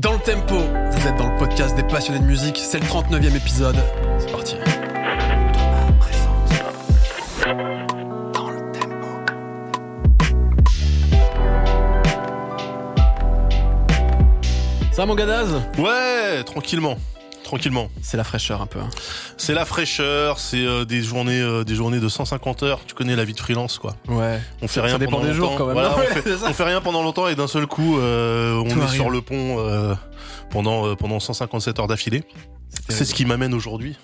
Dans le tempo, vous êtes dans le podcast des passionnés de musique, c'est le 39e épisode. C'est parti. Dans le tempo. Ça mon gadaz? Ouais, tranquillement. Tranquillement. C'est la fraîcheur un peu. hein. C'est la fraîcheur, c'est euh, des journées euh, des journées de 150 heures. Tu connais la vie de freelance quoi. Ouais. On fait rien dépend pendant des jours, longtemps. quand même. Voilà, on, fait, on rien pendant longtemps et d'un seul coup euh, on Tout est arrive. sur le pont pendant pendant 157 heures d'affilée. C'est ce qui m'amène aujourd'hui.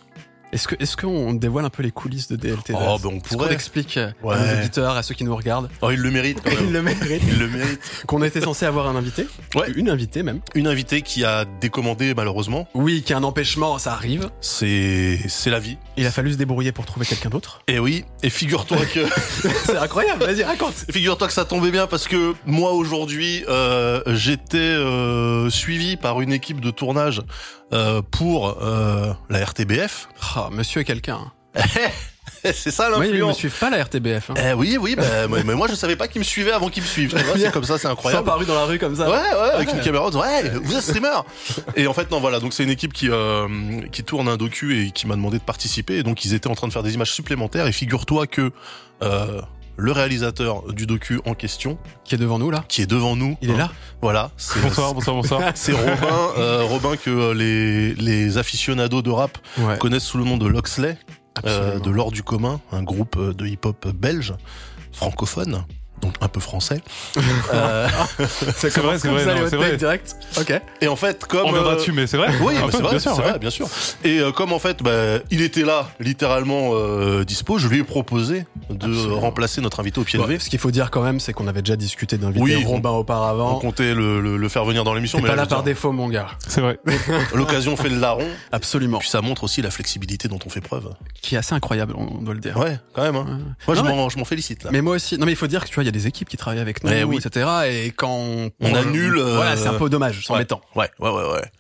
Est-ce que est-ce qu'on dévoile un peu les coulisses de DLT Oh, ben, on Est-ce qu'on pourrait. explique à Ouais. nos auditeurs, à ceux qui nous regardent Oh, il le mérite quand Il même. le mérite. Il le mérite. Qu'on était censé avoir un invité. Ouais. Une invitée même. Une invitée qui a décommandé malheureusement. Oui, qui a un empêchement, ça arrive. C'est c'est la vie. Il a fallu se débrouiller pour trouver quelqu'un d'autre. Et oui, et figure-toi que C'est incroyable, vas-y, raconte. Figure-toi que ça tombait bien parce que moi aujourd'hui euh, j'étais euh, suivi par une équipe de tournage euh, pour euh, la RTBF. Ah, monsieur est quelqu'un. C'est ça Moi, ils ne me l'influence. suivent pas la RTBF. Hein. Eh oui, oui, bah, mais moi je savais pas qu'ils me suivaient avant qu'ils me suivent. Tu vois, C'est comme ça, c'est Sans incroyable. paru dans la rue comme ça. Ouais, ouais, avec une caméra, ouais, vous êtes streamer. et en fait, non, voilà, donc c'est une équipe qui euh, qui tourne un docu et qui m'a demandé de participer. Et donc ils étaient en train de faire des images supplémentaires. Et figure-toi que euh, le réalisateur du docu en question, Qui est devant nous là. Qui est devant nous, Il est là. Voilà, c'est Bonsoir, bonsoir, bonsoir. c'est Robin, euh, Robin que euh, les les aficionados de rap Ouais. connaissent sous le nom de Loxley, euh, de l'or du commun, un groupe euh, de hip-hop belge, francophone, donc un peu français. Euh, C'est vrai, c'est vrai, c'est vrai. direct. Ok. et en fait, comme On reviendra euh, dessus, mais c'est vrai. oui, c'est vrai, bien sûr. c'est ouais. vrai, bien sûr. Et euh, comme en fait, bah, il était là, littéralement euh, dispo, je lui ai proposé de Absolument. remplacer notre invité au pied Bon, levé. ce qu'il faut dire quand même, c'est qu'on avait déjà discuté d'inviter Oui, Robin On auparavant. comptait le, le, le faire venir dans l'émission, mais pas là, par dire, défaut, mon gars. C'est vrai. l'occasion fait le larron. Absolument. Puis ça montre aussi la flexibilité dont on fait preuve. Qui est assez incroyable, on doit le dire. Ouais, quand même. Hein. Ouais. Moi, Non, je m'en félicite là. Mais moi aussi. Non, mais il faut dire que tu vois, il y a des équipes qui travaillent avec nous, oui. etc. Et quand on, On annule, euh, Voilà, c'est un peu dommage, c'est ouais. embêtant. Ouais, ouais, ouais, ouais.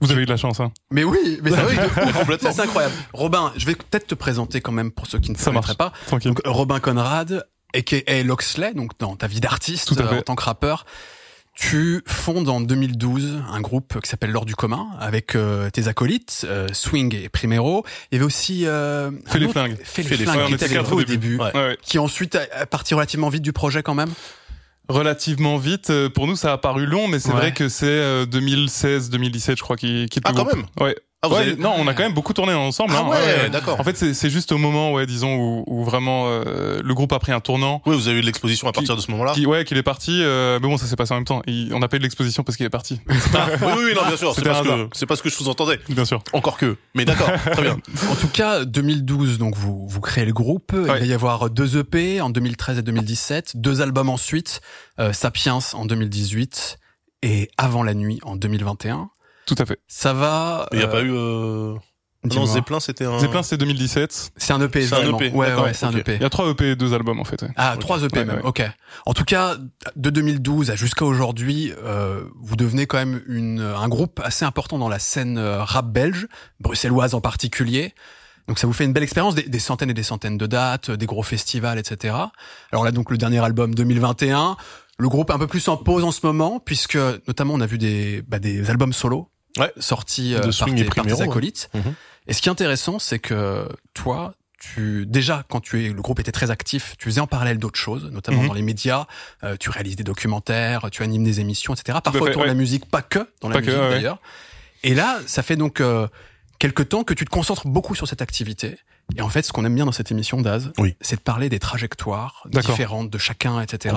Vous avez eu de la chance, hein. Mais oui, mais ça, complètement. c'est incroyable. Robin, je vais peut-être te présenter quand même pour ceux qui ne te Ça connaîtraient pas. Tranquille. Donc Robin Conrad, aka Loxley, donc dans ta vie d'artiste euh, en tant que rappeur, tu fondes en 2012 un groupe qui s'appelle L'Or du commun avec euh, tes acolytes euh, Swing et Primero. Il y avait aussi euh, Fais les flingues. Fais les flingues flingues. qui était au début, début. Ouais. Ouais, ouais. qui ensuite est parti relativement vite du projet quand même. Relativement vite. euh, Pour nous, ça a paru long, mais c'est Ouais. vrai que c'est euh, 2016, 2017, je crois, qui quitte Ah, quand même? Ouais. Ah, vous Ouais, avez- Non, on a quand même beaucoup tourné ensemble. Ah hein, ouais, d'accord. En fait, c'est c'est juste au moment, ouais, disons, où, où vraiment euh, le groupe a pris un tournant. Oui, vous avez eu de l'exposition à partir de ce moment-là. Qui, ouais, qu'il est parti. euh, mais bon, ça s'est passé en même temps. Il- on n'a pas eu de l'exposition parce qu'il est parti. Ah, oui, oui, oui, non, bien sûr. C'est pas, ce que, hasard. c'est pas ce que je sous-entendais. Bien sûr. Encore que. Mais d'accord, très bien. En tout cas, 2012, donc vous vous créez le groupe. Il va y avoir deux EP en 2013 et 2017, deux albums ensuite, euh, Sapiens en 2018 et Avant la nuit en 2021. Tout à fait. Ça va. Il n'y a euh, pas eu. Euh... Non. Zeppelin, c'était un. Zeppelin, c'est 2017. C'est un EP. C'est un vraiment. EP, Ouais, d'accord, ouais, c'est un. EP. Il y a trois EP et deux albums, en fait. ouais. Ah, trois EP Ouais, même. ouais. Ok. En tout cas, de 2012 à jusqu'à aujourd'hui, euh, vous devenez quand même une, un groupe assez important dans la scène euh, rap belge, bruxelloise en particulier. Donc ça vous fait une belle expérience, des, des centaines et des centaines de dates, des gros festivals, etc. Alors là, donc le dernier album 2021, le groupe est un peu plus en pause en ce moment, puisque notamment on a vu des, bah, des albums solo Ouais. sortis euh, De Swing et par tes ouais. acolytes. Mhm. Et ce qui est intéressant, c'est que toi, tu déjà quand tu es le groupe était très actif, tu faisais en parallèle d'autres choses, notamment Mhm. dans les médias. euh, tu réalises des documentaires, tu animes des émissions, etc. Parfois autour de la musique, pas que dans la que, musique ouais. d'ailleurs. Et là, ça fait donc euh, quelque temps que tu te concentres beaucoup sur cette activité. Et en fait, ce qu'on aime bien dans cette émission d'Az, Oui. c'est de parler des trajectoires différentes de chacun, etc.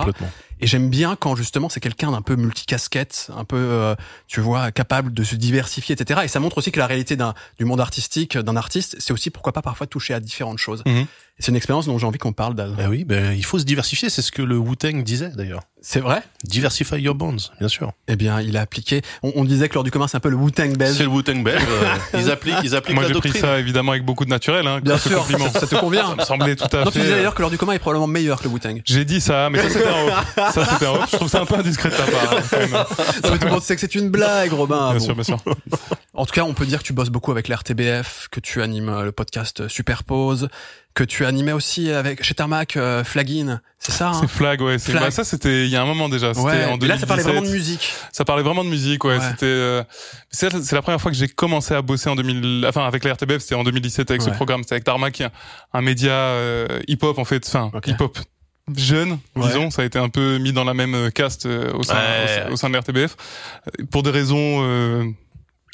Et j'aime bien quand justement c'est quelqu'un d'un peu multicasquette, un peu, euh, tu vois, capable de se diversifier, etc. Et ça montre aussi que la réalité du monde artistique, d'un artiste, c'est aussi pourquoi pas parfois toucher à différentes choses. Mhm. C'est une expérience dont j'ai envie qu'on parle. Daz. Ben oui, ben, il faut se diversifier, c'est ce que le Wu-Tang disait d'ailleurs. C'est vrai? Diversify your bonds, bien sûr. Eh bien, il a appliqué. On, on disait que lors du commun, c'est un peu le Wu-Tang C'est belge. le Wu-Tang belge. ils appliquent, ils appliquent Moi, j'ai pris ça évidemment avec beaucoup de naturel. Hein, Bien sûr, ça, ça te convient. Ça me semblait tout à Non, tu fait. disais euh, d'ailleurs que l'heure du commun est probablement meilleur que le Wu-Tang. J'ai dit ça, mais ça c'était en off. Ça c'était en off. Je trouve ça un peu indiscret de ta part. hein. Non, mais tout le monde sait que c'est une blague, Robin. Bien Bon. sûr, bien sûr. En tout cas, on peut dire que tu bosses beaucoup avec l'RTBF, que tu animes euh, le podcast Superpose, que tu animais aussi avec chez Tarmac euh, Flagin, c'est ça hein C'est Flag, ouais. Flag. bah, ça, c'était il y a un moment déjà. Ouais. en mais là, ça parlait vraiment de 2017. musique. Ça parlait vraiment de musique, ouais. Ouais. C'était, euh, c'est la première fois que j'ai commencé à bosser en 2000, enfin avec la RTBF, c'était en 2017 avec ce programme, c'était avec Tarmac, qui est un, média euh, hip-hop en fait, enfin Ok. hip-hop jeune, Ouais. disons, ça a été un peu mis dans la même euh, caste euh, au sein, Ouais. au, sein- de la RTBF euh, pour des raisons euh,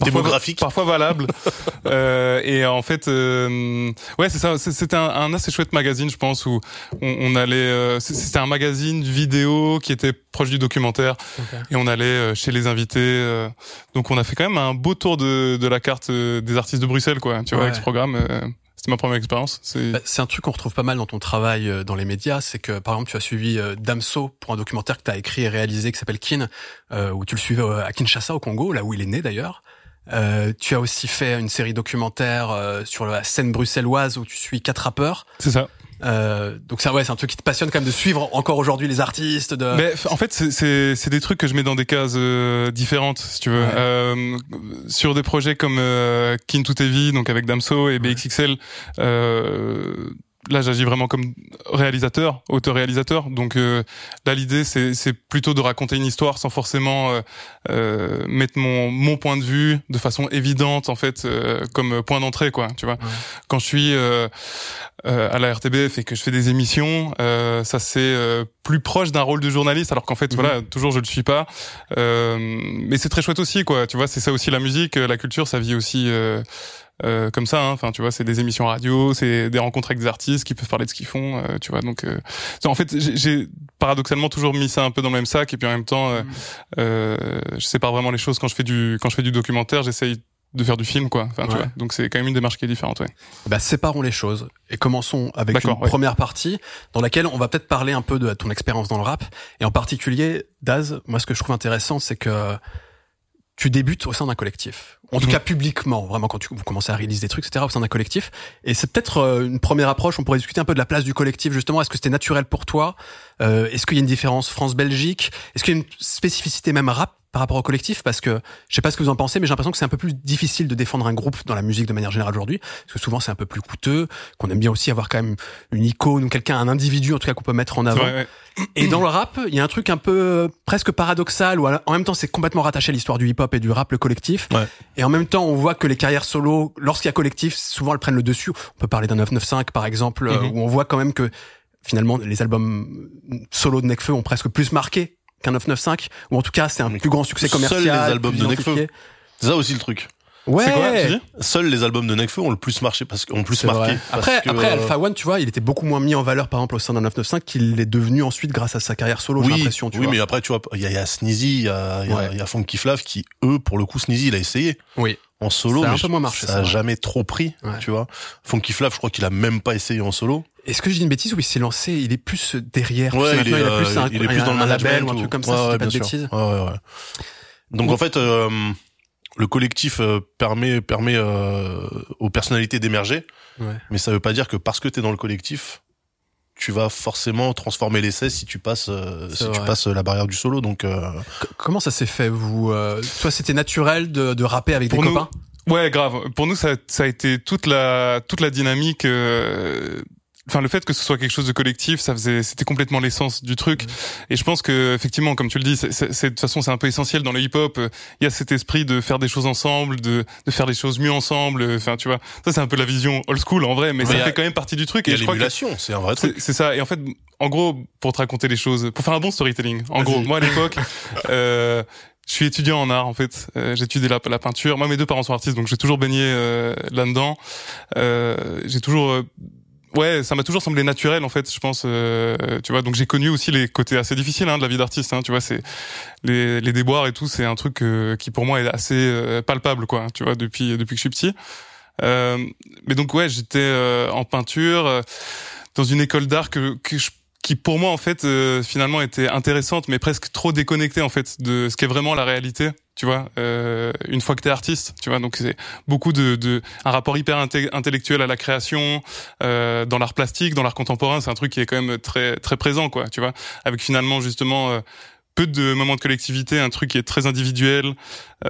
Démographiques. parfois valables. euh, et en fait, euh, ouais, c'est ça. c'est- C'était un, un assez chouette magazine, je pense, où on, on allait. euh, c'est- C'était un magazine vidéo qui était proche du documentaire et on allait euh, chez les invités. euh, donc on a fait quand même un beau tour de, de la carte euh, des artistes de Bruxelles, quoi. Tu vois, Ouais. avec ce programme. euh, C'était ma première expérience. C'est Bah, C'est un truc qu'on retrouve pas mal dans ton travail euh, dans les médias, c'est que par exemple tu as suivi euh, Damso pour un documentaire que tu as écrit et réalisé qui s'appelle Kin, euh, où tu le suivais euh, à Kinshasa au Congo, là où il est né d'ailleurs. Euh, tu as aussi fait une série documentaire euh, sur la scène bruxelloise où tu suis quatre rappeurs. c'est ça. Euh, donc ça ouais, c'est un truc qui te passionne quand même de suivre encore aujourd'hui les artistes. De... Mais en fait, c'est- des trucs que je mets dans des cases euh, différentes, si tu veux. Ouais. Euh, sur des projets comme euh, Kin Tout vie, donc avec Damso et. BXXL, euh, là j'agis vraiment comme réalisateur, auteur-réalisateur. Donc euh, là l'idée c'est c'est plutôt de raconter une histoire sans forcément euh, euh, mettre mon mon point de vue de façon évidente en fait euh, comme point d'entrée quoi. Tu vois. Ouais. Quand je suis euh, euh, à la RTBF et que je fais des émissions, euh, ça c'est euh, plus proche d'un rôle de journaliste, alors qu'en fait, Mhm. voilà, toujours je le suis pas. Euh, mais c'est très chouette aussi, quoi. Tu vois, c'est ça aussi la musique, la culture, ça vit aussi euh, comme ça. hein. Enfin, tu vois, c'est des émissions radio, c'est des rencontres avec des artistes qui peuvent parler de ce qu'ils font. euh, tu vois, donc euh, en fait, j'ai- paradoxalement toujours mis ça un peu dans le même sac, et puis en même temps, euh, Mhm. euh, je sépare vraiment les choses quand je fais du quand je fais du documentaire, j'essaye de faire du film, quoi. Enfin, tu vois. Donc c'est quand même une démarche qui est différente, ouais. Bah, séparons les choses et commençons avec une ouais. première partie dans laquelle on va peut-être parler un peu de ton expérience dans le rap et en particulier Daz. Moi, ce que je trouve intéressant, c'est que tu débutes au sein d'un collectif. En tout Mhm. cas, publiquement, vraiment, quand tu, vous commencez à réaliser des trucs, etc., au sein d'un collectif. Et c'est peut-être euh, une première approche. On pourrait discuter un peu de la place du collectif, justement. Est-ce que c'était naturel pour toi? Euh, Est-ce qu'il y a une différence France-Belgique? Est-ce qu'il y a une spécificité même rap par rapport au collectif Parce que je sais pas ce que vous en pensez, mais j'ai l'impression que c'est un peu plus difficile de défendre un groupe dans la musique de manière générale aujourd'hui, parce que souvent c'est un peu plus coûteux, qu'on aime bien aussi avoir quand même une icône ou quelqu'un, un individu en tout cas qu'on peut mettre en avant. vrai, ouais. Et dans le rap, il y a un truc un peu euh, presque paradoxal où en même temps c'est complètement rattaché à l'histoire du hip-hop et du rap, le collectif. Ouais. Et en même temps, on voit que les carrières solo, lorsqu'il y a collectif, souvent elles prennent le dessus. On peut parler d'un 995 par exemple, euh, Mhm. où on voit quand même que finalement les albums solo de Nekfeu ont presque plus marqué qu'un 995, ou en tout cas c'est un plus grand succès seuls commercial. les albums de Nekfeu. C'est ça aussi le truc. Ouais. C'est quoi, tu dis Seuls les albums de Nekfeu ont le plus marché parce ont le plus marqué. parce Après, que, après euh, Alpha One, tu vois, il était beaucoup moins mis en valeur, par exemple, au sein d'un 995 qu'il est devenu ensuite grâce à sa carrière solo, j'ai oui, l'impression, tu oui, vois. mais après tu vois, il y a, il y a Sneezy, il y a, il y a, Ouais. il y a Funky Flav qui eux pour le coup Sneezy il a essayé Oui. en solo, Ça a mais un peu moins marché, ça c'est a jamais trop pris, Ouais. tu vois. Funky Flav, je crois qu'il a même pas essayé en solo. Est-ce que je dis une bêtise ou il s'est lancé, il est plus derrière, Ouais, il est, il a plus euh, un, il est plus un- dans le label ou un truc comme ça, Ouais, si je ouais, dis pas de bêtises. Ouais, ouais, ouais. Donc en fait, euh, le collectif euh, permet permet euh, aux personnalités d'émerger, Ouais. mais ça veut pas dire que parce que t'es dans le collectif, tu vas forcément transformer l'essai si tu passes euh, si tu passes la barrière du solo. Donc euh, Comment ça s'est fait, vous euh, Toi, c'était naturel de, de rapper avec Pour des nous, copains? Ouais, grave. Pour nous, ça, ça a été toute la toute la dynamique. Enfin, le fait que ce soit quelque chose de collectif, ça faisait, c'était complètement l'essence du truc. Et je pense que effectivement, comme tu le dis, c'est, de toute façon, c'est un peu essentiel dans le hip-hop. euh, Il y a cet esprit de faire des choses ensemble, de, de faire les choses mieux ensemble. Enfin, tu vois, ça c'est un peu la vision old school en vrai, mais Mais ça a- fait quand même partie du truc. Et a je crois que c'est un vrai truc. c'est ça. Et en fait, en gros, pour te raconter les choses, pour faire un bon storytelling, en gros, moi à l'époque, euh, je suis étudiant en art en fait. Euh, J'étudie la, la peinture. Moi, mes deux parents sont artistes, donc j'ai toujours baigné euh, là-dedans. Euh, j'ai toujours, euh, ouais, ça m'a toujours semblé naturel en fait. Je pense, euh, tu vois. Donc j'ai connu aussi les côtés assez difficiles hein, de la vie d'artiste. Hein, tu vois, c'est les, les déboires et tout. C'est un truc euh, qui pour moi est assez euh, palpable, quoi. Tu vois, depuis depuis que je suis petit. Euh, mais donc ouais, j'étais euh, en peinture dans une école d'art que, que je- qui pour moi en fait euh, finalement était intéressante, mais presque trop déconnectée en fait de ce qu'est vraiment la réalité. Tu vois, euh, une fois que t'es artiste, tu vois, donc c'est beaucoup de, de un rapport hyper intellectuel à la création, euh, dans l'art plastique, dans l'art contemporain, c'est un truc qui est quand même très très présent, quoi. Tu vois, avec finalement justement euh, peu de moments de collectivité, un truc qui est très individuel.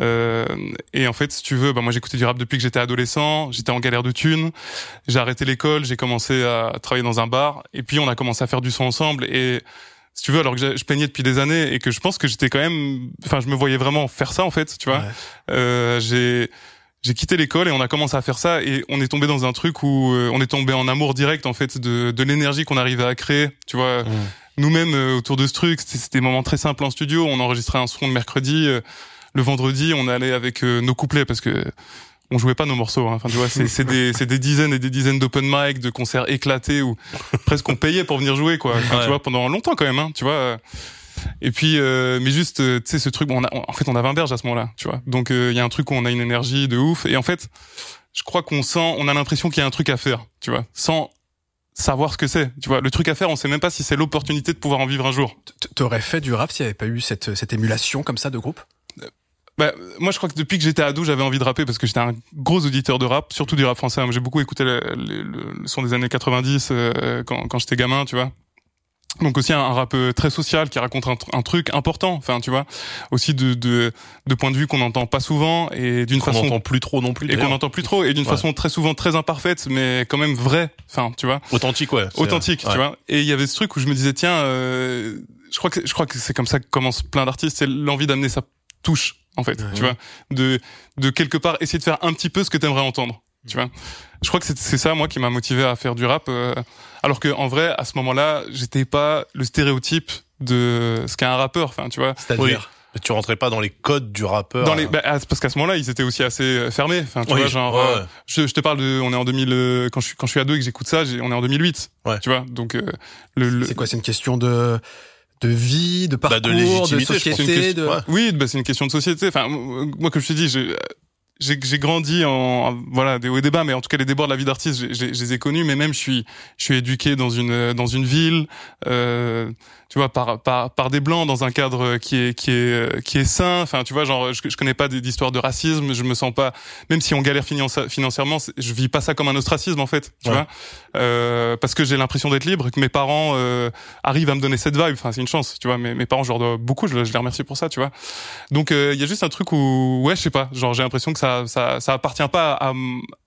Euh, et en fait, si tu veux, bah moi j'écoutais du rap depuis que j'étais adolescent, j'étais en galère de thunes, j'ai arrêté l'école, j'ai commencé à travailler dans un bar, et puis on a commencé à faire du son ensemble. Et si tu veux, alors que je peignais depuis des années et que je pense que j'étais quand même, enfin je me voyais vraiment faire ça en fait, tu vois. Euh, j'ai j'ai quitté l'école et on a commencé à faire ça et on est tombé dans un truc où euh, on est tombé en amour direct en fait de, de l'énergie qu'on arrivait à créer, tu vois. Mmh nous-mêmes euh, autour de ce truc. C'était des moments très simples en studio. On enregistrait un son le mercredi. Euh, le vendredi, on allait avec nos couplets parce que on jouait pas nos morceaux. Hein. Enfin, tu vois, c'est des, des dizaines et des dizaines d'open mic, de concerts éclatés où presque on payait pour venir jouer, quoi. Enfin, Tu vois, pendant longtemps quand même, hein, tu vois. Et puis, mais juste, tu sais, ce truc, on a, en fait, on avait un berge à ce moment-là, tu vois. Donc, il y a un truc où on a une énergie de ouf. Et en fait, je crois qu'on sent, on a l'impression qu'il y a un truc à faire, tu vois, sans savoir ce que c'est. Tu vois, le truc à faire, on sait même pas si c'est l'opportunité de pouvoir en vivre un jour. T'aurais fait du rap s'il n'y avait pas eu cette, cette émulation comme ça de groupe? Bah, moi, je crois que depuis que j'étais ado, j'avais envie de rapper parce que j'étais un gros auditeur de rap, surtout du rap français. J'ai beaucoup écouté le, le, son des années 90 euh, quand, quand j'étais gamin, tu vois. Donc aussi un, rap euh, très social qui raconte un, truc important, enfin tu vois, aussi de de, de point de vue qu'on n'entend pas souvent et d'une façon qu'on n'entend plus trop non plus et qu'on n'entend plus trop et d'une façon très souvent très imparfaite mais quand même vraie, enfin tu vois, authentique ouais, authentique, tu vois. Et il y avait ce truc où je me disais tiens, euh, je crois que je crois que c'est comme ça que commencent plein d'artistes, c'est l'envie d'amener sa touche en fait, tu vois, de de quelque part essayer de faire un petit peu ce que t'aimerais entendre, tu vois. Je crois que c'est ça moi qui m'a motivé à faire du rap. Euh, alors que en vrai, à ce moment-là, j'étais pas le stéréotype de ce qu'est un rappeur. Enfin, tu vois. C'est-à-dire. tu rentrais pas dans les codes du rappeur. Dans les, bah, parce qu'à ce moment-là, ils étaient aussi assez euh, fermés. Enfin, tu vois, genre, euh, je, je, te parle de, on est en 2000, euh, quand je suis, quand je suis ado et que j'écoute ça, on est en 2008. Ouais. Tu vois, donc, le, C'est quoi, c'est une question de, de vie, de parcours, bah de, de, société, de... Oui, bah, c'est une question de société. Enfin, moi, comme je te dis, j'ai, j'ai grandi en voilà des hauts et des bas mais en tout cas les débords de la vie d'artiste je les ai connus mais même je suis je suis éduqué dans une dans une ville euh, tu vois par par par des blancs dans un cadre qui est qui est qui est sain. Enfin tu vois genre je, je connais pas d'histoire de racisme je me sens pas même si on galère financièrement je vis pas ça comme un ostracisme en fait tu vois. Euh, parce que j'ai l'impression d'être libre que mes parents euh, arrivent à me donner cette vibe. Enfin c'est une chance tu vois mes, mes parents je leur dois beaucoup je, je les remercie pour ça tu vois. Donc euh, il y a juste un truc où ouais je sais pas genre j'ai l'impression que ça ça ça appartient pas à,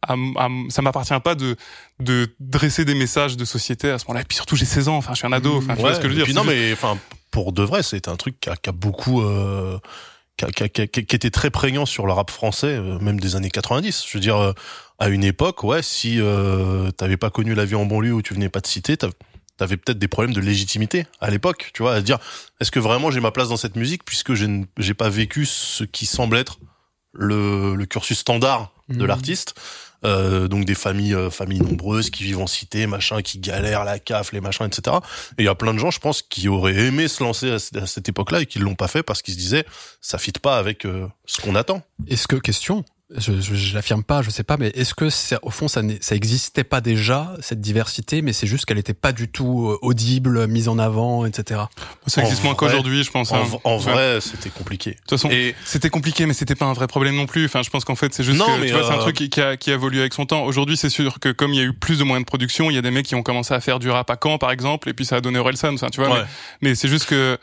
à, à ça m'appartient pas de de dresser des messages de société à ce moment-là. Et puis surtout, j'ai 16 ans. Enfin, je suis un ado. Enfin, tu vois ce que je veux dire. non, mais enfin, pour de vrai, c'est un truc qui a, qui a beaucoup. Euh, qui, a, qui, a, qui, était très prégnant sur le rap français, euh, même des années 90. Je veux dire, euh, à une époque, ouais, si euh, t'avais pas connu la vie en banlieue ou tu venais pas de citer, t'avais peut-être des problèmes de légitimité à l'époque, tu vois, à dire est-ce que vraiment j'ai ma place dans cette musique puisque j'ai pas vécu ce qui semble être le, le cursus standard de mmh. l'artiste? Euh, donc des familles euh, familles nombreuses qui vivent en cité, machin, qui galèrent la CAF, les machins, etc. Et il y a plein de gens, je pense, qui auraient aimé se lancer à, cette époque-là et qui l'ont pas fait parce qu'ils se disaient ça fit pas avec euh, ce qu'on attend. Est-ce que question je, je, je l'affirme pas, je sais pas, mais est-ce que au fond ça, ça existait pas déjà cette diversité, mais c'est juste qu'elle était pas du tout euh, audible, mise en avant, etc. Ça existe moins qu'aujourd'hui, je pense. En, hein. vrai, c'était compliqué. De toute façon, c'était compliqué, mais c'était pas un vrai problème non plus. Enfin, je pense qu'en fait, c'est juste que tu vois, c'est un euh, truc qui, qui, a, qui a évolué avec son temps. Aujourd'hui, c'est sûr que comme il y a eu plus de moyens de production, il y a des mecs qui ont commencé à faire du rap à Caen, par exemple, et puis ça a donné Orelsan. Enfin, tu vois. Mais, mais c'est juste que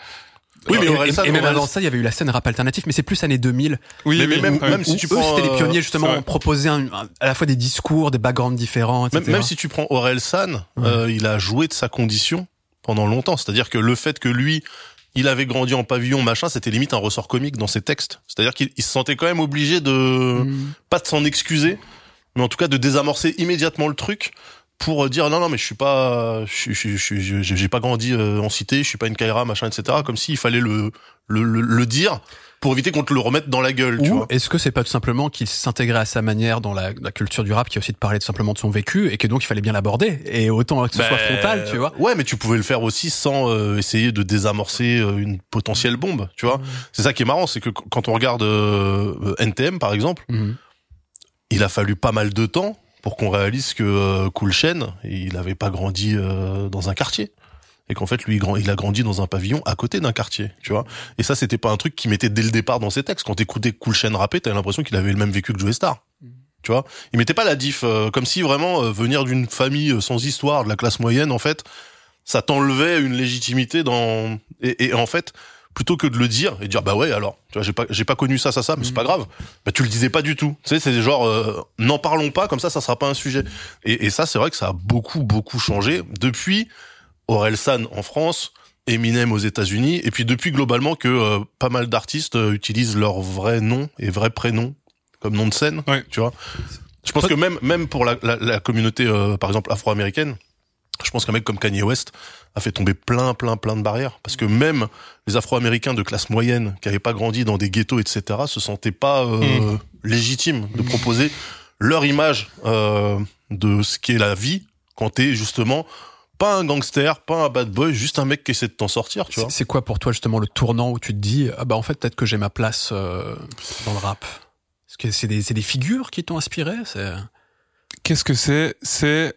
oui, mais et, même avant ça, il y avait eu la scène rap alternatif, mais c'est plus années 2000. Oui, mais, même, même si tu prends, c'était les pionniers justement, proposer un, à la fois des discours, des backgrounds différents, etc. Même, si tu prends Aurel San, euh, il a joué de sa condition pendant longtemps. C'est-à-dire que le fait que lui, il avait grandi en pavillon, machin, c'était limite un ressort comique dans ses textes. C'est-à-dire qu'il se sentait quand même obligé de, mm. pas de s'en excuser, mais en tout cas de désamorcer immédiatement le truc pour dire non non mais je suis pas je je j'ai pas grandi euh, en cité je suis pas une Kaira machin etc comme s'il fallait le, le le, dire pour éviter qu'on te le remette dans la gueule tu vois est-ce que c'est pas tout simplement qu'il s'intégrait à sa manière dans la, la, culture du rap qui a aussi de parler tout simplement de son vécu et que donc il fallait bien l'aborder et autant que ce soit ben, frontal tu vois ouais mais tu pouvais le faire aussi sans euh, essayer de désamorcer euh, une potentielle bombe tu vois mmh. c'est ça qui est marrant c'est que quand on regarde NTM par exemple mmh. il a fallu pas mal de temps pour qu'on réalise que euh, Cool il n'avait pas grandi euh, dans un quartier et qu'en fait lui il a grandi dans un pavillon à côté d'un quartier, tu vois. Et ça c'était pas un truc qui mettait dès le départ dans ses textes. Quand t'écoutais Cool Chain rapper, t'avais l'impression qu'il avait le même vécu que Joe Star. Tu vois, il mettait pas la diff euh, comme si vraiment euh, venir d'une famille sans histoire, de la classe moyenne en fait, ça t'enlevait une légitimité dans et, et en fait plutôt que de le dire et dire bah ouais alors tu vois j'ai pas j'ai pas connu ça ça ça mais c'est pas grave. Bah tu le disais pas du tout. Tu sais c'est genre euh, n'en parlons pas comme ça ça sera pas un sujet. Et, et ça c'est vrai que ça a beaucoup beaucoup changé depuis Orelsan en France Eminem aux États-Unis et puis depuis globalement que euh, pas mal d'artistes euh, utilisent leur vrai nom et vrai prénom comme nom de scène Ouais. tu vois. Je pense que même même pour la, la, la communauté euh, par exemple afro-américaine je pense qu'un mec comme Kanye West a fait tomber plein plein plein de barrières. Parce que même les Afro-Américains de classe moyenne qui avaient pas grandi dans des ghettos etc se sentaient pas euh, légitimes de proposer leur image euh, de ce qu'est la vie quand t'es justement pas un gangster, pas un bad boy, juste un mec qui essaie de t'en sortir, tu vois. C'est quoi pour toi justement le tournant où tu te dis ah bah en fait peut-être que j'ai ma place euh, dans le rap? Est-ce que c'est des c'est des figures qui t'ont inspiré C'est Qu'est-ce que c'est? C'est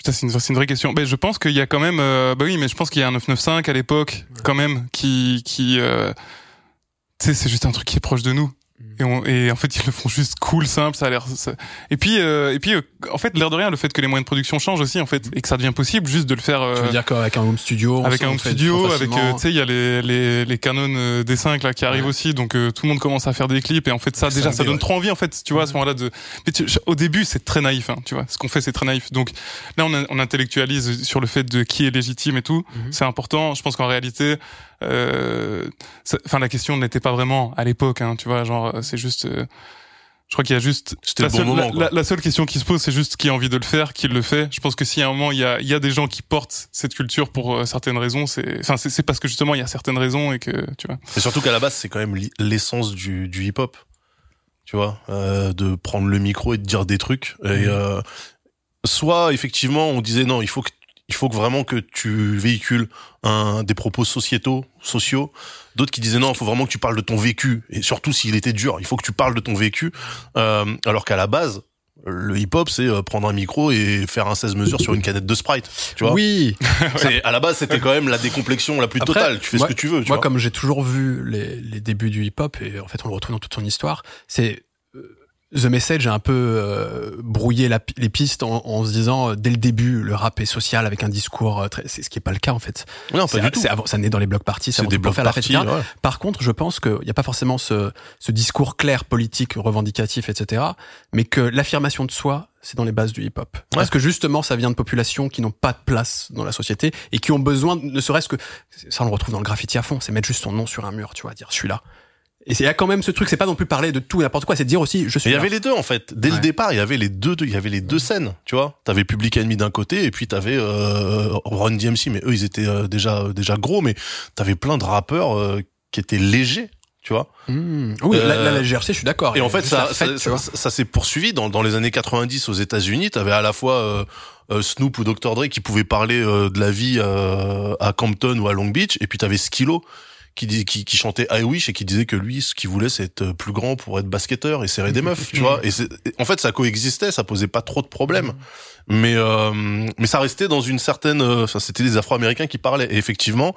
Putain, c'est une, vraie question. Ben, je pense qu'il y a quand même, euh, bah oui, mais je pense qu'il y a un 995 à l'époque, quand même, qui, qui, euh, tu sais, c'est juste un truc qui est proche de nous. Et, on, et en fait, ils le font juste cool, simple, ça a l'air. ça- Et puis, euh, et puis, euh, en fait, l'air de rien, le fait que les moyens de production changent aussi, en fait, et que ça devient possible juste de le faire. tu euh, veux dire qu'avec un home studio, avec un home studio, avec euh, tu sais il y a les les les Canon euh, D5 là qui arrivent Ouais. aussi, donc euh, tout le monde commence à faire des clips et en fait ça déjà ça donne trop envie en fait, tu vois à ce moment-là de. Mais tu- au début c'est très naïf, hein, tu vois ce qu'on fait c'est très naïf. Donc là on, a- on intellectualise sur le fait de qui est légitime et tout, Mhm. c'est important. Je pense qu'en réalité, euh, enfin la question n'était pas vraiment à l'époque, hein, tu vois genre euh, c'est juste. euh, je crois qu'il y a juste la, bon seule, moment, la- quoi. la- la seule question qui se pose, c'est juste qui a envie de le faire, qui le fait. Je pense que si à un moment il y a, il y a des gens qui portent cette culture pour euh, certaines raisons, c'est, enfin c'est parce que justement il y a certaines raisons et que tu vois. Et surtout qu'à la base, c'est quand même l'essence du, du hip-hop. Tu vois, euh, de prendre le micro et de dire des trucs. Et Mhm. euh, soit effectivement, on disait non, il faut que il faut que vraiment que tu véhicules un des propos sociétaux, sociaux. D'autres qui disaient non, il faut vraiment que tu parles de ton vécu et surtout s'il était dur, il faut que tu parles de ton vécu. Euh, alors qu'à la base, le hip-hop, c'est euh, prendre un micro et faire un 16 mesures sur une canette de Sprite. Tu vois, Oui, c'est à la base, c'était quand même la décomplexion la plus Après, totale. Tu fais moi- ce que tu veux. Tu moi vois. comme j'ai toujours vu les, les débuts du hip-hop et en fait on le retrouve dans toute son histoire, c'est The Message a un peu euh, brouillé la les pistes en, en se disant euh, dès le début le rap est social avec un discours euh, très, c'est ce qui est pas le cas en fait. non, pas du tout. c'est avant- ça naît dans les blocs parties, c'est des blocs faire la fête, ouais. Par contre, je pense qu'il n'y a pas forcément ce, ce discours clair, politique, revendicatif, etc. Mais que l'affirmation de soi, c'est dans les bases du hip-hop. Parce que justement, ça vient de populations qui n'ont pas de place dans la société et qui ont besoin, ne serait-ce que, ça on le retrouve dans le graffiti à fond, c'est mettre juste son nom sur un mur, tu vois, dire je suis là. Et c'est- il y a quand même ce truc, c'est pas non plus parler de tout et n'importe quoi, c'est dire aussi je suis il y avait les deux en fait. Dès le départ, il y avait les deux, il y avait les deux scènes, tu vois. T'avais Public Enemy d'un côté et puis t'avais euh, Run DMC, mais eux ils étaient euh, déjà déjà gros, mais t'avais plein de rappeurs euh, qui étaient légers, tu vois. Mmh. Oui, la, Euh, la, la GRC, je suis d'accord. Et en fait, ça, fête, ça, s'est poursuivi dans, dans les années 90 aux États-Unis. T'avais à la fois euh, euh, Snoop ou Dr Dre qui pouvaient parler euh, de la vie euh, à Compton ou à Long Beach, et puis t'avais Skilo qui, dis- qui, qui chantait I Wish et qui disait que lui, ce qu'il voulait, c'est être plus grand pour être basketteur et serrer des meufs, tu vois. Et en fait, ça coexistait, ça posait pas trop de problèmes. Mais euh, mais ça restait dans une certaine, euh, enfin, c'était des Afro-Américains qui parlaient. Et effectivement,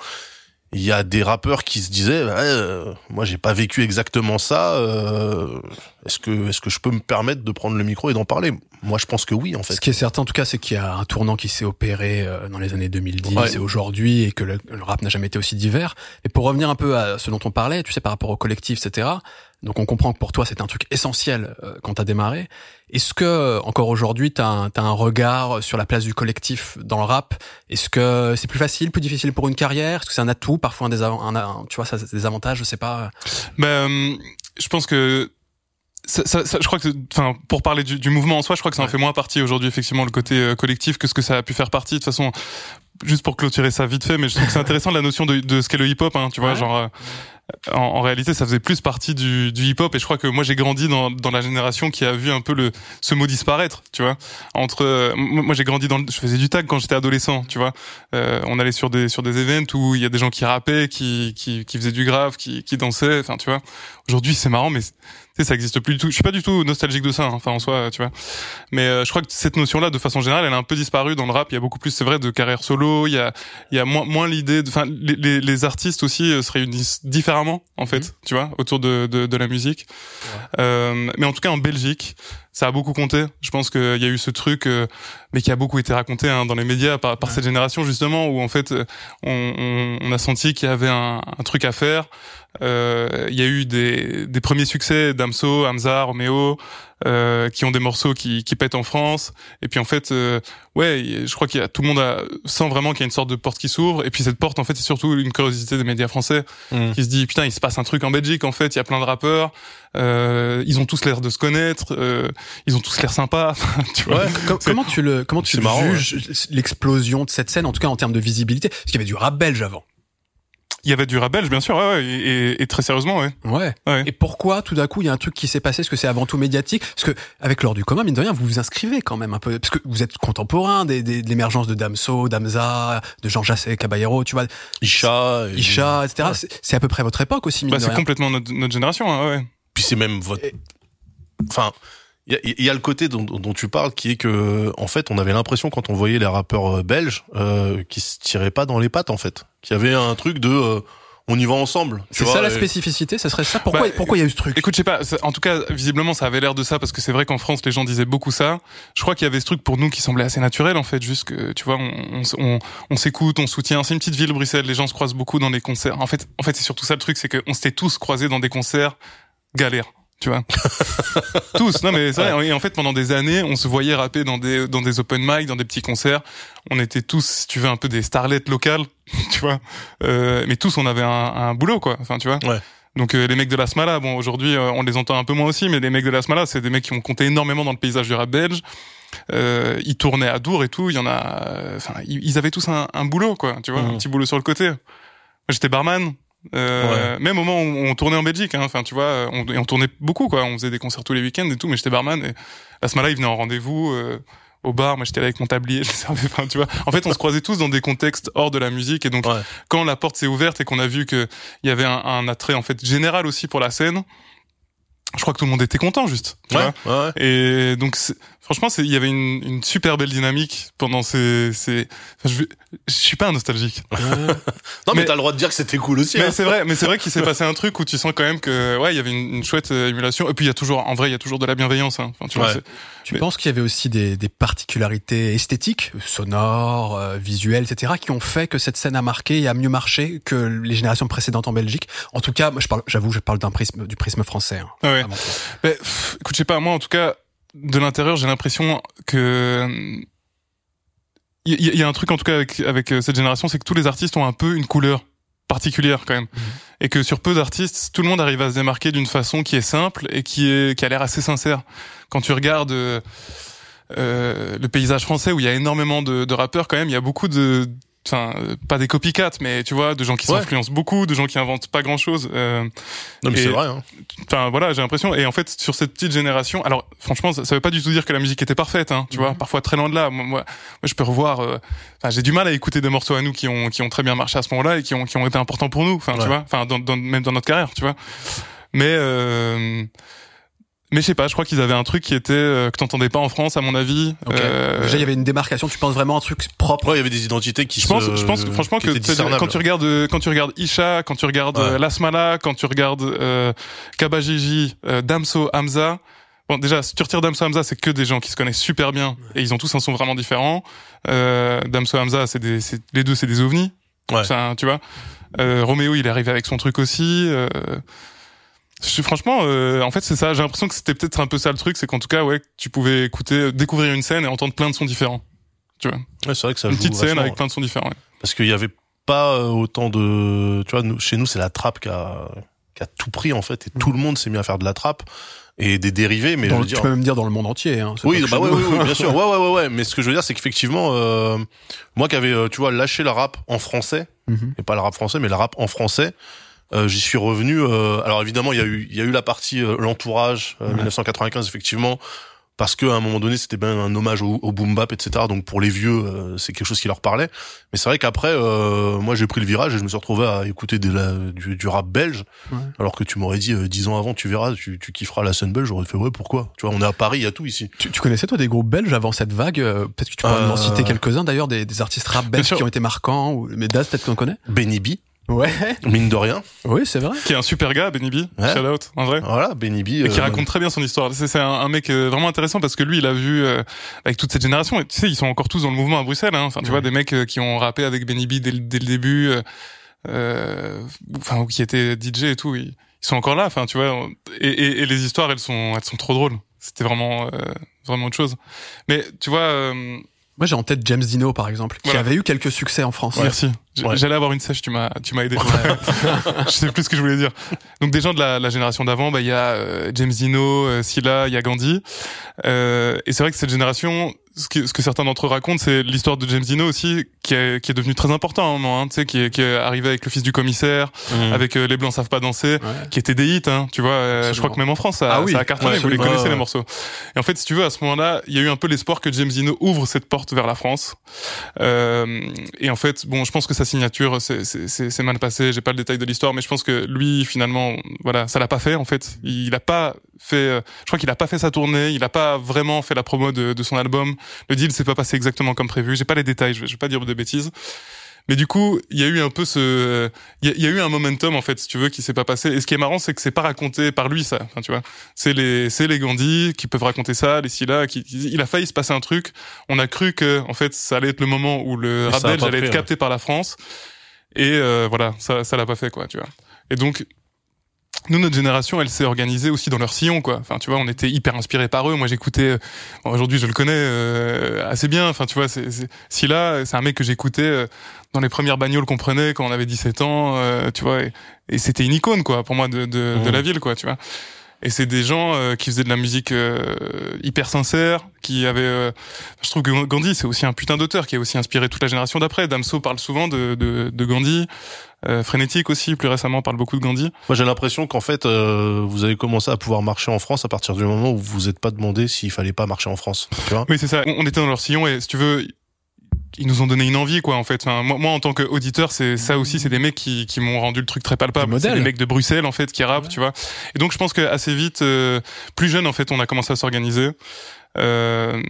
il y a des rappeurs qui se disaient, bah, euh, moi, j'ai pas vécu exactement ça. euh, est-ce que est-ce que je peux me permettre de prendre le micro et d'en parler? Moi, je pense que oui, en fait. Ce qui est certain, en tout cas, c'est qu'il y a un tournant qui s'est opéré euh, dans les années 2010 Ouais. et aujourd'hui, et que le, le rap n'a jamais été aussi divers. Et pour revenir un peu à ce dont on parlait, tu sais, par rapport au collectif, etc. Donc, on comprend que pour toi, c'est un truc essentiel euh, quand t'as démarré. Est-ce que euh, encore aujourd'hui, t'as un, regard sur la place du collectif dans le rap? Est-ce que c'est plus facile, plus difficile pour une carrière? Est-ce que c'est un atout, parfois un, désav- un, un- tu vois, ça, des avantages, je sais pas. Ben, je pense que ça, ça, ça- je crois que, enfin, pour parler du, du mouvement en soi, je crois que ça en fait moins partie aujourd'hui, effectivement, le côté euh, collectif que ce que ça a pu faire partie. De toute façon, juste pour clôturer ça vite fait, mais je trouve que c'est intéressant la notion de, de ce qu'est le hip-hop, hein, tu vois, Ouais. genre. euh, en, en réalité, ça faisait plus partie du, du hip-hop et je crois que moi j'ai grandi dans, dans la génération qui a vu un peu le ce mot disparaître, tu vois. Entre euh, moi j'ai grandi dans, le- je faisais du tag quand j'étais adolescent, tu vois. Euh, on allait sur des sur des events où il y a des gens qui rappaient, qui qui, qui faisaient du grave, qui qui dansaient, enfin tu vois. Aujourd'hui c'est marrant, mais sais ça existe plus du tout. Je suis pas du tout nostalgique de ça, hein, enfin en soi, tu vois. Mais euh, je crois que cette notion-là, de façon générale, elle a un peu disparu dans le rap. Il y a beaucoup plus, c'est vrai, de carrières solo il y a il y a moins moins l'idée enfin les, les, les, artistes aussi se réunissent différemment en fait, mhm. tu vois, autour de de, de la musique. Euh, mais en tout cas en Belgique, ça a beaucoup compté. Je pense qu'il y a eu ce truc, euh, mais qui a beaucoup été raconté hein, dans les médias par, par cette génération justement, où en fait on, on, on a senti qu'il y avait un, un, truc à faire. Euh, il y a eu des, des premiers succès d'Amso, Hamza, Romeo, euh, qui ont des morceaux qui, qui pètent en France. Et puis en fait, euh, ouais, je crois qu'il y a tout le monde a, sent vraiment qu'il y a une sorte de porte qui s'ouvre. Et puis cette porte, en fait, c'est surtout une curiosité des médias français mm. qui se dit putain, il se passe un truc en Belgique. En fait, il y a plein de rappeurs. Euh, ils ont tous l'air de se connaître. Euh, ils ont tous l'air sympas. tu vois comment tu le comment tu juges l'explosion de cette scène, en tout cas en termes de visibilité? Parce qu'il y avait du rap belge avant. Il y avait du rap belge, bien sûr, ouais, ouais et, et, très sérieusement, ouais. ouais. ouais. Et pourquoi, tout d'un coup, il y a un truc qui s'est passé? Est-ce que c'est avant tout médiatique? Parce que avec l'ordre du commun, mine de rien, vous vous inscrivez quand même un peu, parce que vous êtes contemporain des, des, de l'émergence de Damso, Damza, de Jean Jassé Caballero, tu vois. Isha, Isha, etc. C'est à peu près votre époque aussi, mine bah, C'est complètement notre, notre génération, hein, ouais. Puis c'est même votre. Enfin, il y, y a, le côté dont, dont, tu parles qui est que en fait on avait l'impression quand on voyait les rappeurs euh, belges euh, qui se tiraient pas dans les pattes en fait. Qu'il y avait un truc de euh, on y va ensemble c'est ça la spécificité ça serait ça. Pourquoi bah, pourquoi il y a eu ce truc? écoute je sais pas en tout cas visiblement ça avait l'air de ça parce que c'est vrai qu'en France les gens disaient beaucoup ça. Je crois qu'il y avait ce truc pour nous qui semblait assez naturel en fait juste que tu vois on, on, on s'écoute on soutient. C'est une petite ville Bruxelles les gens se croisent beaucoup dans les concerts. En fait en fait c'est surtout ça le truc c'est qu'on s'était tous croisés dans des concerts galère tu vois. Tous. Non, mais c'est vrai. Et en fait, pendant des années, on se voyait rapper dans des, dans des open mic, dans des petits concerts. On était tous, si tu veux, un peu des starlets locales, tu vois. Euh, mais tous, on avait un, un, boulot, quoi. Enfin, tu vois. Ouais. Donc euh, les mecs de la Smala, bon aujourd'hui euh, on les entend un peu moins aussi, mais les mecs de la Smala, c'est des mecs qui ont compté énormément dans le paysage du rap belge. Euh, ils tournaient à Dour et tout. Il y en a, enfin ils avaient tous un, un boulot quoi, tu vois, un mmh. petit boulot sur le côté. J'étais barman, euh, Même au moment où on tournait en Belgique, hein, enfin tu vois, on, on, tournait beaucoup quoi, on faisait des concerts tous les week-ends et tout, mais j'étais barman et à ce moment-là il venait en rendez-vous euh, au bar, moi j'étais là avec mon tablier, je servais, enfin tu vois. En fait, on se croisait tous dans des contextes hors de la musique et donc quand la porte s'est ouverte et qu'on a vu que il y avait un, un, attrait en fait général aussi pour la scène, je crois que tout le monde était content juste. Tu ouais, vois Et donc franchement, il y avait une, une, super belle dynamique pendant ces. ces... Enfin, je, je suis pas un nostalgique. non, mais, mais t'as le droit de dire que c'était cool aussi. Mais hein. c'est vrai, mais c'est vrai qu'il s'est passé un truc où tu sens quand même que ouais, il y avait une, une chouette euh, émulation. Et puis il y a toujours, en vrai, il y a toujours de la bienveillance. Hein. Enfin, tu vois, tu penses qu'il y avait aussi des, des particularités esthétiques, sonores, euh, visuelles, etc., qui ont fait que cette scène a marqué et a mieux marché que les générations précédentes en Belgique? En tout cas, moi, je parle, j'avoue, je parle d'un prisme, du prisme français. Hein, ah ouais. Mais, écoute, je sais pas, moi, en tout cas, de l'intérieur, j'ai l'impression que il y, y, a un truc en tout cas avec, avec euh, cette génération, c'est que tous les artistes ont un peu une couleur particulière quand même, mhm. et que sur peu d'artistes, tout le monde arrive à se démarquer d'une façon qui est simple et qui est qui a l'air assez sincère. Quand tu regardes euh, euh le paysage français où il y a énormément de, de rappeurs, quand même, il y a beaucoup de enfin euh, pas des copycats mais tu vois de gens qui s'influencent beaucoup de gens qui inventent pas grand chose euh, non mais c'est vrai hein. enfin voilà j'ai l'impression et en fait sur cette petite génération alors franchement ça, ça veut pas du tout dire que la musique était parfaite hein, tu vois mhm. parfois très loin de là moi, moi, je peux revoir euh, j'ai du mal à écouter des morceaux à nous qui ont qui ont très bien marché à ce moment-là et qui ont qui ont été importants pour nous enfin tu vois enfin dans, dans, même dans notre carrière tu vois mais euh, mais je sais pas, je crois qu'ils avaient un truc qui était euh, que t'entendais pas en France, à mon avis. Euh... Déjà, il y avait une démarcation. Tu penses vraiment un truc propre Ouais, il y avait des identités qui. Je pense, je pense franchement que quand tu regardes, quand tu regardes Isha, quand tu regardes ouais. Euh, Lasmala, quand tu regardes euh, Kabajiji, euh, Damso, Hamza. Bon, déjà, si tu retires Damso Hamza, c'est que des gens qui se connaissent super bien et ils ont tous un son vraiment différent. Euh, Damso Hamza, c'est des, les deux, c'est des ovnis. Ouais. Ça, tu vois. Euh, Roméo, il est arrivé avec son truc aussi. Euh, franchement, euh, en fait, c'est ça. J'ai l'impression que c'était peut-être un peu ça le truc, c'est qu'en tout cas, ouais, tu pouvais écouter, découvrir une scène et entendre plein de sons différents. Tu vois. Ouais, c'est vrai que ça Une petite scène avec ouais. plein de sons différents. Ouais. Parce qu'il y avait pas euh, autant de, tu vois, nous, chez nous, c'est la trappe qui a, qui a tout pris en fait, et mmh. tout le monde s'est mis à faire de la trappe et des dérivés. Mais dans je veux dire, tu peux même dire dans le monde entier. Hein, oui, bah oui, oui, oui, bien sûr. Ouais, ouais, ouais, ouais. Mais ce que je veux dire, c'est qu'effectivement, euh, moi qui avais, euh, tu vois, lâché le rap en français, mmh. et pas le rap français, mais le rap en français. Euh, j'y suis revenu. Euh, alors évidemment, il y a eu, il y a eu la partie euh, l'entourage, 1995 effectivement, parce que à un moment donné c'était bien un hommage au, au boom bap etc donc pour les vieux euh, c'est quelque chose qui leur parlait. Mais c'est vrai qu'après euh, moi j'ai pris le virage et je me suis retrouvé à écouter des, la- du, du rap belge. Ouais. alors que tu m'aurais dit euh, dix ans avant tu verras tu, tu kifferas la scène belge j'aurais fait ouais pourquoi? Tu vois on est à Paris il y a tout ici. Tu, tu connaissais toi des groupes belges avant cette vague Peut-être que tu pourrais m'en citer quelques-uns d'ailleurs, des, des artistes rap belges qui ont été marquants. Ou... Mais Daz, peut-être qu'on connaît? Benny B Ouais. mine de rien Oui, c'est vrai. Qui est un super gars, Benny B. Ouais. Shout out, en vrai. voilà Benny B Et qui euh, raconte très bien son histoire. C'est c'est un, un mec euh, vraiment intéressant parce que lui, il a vu euh, avec toute cette génération. Et tu sais, ils sont encore tous dans le mouvement à Bruxelles. Hein. Enfin, tu Ouais. vois, des mecs euh, qui ont rappé avec Benny B dès, le- dès le début, euh, enfin, ou qui étaient DJ et tout. Ils, ils sont encore là. Enfin, tu vois. Et, et, et les histoires, elles sont, elles sont trop drôles. C'était vraiment, euh, vraiment autre chose. Mais tu vois. euh, Moi, j'ai en tête James Dino, par exemple, qui avait eu quelques succès en France. Merci. Ouais. J'allais avoir une sèche, tu m'as, tu m'as aidé. je sais plus ce que je voulais dire. Donc des gens de la, la génération d'avant, bah il y a euh, James Dino, euh, Scylla, il y a Gandhi. Euh, et c'est vrai que cette génération, ce que, ce que certains d'entre eux racontent, c'est l'histoire de James Dino aussi, qui est, qui est devenu très important à un moment. Hein, tu sais, qui est, qui est arrivé avec le fils du commissaire, mhm. avec euh, les blancs savent pas danser, Ouais. qui étaient des hits. Hein, tu vois, euh, je crois que même en France, ça, Ah oui. ça a cartonné. Ouais, vous les connaissez les morceaux. Et en fait, si tu veux, à ce moment-là, il y a eu un peu l'espoir que James Dino ouvre cette porte vers la France. Euh, et en fait, bon, je pense que sa signature, c'est- mal passé. J'ai pas le détail de l'histoire, mais je pense que lui, finalement, voilà, ça l'a pas fait. En fait, il a pas fait. euh, Je crois qu'il a pas fait sa tournée. Il a pas vraiment fait la promo de, de son album. Le deal s'est pas passé exactement comme prévu. J'ai pas les détails. Je vais pas dire de bêtises. Mais du coup, il y a eu un peu ce, il y a, il y a eu un momentum en fait, si tu veux, qui s'est pas passé. Et ce qui est marrant, c'est que c'est pas raconté par lui ça. Enfin, tu vois, c'est les, c'est les Gandhi qui peuvent raconter ça, les Scylla, qui, il a failli se passer un truc. On a cru que en fait, ça allait être le moment où le rap belge allait être ouais. capté par la France. Et euh, voilà, ça, ça l'a pas fait quoi, tu vois. Et donc. Nous, notre génération, elle s'est organisée aussi dans leur sillon, quoi. Enfin, tu vois, on était hyper inspirés par eux. Moi, j'écoutais. euh, bon, Aujourd'hui, je le connais euh, assez bien. Enfin, tu vois, c'est, c'est, Scylla, c'est un mec que j'écoutais euh, dans les premières bagnoles qu'on prenait quand on avait 17 ans, euh, tu vois, et, et c'était une icône, quoi, pour moi, de, de, de Mhm. la ville, quoi, tu vois. Et c'est des gens euh, qui faisaient de la musique euh, hyper sincère, qui avaient. euh, je trouve que Gandhi, c'est aussi un putain d'auteur qui a aussi inspiré toute la génération d'après. Damso parle souvent de, de, de Gandhi. Euh, Frénétique aussi, plus récemment, parle beaucoup de Gandhi. Moi, j'ai l'impression qu'en fait, euh, vous avez commencé à pouvoir marcher en France à partir du moment où vous vous êtes pas demandé s'il fallait pas marcher en France. Tu vois Oui, c'est ça. On était dans leur sillon et si tu veux, ils nous ont donné une envie, quoi, en fait. Enfin, moi, moi, en tant qu'auditeur, c'est ça aussi, c'est des mecs qui, qui m'ont rendu le truc très palpable. Des C'est modèles. des mecs de Bruxelles, en fait, qui rappent, Ouais. tu vois. Et donc, je pense que assez vite, euh, plus jeune, en fait, on a commencé à s'organiser. Euh,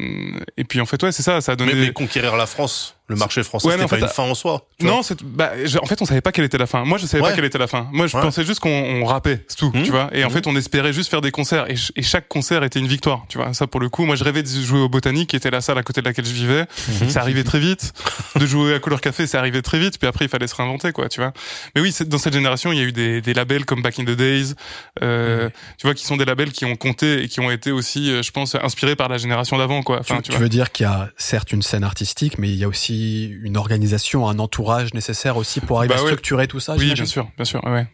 et puis, en fait, ouais, c'est ça, ça a donné. mais, mais conquérir la France, le marché français, Ouais, c'était en pas fait, une fin en soi. Non, c'est bah en fait on savait pas quelle était la fin. Moi je savais pas quelle était la fin. Moi je Ouais. pensais juste qu'on on rappait, c'est tout, tu vois. Et en Mhm. fait on espérait juste faire des concerts et, ch- et chaque concert était une victoire, tu vois. Ça pour le coup, moi je rêvais de jouer au Botanique qui était la salle à côté de laquelle je vivais. Mhm. Ça arrivait très vite. De jouer à Couleur Café, ça arrivait très vite. Puis après il fallait se réinventer quoi, tu vois. Mais oui, dans cette génération il y a eu des, des labels comme Back in the Days, euh, tu vois, qui sont des labels qui ont compté et qui ont été aussi, euh, je pense, inspirés par la génération d'avant quoi. Enfin, tu, tu tu vois. veux dire qu'il y a certes une scène artistique, mais il y a aussi une organisation, un entourage nécessaire aussi pour arriver Bah à ouais. structurer tout ça. Oui, bien sûr, bien sûr, ouais.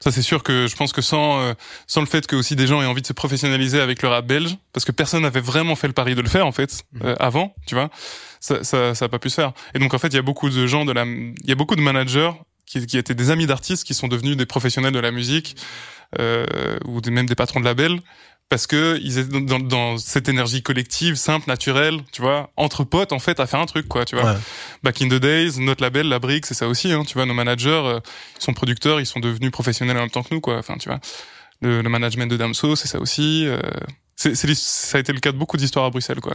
Ça c'est sûr que je pense que sans euh, sans le fait que aussi des gens aient envie de se professionnaliser avec le rap belge, parce que personne n'avait vraiment fait le pari de le faire en fait Mhm. euh, avant, tu vois, ça ça ça a pas pu se faire. Et donc en fait il y a beaucoup de gens de la, il y a beaucoup de managers qui, qui étaient des amis d'artistes qui sont devenus des professionnels de la musique euh, ou des- même des patrons de labels parce que ils étaient dans, dans cette énergie collective, simple, naturelle, tu vois, entre potes en fait à faire un truc quoi, tu vois. Ouais. Back in the days, notre label, la brique, c'est ça aussi, hein, tu vois, nos managers, euh, ils sont producteurs, ils sont devenus professionnels en même temps que nous, quoi. Enfin, tu vois, le, le management de Damso, c'est ça aussi. euh, c'est, ça a été le cas de beaucoup d'histoires à Bruxelles, quoi.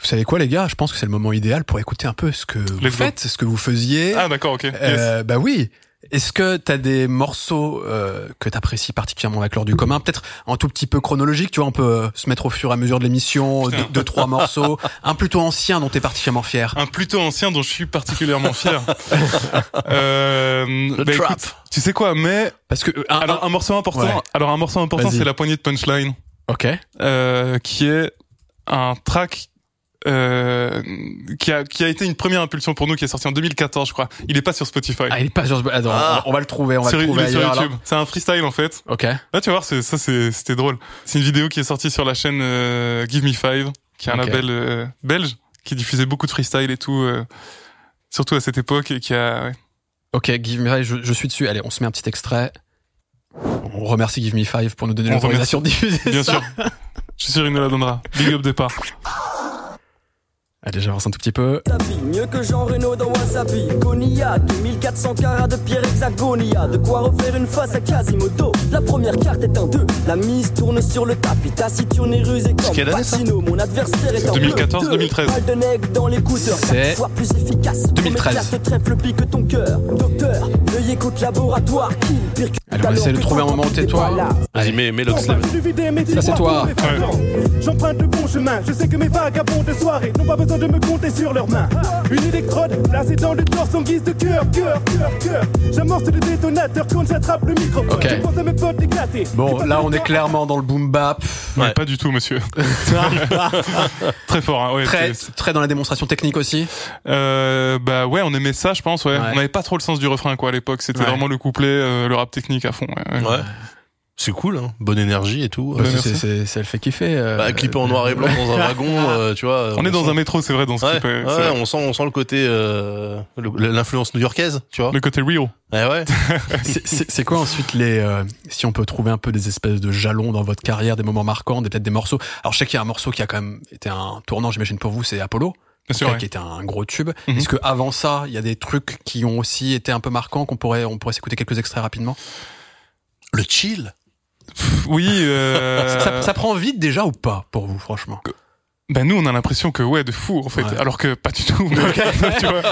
Vous savez quoi, les gars? Je pense que c'est le moment idéal pour écouter un peu ce que vous Let's go. faites, ce que vous faisiez. Ah, d'accord, ok. Yes. Euh, bah oui. Est-ce que t'as des morceaux euh, que t'apprécies particulièrement avec l'heure du commun? Peut-être un tout petit peu chronologique, tu vois, on peut euh, se mettre au fur et à mesure de l'émission, deux, deux, trois morceaux. Un plutôt ancien dont t'es particulièrement fier. Un plutôt ancien dont je suis particulièrement fier. euh, Le bah, trap. écoute, tu sais quoi, mais Parce que... euh, un- alors un morceau important. Ouais. Alors un morceau important, c'est la poignée de punchline. Ok. euh, qui est un track euh, qui a qui a été une première impulsion pour nous qui est sorti en 2014 je crois. Il est pas sur Spotify. Ah, il est pas sur... Attends, Ah. on va le trouver, on va Sur- le il trouver est sur. YouTube. C'est un freestyle en fait. Ok. Là tu vas voir, c'est ça c'est c'était drôle. C'est une vidéo qui est sortie sur la chaîne euh, Give Me Five, qui est un label euh, belge qui diffusait beaucoup de freestyle et tout, euh, surtout à cette époque et qui a ouais. Ok, Give Me Five, je, je suis dessus. Allez, on se met un petit extrait. On remercie Give Me Five pour nous donner On l'autorisation de diffuser bien ça. sûr. Je suis sûr il nous la donnera. Big up départ. Allez, j'avance un tout petit peu. Mieux que Jean Reno dans Wasabi. Cognac, 1400 carats de pierre hexagonia. De quoi refaire une face à Quasimodo. La première carte est en deux. La mise tourne sur le tapis. Taciturne et rusé comme quelle année, ça Pacino. Mon adversaire est en 2014, bleu. 2013. Balle de nègre dans l'écouteur. C'est Quatre fois plus efficace. 2013. Ton éclair te trèfle pique ton cœur. Docteur, veuillez écoute laboratoire. Qui percute Allez, on va essayer de trouver un moment où tais-toi. Vas-y, mets. Ça, c'est toi. J'emprunte le bon chemin. Je sais que mes vagabonds de soirée n'ont pas besoin de me compter sur leurs mains. Une électrode placée dans le torse en guise de cœur, cœur, cœur, cœur. J'amorce le détonateur quand j'attrape le microphone. Ok. Je pense à mes potes éclatés. Bon, là, on est clairement dans le boom bap. Ouais. Ouais. pas du tout, monsieur. très fort, hein. Ouais, Très, très dans la démonstration technique aussi. Euh, bah ouais, on aimait ça, je pense. Ouais. Ouais. On n'avait pas trop le sens du refrain quoi à l'époque. C'était Ouais. vraiment le couplet, euh, le rap technique à fond. Ouais. C'est cool, hein. Bonne énergie et tout. Bah, c'est, c'est, c'est, elle fait kiffer. euh, Bah, clippé en noir et blanc dans un wagon, euh, tu vois. On est dans sent- un métro, c'est vrai, dans ce Ouais, clip, ouais, on sent, on sent le côté, euh, le- l'influence new-yorkaise, tu vois. Le côté real. Ouais, ouais. c'est, c'est, c'est quoi ensuite les, euh, si on peut trouver un peu des espèces de jalons dans votre carrière, des moments marquants, des peut-être des morceaux? Alors je sais qu'il y a un morceau qui a quand même été un tournant, j'imagine pour vous, c'est Apollo, Bien sûr. ouais. qui était un gros tube. Mhm. Est-ce que avant ça, il y a des trucs qui ont aussi été un peu marquants qu'on pourrait, on pourrait s'écouter quelques extraits rapidement? Le chill. Pff, Oui. Euh... Ça, ça prend vite déjà ou pas pour vous, franchement Bah nous on a l'impression que ouais de fou en fait. Ouais. alors que pas du tout. Mais- tu vois.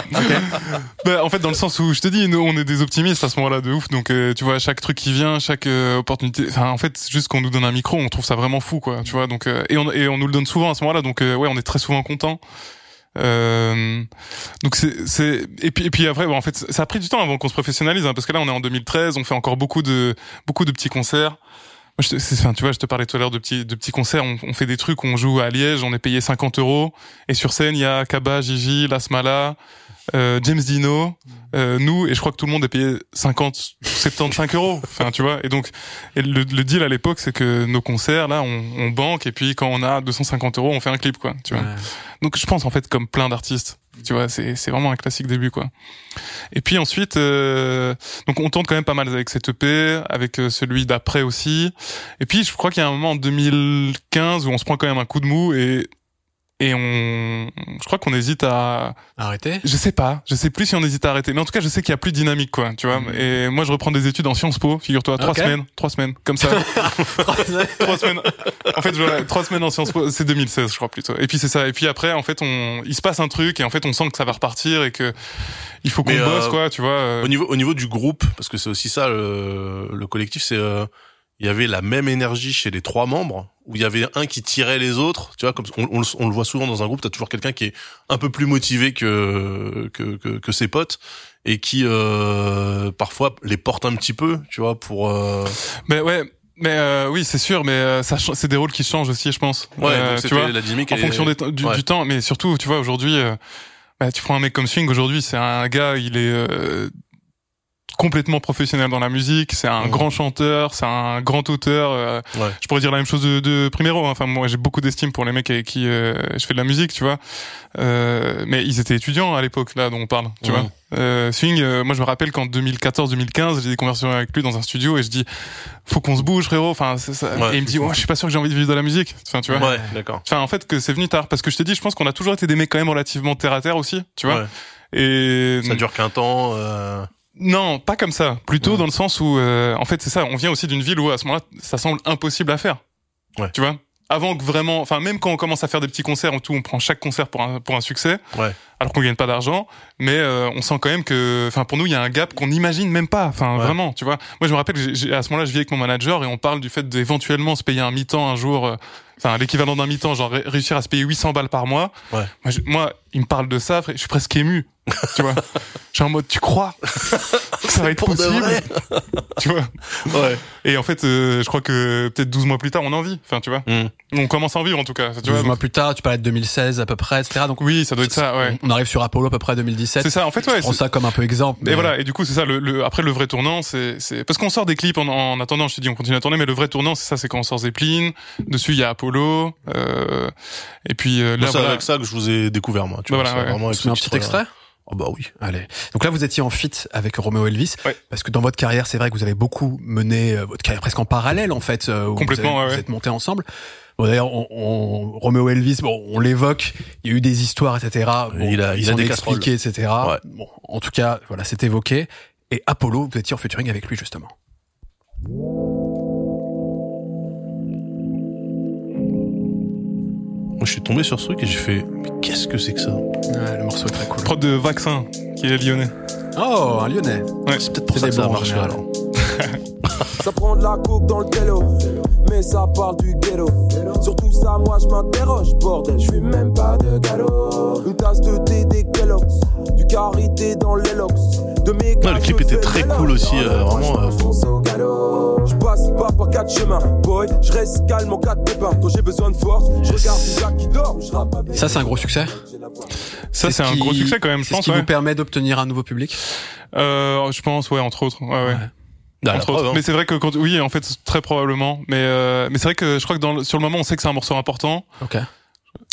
Bah, en fait dans le sens où je te dis nous on est des optimistes à ce moment-là de ouf. Donc euh, tu vois chaque truc qui vient chaque euh, opportunité enfin en fait juste qu'on nous donne un micro on trouve ça vraiment fou quoi tu vois. Donc euh, et on et on nous le donne souvent à ce moment-là. Donc euh, ouais on est très souvent content euh, donc c'est c'est et puis et puis après bon, en fait ça a pris du temps avant qu'on se professionnalise hein, parce que là on est en 2013 on fait encore beaucoup de beaucoup de petits concerts moi, je te, enfin, tu vois, je te parlais tout à l'heure de petits, de petits concerts. On, on fait des trucs, on joue à Liège, on est payé 50 euros. Et sur scène, il y a Kaba, Gigi, Lasmala, euh, James Dino, euh, nous, et je crois que tout le monde est payé 50, 75 euros. Enfin, tu vois. Et donc, et le, le deal à l'époque, c'est que nos concerts, là, on, on banque, et puis quand on a 250 euros, on fait un clip, quoi. Tu vois. Ouais. Donc je pense en fait comme plein d'artistes, tu vois, c'est c'est vraiment un classique début quoi. Et puis ensuite, euh, donc on tourne quand même pas mal avec cette EP, avec euh, celui d'après aussi. Et puis je crois qu'il y a un moment en 2015 où on se prend quand même un coup de mou et et on, je crois qu'on hésite à, Arrêtez. je sais pas, je sais plus si on hésite à arrêter, mais en tout cas je sais qu'il y a plus de dynamique quoi, tu vois. Et moi je reprends des études en Sciences Po, figure-toi, trois semaines, trois semaines, comme ça. trois semaines. En fait, je, trois semaines en Sciences Po, c'est 2016, je crois plutôt. Et puis c'est ça. Et puis après, en fait, on, il se passe un truc et en fait, on sent que ça va repartir et que il faut qu'on Mais, euh, bosse, quoi, tu vois. euh. Au niveau, au niveau du groupe, parce que c'est aussi ça, le, le collectif, c'est, euh, il y avait la même énergie chez les trois membres, où il y avait un qui tirait les autres, tu vois, comme on, on le- on le voit souvent dans un groupe, t'as toujours quelqu'un qui est un peu plus motivé que que, que, que ses potes et qui euh, parfois les porte un petit peu, tu vois, pour euh, Mais ouais. Mais euh, oui, c'est sûr, mais euh, ça, c'est des rôles qui changent aussi, je pense. ouais, Euh, donc tu vois, la dynamique en est- fonction des du, ouais. du temps. Mais surtout, tu vois, aujourd'hui, euh, bah, tu prends un mec comme Swing. Aujourd'hui, c'est un gars, il est euh, complètement professionnel dans la musique. C'est un grand chanteur, c'est un grand auteur. euh, Ouais. Je pourrais dire la même chose de, de Primero. hein. Enfin, moi, j'ai beaucoup d'estime pour les mecs avec qui euh, je fais de la musique, tu vois. Euh, mais ils étaient étudiants à l'époque, là, dont on parle, tu vois. Euh, Swing, euh, moi, je me rappelle qu'en 2014-2015, j'ai des conversations avec lui dans un studio et je dis, faut qu'on se bouge, frérot. Enfin, ça. Ouais. et il me dit, ouais, je suis pas sûr que j'ai envie de vivre de la musique. Enfin, tu vois. Ouais, d'accord. Enfin, en fait, que c'est venu tard. Parce que je t'ai dit, je pense qu'on a toujours été des mecs quand même relativement terre à terre aussi, tu vois. Ouais. Et Ça dure qu'un temps. Euh... non, pas comme ça. Plutôt Ouais. dans le sens où, euh, en fait, c'est ça. On vient aussi d'une ville où à ce moment-là, ça semble impossible à faire. Ouais. Tu vois? Avant que vraiment, enfin, même quand on commence à faire des petits concerts en tout, on prend chaque concert pour un pour un succès. Ouais. Alors qu'on gagne pas d'argent, mais euh, on sent quand même que, enfin, pour nous, il y a un gap qu'on n'imagine même pas. Enfin, vraiment, tu vois? Moi, je me rappelle, j'ai- à ce moment-là, je vis avec mon manager et on parle du fait d'éventuellement se payer un mi-temps un jour. euh, Enfin, l'équivalent d'un mi-temps, genre ré- réussir à se payer 800 balles par mois. Ouais. Moi, je- moi, il me parle de ça, je suis presque ému. tu vois. Je suis en mode, tu crois que ça va être possible Tu vois. Ouais. Et en fait, euh, je crois que peut-être 12 mois plus tard, on en vit. Enfin, tu vois. Mm. On commence à en vivre, en tout cas. Tu 12 vois. mois plus tard, tu parlais de 2016 à peu près, etc. Donc oui, ça doit être ça, ouais. on arrive sur Apollo à peu près 2017. C'est ça, en fait, ouais. Je prends ça comme un peu exemple. Et mais- voilà, et du coup, c'est ça, le, le- après le vrai tournant, c'est, c'est, parce qu'on sort des clips en, en attendant, je te dis, on continue à tourner, mais le vrai tournant, c'est ça, c'est quand on sort Zeppelin, dessus, il y a Apollo, euh, et puis, euh, là, c'est voilà. avec ça que je vous ai découvert, moi. Tu Bah vois, voilà, ouais. vraiment un petit extrait Oh bah oui. Allez. Donc là, vous étiez en fit avec Romeo Elvis. Ouais. Parce que dans votre carrière, c'est vrai que vous avez beaucoup mené euh, votre carrière presque en parallèle, en fait. euh, Complètement, vous, avez- ouais, vous ouais. êtes montés ensemble. Bon, d'ailleurs, on, on, Roméo Elvis, bon, on l'évoque. Il y a eu des histoires, etc. Bon, Il a- il ils a des expliqué, etc. Ouais. Bon, en tout cas, voilà, c'est évoqué. Et Apollo, vous étiez en featuring avec lui justement. Moi, je suis tombé sur ce truc et j'ai fait, mais qu'est-ce que c'est que ça? Ouais, le morceau est très cool. Prod de Vaccin, qui est lyonnais. Oh, un Lyonnais. C'est peut-être pour ça des que ça a marché alors. Ça prend de la coke dans le télo, mais ça parle du ghetto. Surtout ça, moi je m'interroge, bordel, je fume même pas de galop. Une tasse de thé des Kellogg's, du carité dans les locks. De mes Ouais, le clip était très cool aussi, euh, vraiment, euh. fonce au galop. Je passe pas par quatre chemins, boy, je reste calme en quatre pépins. Quand j'ai besoin de force, je regarde Isaac qui dort, je rappe avec. Ça, c'est un gros succès. Ça, c'est ce un qui- gros succès quand même, je c'est ce pense. qui ouais. vous permet d'obtenir un nouveau public? Euh, je pense, ouais, entre autres. Ouais, ouais. Ouais. Ah, preuve, hein. Mais c'est vrai que quand, oui, en fait, très probablement. Mais, euh, mais c'est vrai que je crois que dans le- sur le moment, on sait que c'est un morceau important. Ok.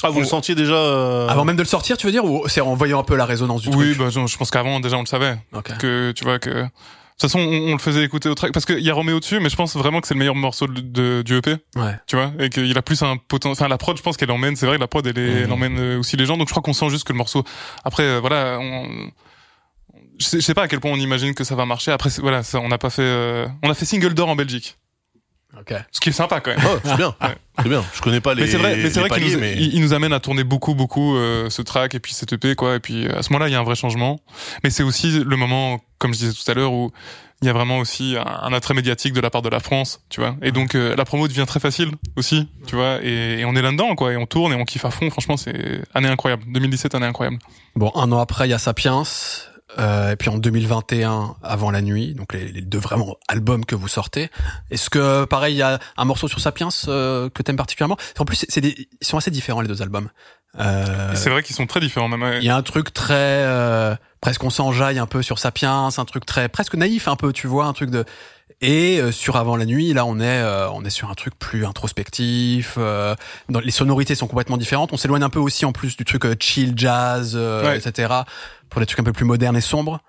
Ah, vous le sentiez déjà euh, Avant même de le sortir, tu veux dire, ou c'est en voyant un peu la résonance du Oui, truc bah, je, je pense qu'avant, déjà, on le savait. Ok. Que, tu vois, que, de toute façon, on, on le faisait écouter au track. Parce qu'il y a Roméo dessus, mais je pense vraiment que c'est le meilleur morceau de, de- du EP. Ouais. Tu vois, et qu'il a plus un potentiel. Enfin, la prod, je pense qu'elle emmène. C'est vrai que la prod, elle, est- elle emmène euh, aussi les gens. Donc, je crois qu'on sent juste que le morceau. Après, euh, voilà, on. Je sais, je sais pas à quel point on imagine que ça va marcher. Après, voilà, ça, on n'a pas fait. euh, On a fait single d'or en Belgique, Ok. ce qui est sympa quand même. Oh, c'est bien. C'est bien. Je connais pas les, mais c'est vrai, mais c'est vrai qu'il nous, mais il, il nous amène à tourner beaucoup, beaucoup euh, ce track et puis cette EP quoi. Et puis à ce moment-là, il y a un vrai changement. Mais c'est aussi le moment, comme je disais tout à l'heure, où il y a vraiment aussi un, un attrait médiatique de la part de la France, tu vois. Et donc euh, la promo devient très facile aussi, tu vois. Et, et on est là-dedans quoi. Et on tourne et on kiffe à fond. Franchement, c'est année incroyable. 2017, année incroyable. Bon, un an après, il y a Sapiens. Euh, et puis en 2021, avant la nuit, donc les, les deux vraiment albums que vous sortez. Est-ce que pareil, il y a un morceau sur Sapiens euh, que t'aimes particulièrement? En plus, c'est- des, ils sont assez différents les deux albums. Euh, c'est vrai qu'ils sont très différents même. il y a un truc très euh, presque on s'enjaille un peu sur Sapiens, un truc très presque naïf un peu, tu vois, un truc de et euh, sur Avant la nuit, là on est euh, on est sur un truc plus introspectif. euh, dans, les sonorités sont complètement différentes. On s'éloigne un peu aussi en plus du truc euh, chill jazz, euh, Ouais. etc. Pour des trucs un peu plus modernes et sombres.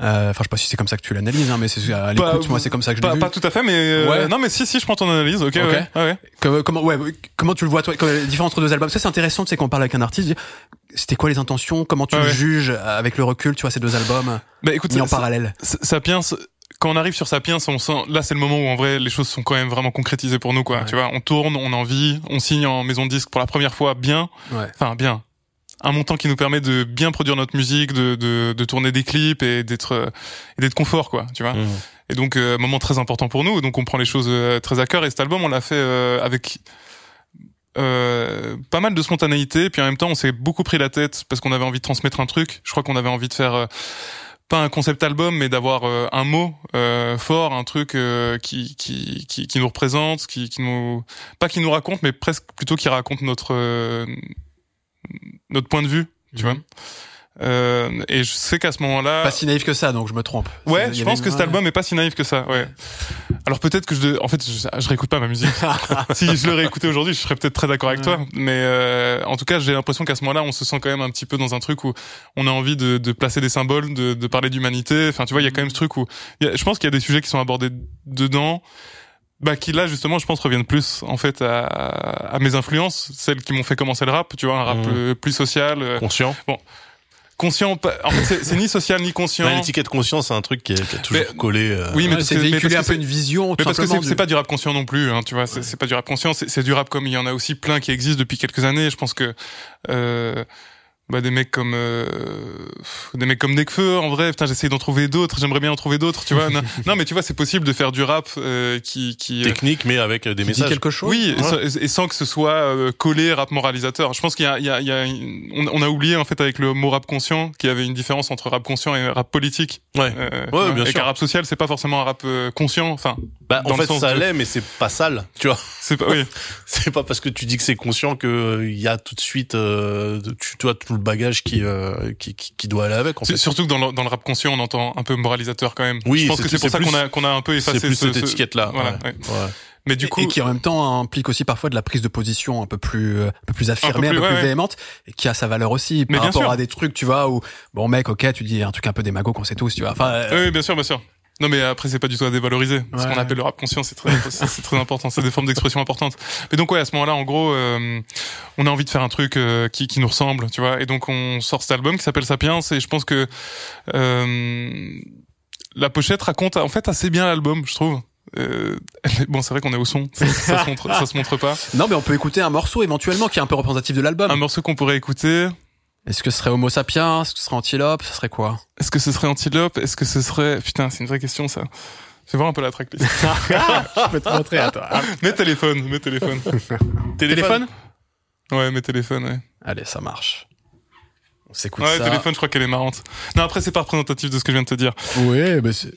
Euh, Enfin, je sais pas si c'est comme ça que tu l'analyses, hein, mais c'est à Pas- l'écoute, moi c'est comme ça que je l'ai Pas, vu. pas tout à fait, mais euh, Ouais. non, mais si, si, je prends ton analyse. Ok, Ok. ouais, ouais. Comment, ouais, comment tu le vois toi La différence entre deux albums Ça c'est intéressant, tu sais, quand on parle avec un artiste, c'était quoi les intentions Comment tu le juges avec le recul, tu vois, ces deux albums Bah écoute, mis en ça- parallèle Sapiens, quand on arrive sur Sapiens, on sent, là c'est le moment où en vrai les choses sont quand même vraiment concrétisées pour nous, quoi. Ouais. Tu vois, on tourne, on en vit, on signe en maison de disque pour la première fois bien, Ouais. enfin bien. Un montant qui nous permet de bien produire notre musique, de, de, de tourner des clips et d'être euh, et d'être confort, quoi. Tu vois. Mhm. Et donc euh, moment très important pour nous, donc on prend les choses euh, très à cœur. Et cet album, on l'a fait euh, avec euh, pas mal de spontanéité, puis en même temps, on s'est beaucoup pris la tête parce qu'on avait envie de transmettre un truc. Je crois qu'on avait envie de faire euh, pas un concept album, mais d'avoir euh, un mot euh, fort, un truc euh, qui, qui qui qui nous représente, qui qui nous pas qui nous raconte, mais presque plutôt qui raconte notre euh, notre point de vue, tu Mhm. vois. Euh, et je sais qu'à ce moment-là, Pas si naïf que ça, donc je me trompe. Ouais, je pense que cet album est pas si naïf que ça. Ouais. Alors peut-être que je, en fait, je, je réécoute pas ma musique. si je le réécoutais aujourd'hui, je serais peut-être très d'accord avec toi. Mais euh, en tout cas, j'ai l'impression qu'à ce moment-là, on se sent quand même un petit peu dans un truc où on a envie de, de placer des symboles, de, de parler d'humanité. Enfin, tu vois, il y a quand même ce truc où il y a- je pense qu'il y a des sujets qui sont abordés dedans. Bah qui là justement je pense reviennent plus en fait à, à mes influences celles qui m'ont fait commencer le rap tu vois un rap Mhm. euh, plus social euh, Conscient. conscient pas- en fait c'est- ni social ni conscient Ouais, L'étiquette conscience, c'est un truc qui est, qui est toujours Mais- collé. euh, oui mais Ouais, c'est véhiculer un peu une vision, Mais parce que c'est du- pas du rap conscient non plus, hein, tu vois. C'est pas du rap conscient, c'est c'est du rap comme il y en a aussi plein qui existent depuis quelques années. Je pense que euh, bah, des mecs comme euh, des mecs comme Nekfeu, en vrai, putain, j'essaye d'en trouver d'autres. J'aimerais bien en trouver d'autres, tu vois. non, non, mais tu vois, c'est possible de faire du rap euh, qui qui euh, technique, mais avec euh, des qui dit messages. quelque chose. oui, et Ouais. sans- et, sans que ce soit euh, collé rap moralisateur. Je pense qu'il y a, il y a, il y a une- on, on a oublié en fait avec le mot rap conscient qu'il y avait une différence entre rap conscient et rap politique. Ouais. Euh, Ouais, vois, bien et sûr. qu'un rap social, c'est pas forcément un rap euh, conscient. Enfin, Bah, en fait, ça de- l'est, mais c'est pas sale, tu vois. c'est pas. Oui. C'est pas parce que tu dis que c'est conscient que euh, il y a tout de suite, euh, tu tu vois, tout le bagage qui, euh, qui, qui, qui doit aller avec. En fait. Surtout que dans le, dans le rap conscient, on entend un peu moralisateur quand même. Oui, je pense c'est- que c'est pour ça qu'on a qu'on a un peu effacé plus ce- cette ce- étiquette-là. Voilà, ouais. ouais. Ouais. Mais du coup, et qui en même temps implique aussi parfois de la prise de position un peu plus euh, un peu plus affirmée, un peu plus, plus, ouais, ouais. véhémente et qui a sa valeur aussi Mais par rapport sûr. à des trucs tu vois où bon mec OK, tu dis un truc un peu démago qu'on sait tous, tu vois. Enfin euh, oui, bien sûr, bien sûr. Non mais après c'est pas du tout à dévaloriser. Ce qu'on appelle le rap conscient, c'est très, c'est très important. C'est des formes d'expression importantes. Mais donc ouais, à ce moment-là, en gros, euh, on a envie de faire un truc euh, qui, qui nous ressemble, tu vois. Et donc on sort cet album qui s'appelle Sapiens. Et je pense que euh, la pochette raconte en fait assez bien l'album, je trouve. Euh, bon, c'est vrai qu'on est au son, ça, ça se montre, ça se montre pas. Non, mais on peut écouter un morceau éventuellement qui est un peu représentatif de l'album. Un morceau qu'on pourrait écouter. Est-ce que ce serait Homo sapiens? Est-ce que ce serait Antilope? Ce serait quoi? Est-ce que ce serait Antilope? Est-ce que ce serait putain C'est une vraie question ça. Fais voir un peu la tracklist. Je peux te montrer à toi. mes téléphones, mes téléphones. Téléphone? Ouais, mes téléphones. Ouais. Allez, ça marche. On s'écoute Ouais, ça. téléphone, je crois qu'elle est marrante. Non, après, c'est pas représentatif de ce que je viens de te dire. Ouais, bah c'est...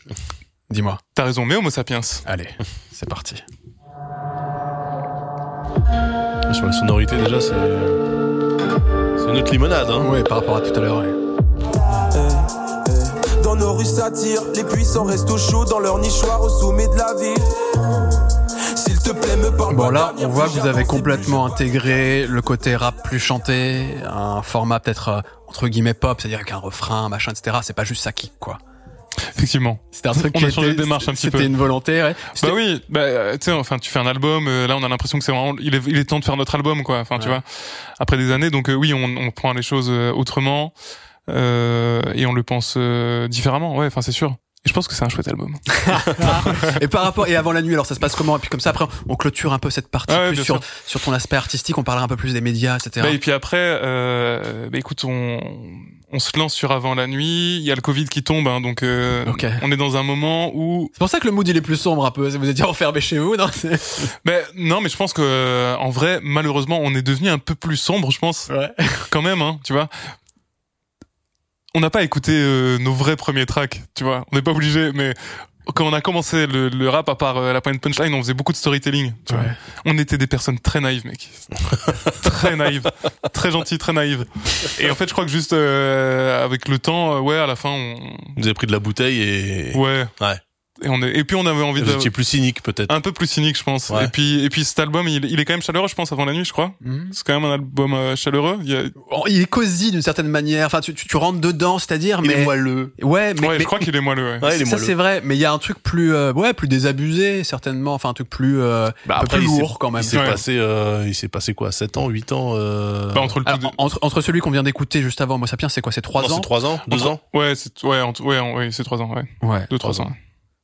Dis-moi. T'as raison, mais Homo sapiens. Allez, c'est parti. Sur la sonorité, déjà, c'est. C'est une autre limonade, hein. Ouais, par rapport à tout à l'heure. ouais. Dans nos rues s'attirent, les puissants restent au chaud dans leur nichoir au sommet de la ville. S'il te plaît, me parle Bon là, on voit que vous avez complètement intégré le côté rap plus chanté, un format peut-être euh, entre guillemets pop, c'est-à-dire avec un refrain, machin, etc. C'est pas juste ça kick, quoi. Effectivement. C'était un truc On qui a changé de démarche un petit peu. C'était une volonté, ouais. Bah oui, bah euh, tu sais, enfin, tu fais un album. euh, là, on a l'impression que c'est vraiment, il est, il est temps de faire notre album, quoi. Enfin, tu vois, après des années. Donc euh, oui, on, on prend les choses autrement euh, et on le pense euh, différemment. Ouais, enfin, c'est sûr. Je pense que c'est un chouette album. Et par rapport et avant la nuit, alors ça se passe comment? Et puis comme ça, après, on clôture un peu cette partie Ah ouais, plus bien sur sûr. sur ton aspect artistique. On parlera un peu plus des médias, etc. Bah, et puis après, euh, bah, écoute, on, on se lance sur avant la nuit. Il y a le Covid qui tombe, hein, donc euh, on est dans un moment où C'est pour ça que le mood il est plus sombre un peu. Vous étiez enfermé chez vous, non? C'est- Ben non, mais je pense que euh, en vrai, malheureusement, on est devenu un peu plus sombre, je pense, Ouais. quand même, hein, tu vois. On n'a pas écouté euh, nos vrais premiers tracks, tu vois. On n'est pas obligé, mais quand on a commencé le, le rap, à part euh, la point punchline, on faisait beaucoup de storytelling. Tu vois. On était des personnes très naïves, mec. très naïves, très gentilles, très naïves. Et en fait, je crois que juste euh, avec le temps, euh, ouais, à la fin, on, Vous avez pris de la bouteille et. ouais. Ouais. Et on est, et puis on avait envie Vous de étiez plus cynique, peut-être. un peu plus cynique, je pense. Ouais. Et puis, et puis cet album, il, il est quand même chaleureux, je pense, avant la nuit, je crois. Mhm. C'est quand même un album euh, chaleureux. Il y a... Oh, Il est cosy d'une certaine manière. Enfin, tu, tu, tu rentres dedans, c'est-à-dire, Il mais est moelleux. ouais, mais, ouais, mais- je crois qu'il est moelleux. Ouais. Ouais, il est ça c'est vrai, mais il y a un truc plus, euh, ouais, plus désabusé certainement. Enfin, un truc plus, euh, Bah, un peu après, plus lourd quand même. Il s'est Ouais. passé, euh, il s'est passé quoi, 7 ans, 8 ans, euh... Bah, entre le Alors, entre, entre celui qu'on vient d'écouter juste avant, moi Sapiens, c'est quoi C'est trois non, ans. c'est 3 ans, 2 entre- ans. Ouais, c'est ouais, ouais, ouais, c'est trois ans, ouais, Ouais. deux trois Trois ans.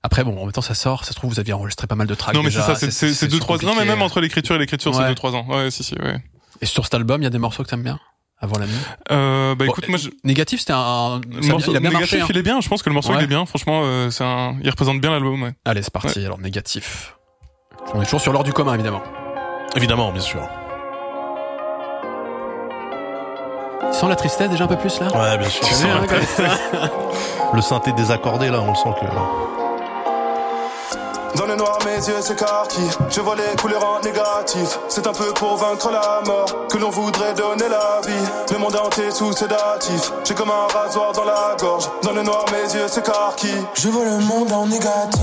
Après, bon, en même temps, ça sort. Ça se trouve, vous aviez enregistré pas mal de tracks. non, mais c'est ça, c'est- c'est c'est deux trois. Non, mais même entre l'écriture et l'écriture, c'est Ouais. deux trois ans. Ouais, si si, ouais. Et sur cet album, il y a des morceaux que t'aimes bien avant la nuit? Euh, bah Bon, écoute, moi, je... Négatif, c'était un. morceau il a bien négatif, marché. hein. il est bien. Je pense que le morceau Ouais. il est bien. Franchement, euh, c'est un, il représente bien l'album. Ouais. Allez, c'est parti. Alors négatif. On est toujours sur l'ordre du commun, évidemment. Évidemment, bien sûr. Tu sens la tristesse déjà un peu plus là? Ouais, bien sûr. Tu hein, quand- Le synthé désaccordé, là, on le sent que. Dans le noir, mes yeux s'écarquillent. Je vois les couleurs en négatif. C'est un peu pour vaincre la mort que l'on voudrait donner la vie. Le monde entier sous sédatif. J'ai comme un rasoir dans la gorge. Dans le noir, mes yeux s'écarquillent. Je vois le monde en négatif.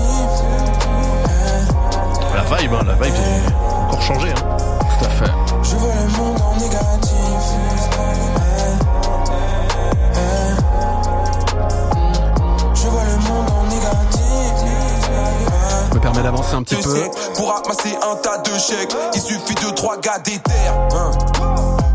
La vibe, hein, la vibe, c'est encore changé, hein. Tout à fait. Je vois le monde en négatif. Permets d'avancer un petit peu. pour ramasser un tas de chèques. Il suffit de trois gars d'éther. hein.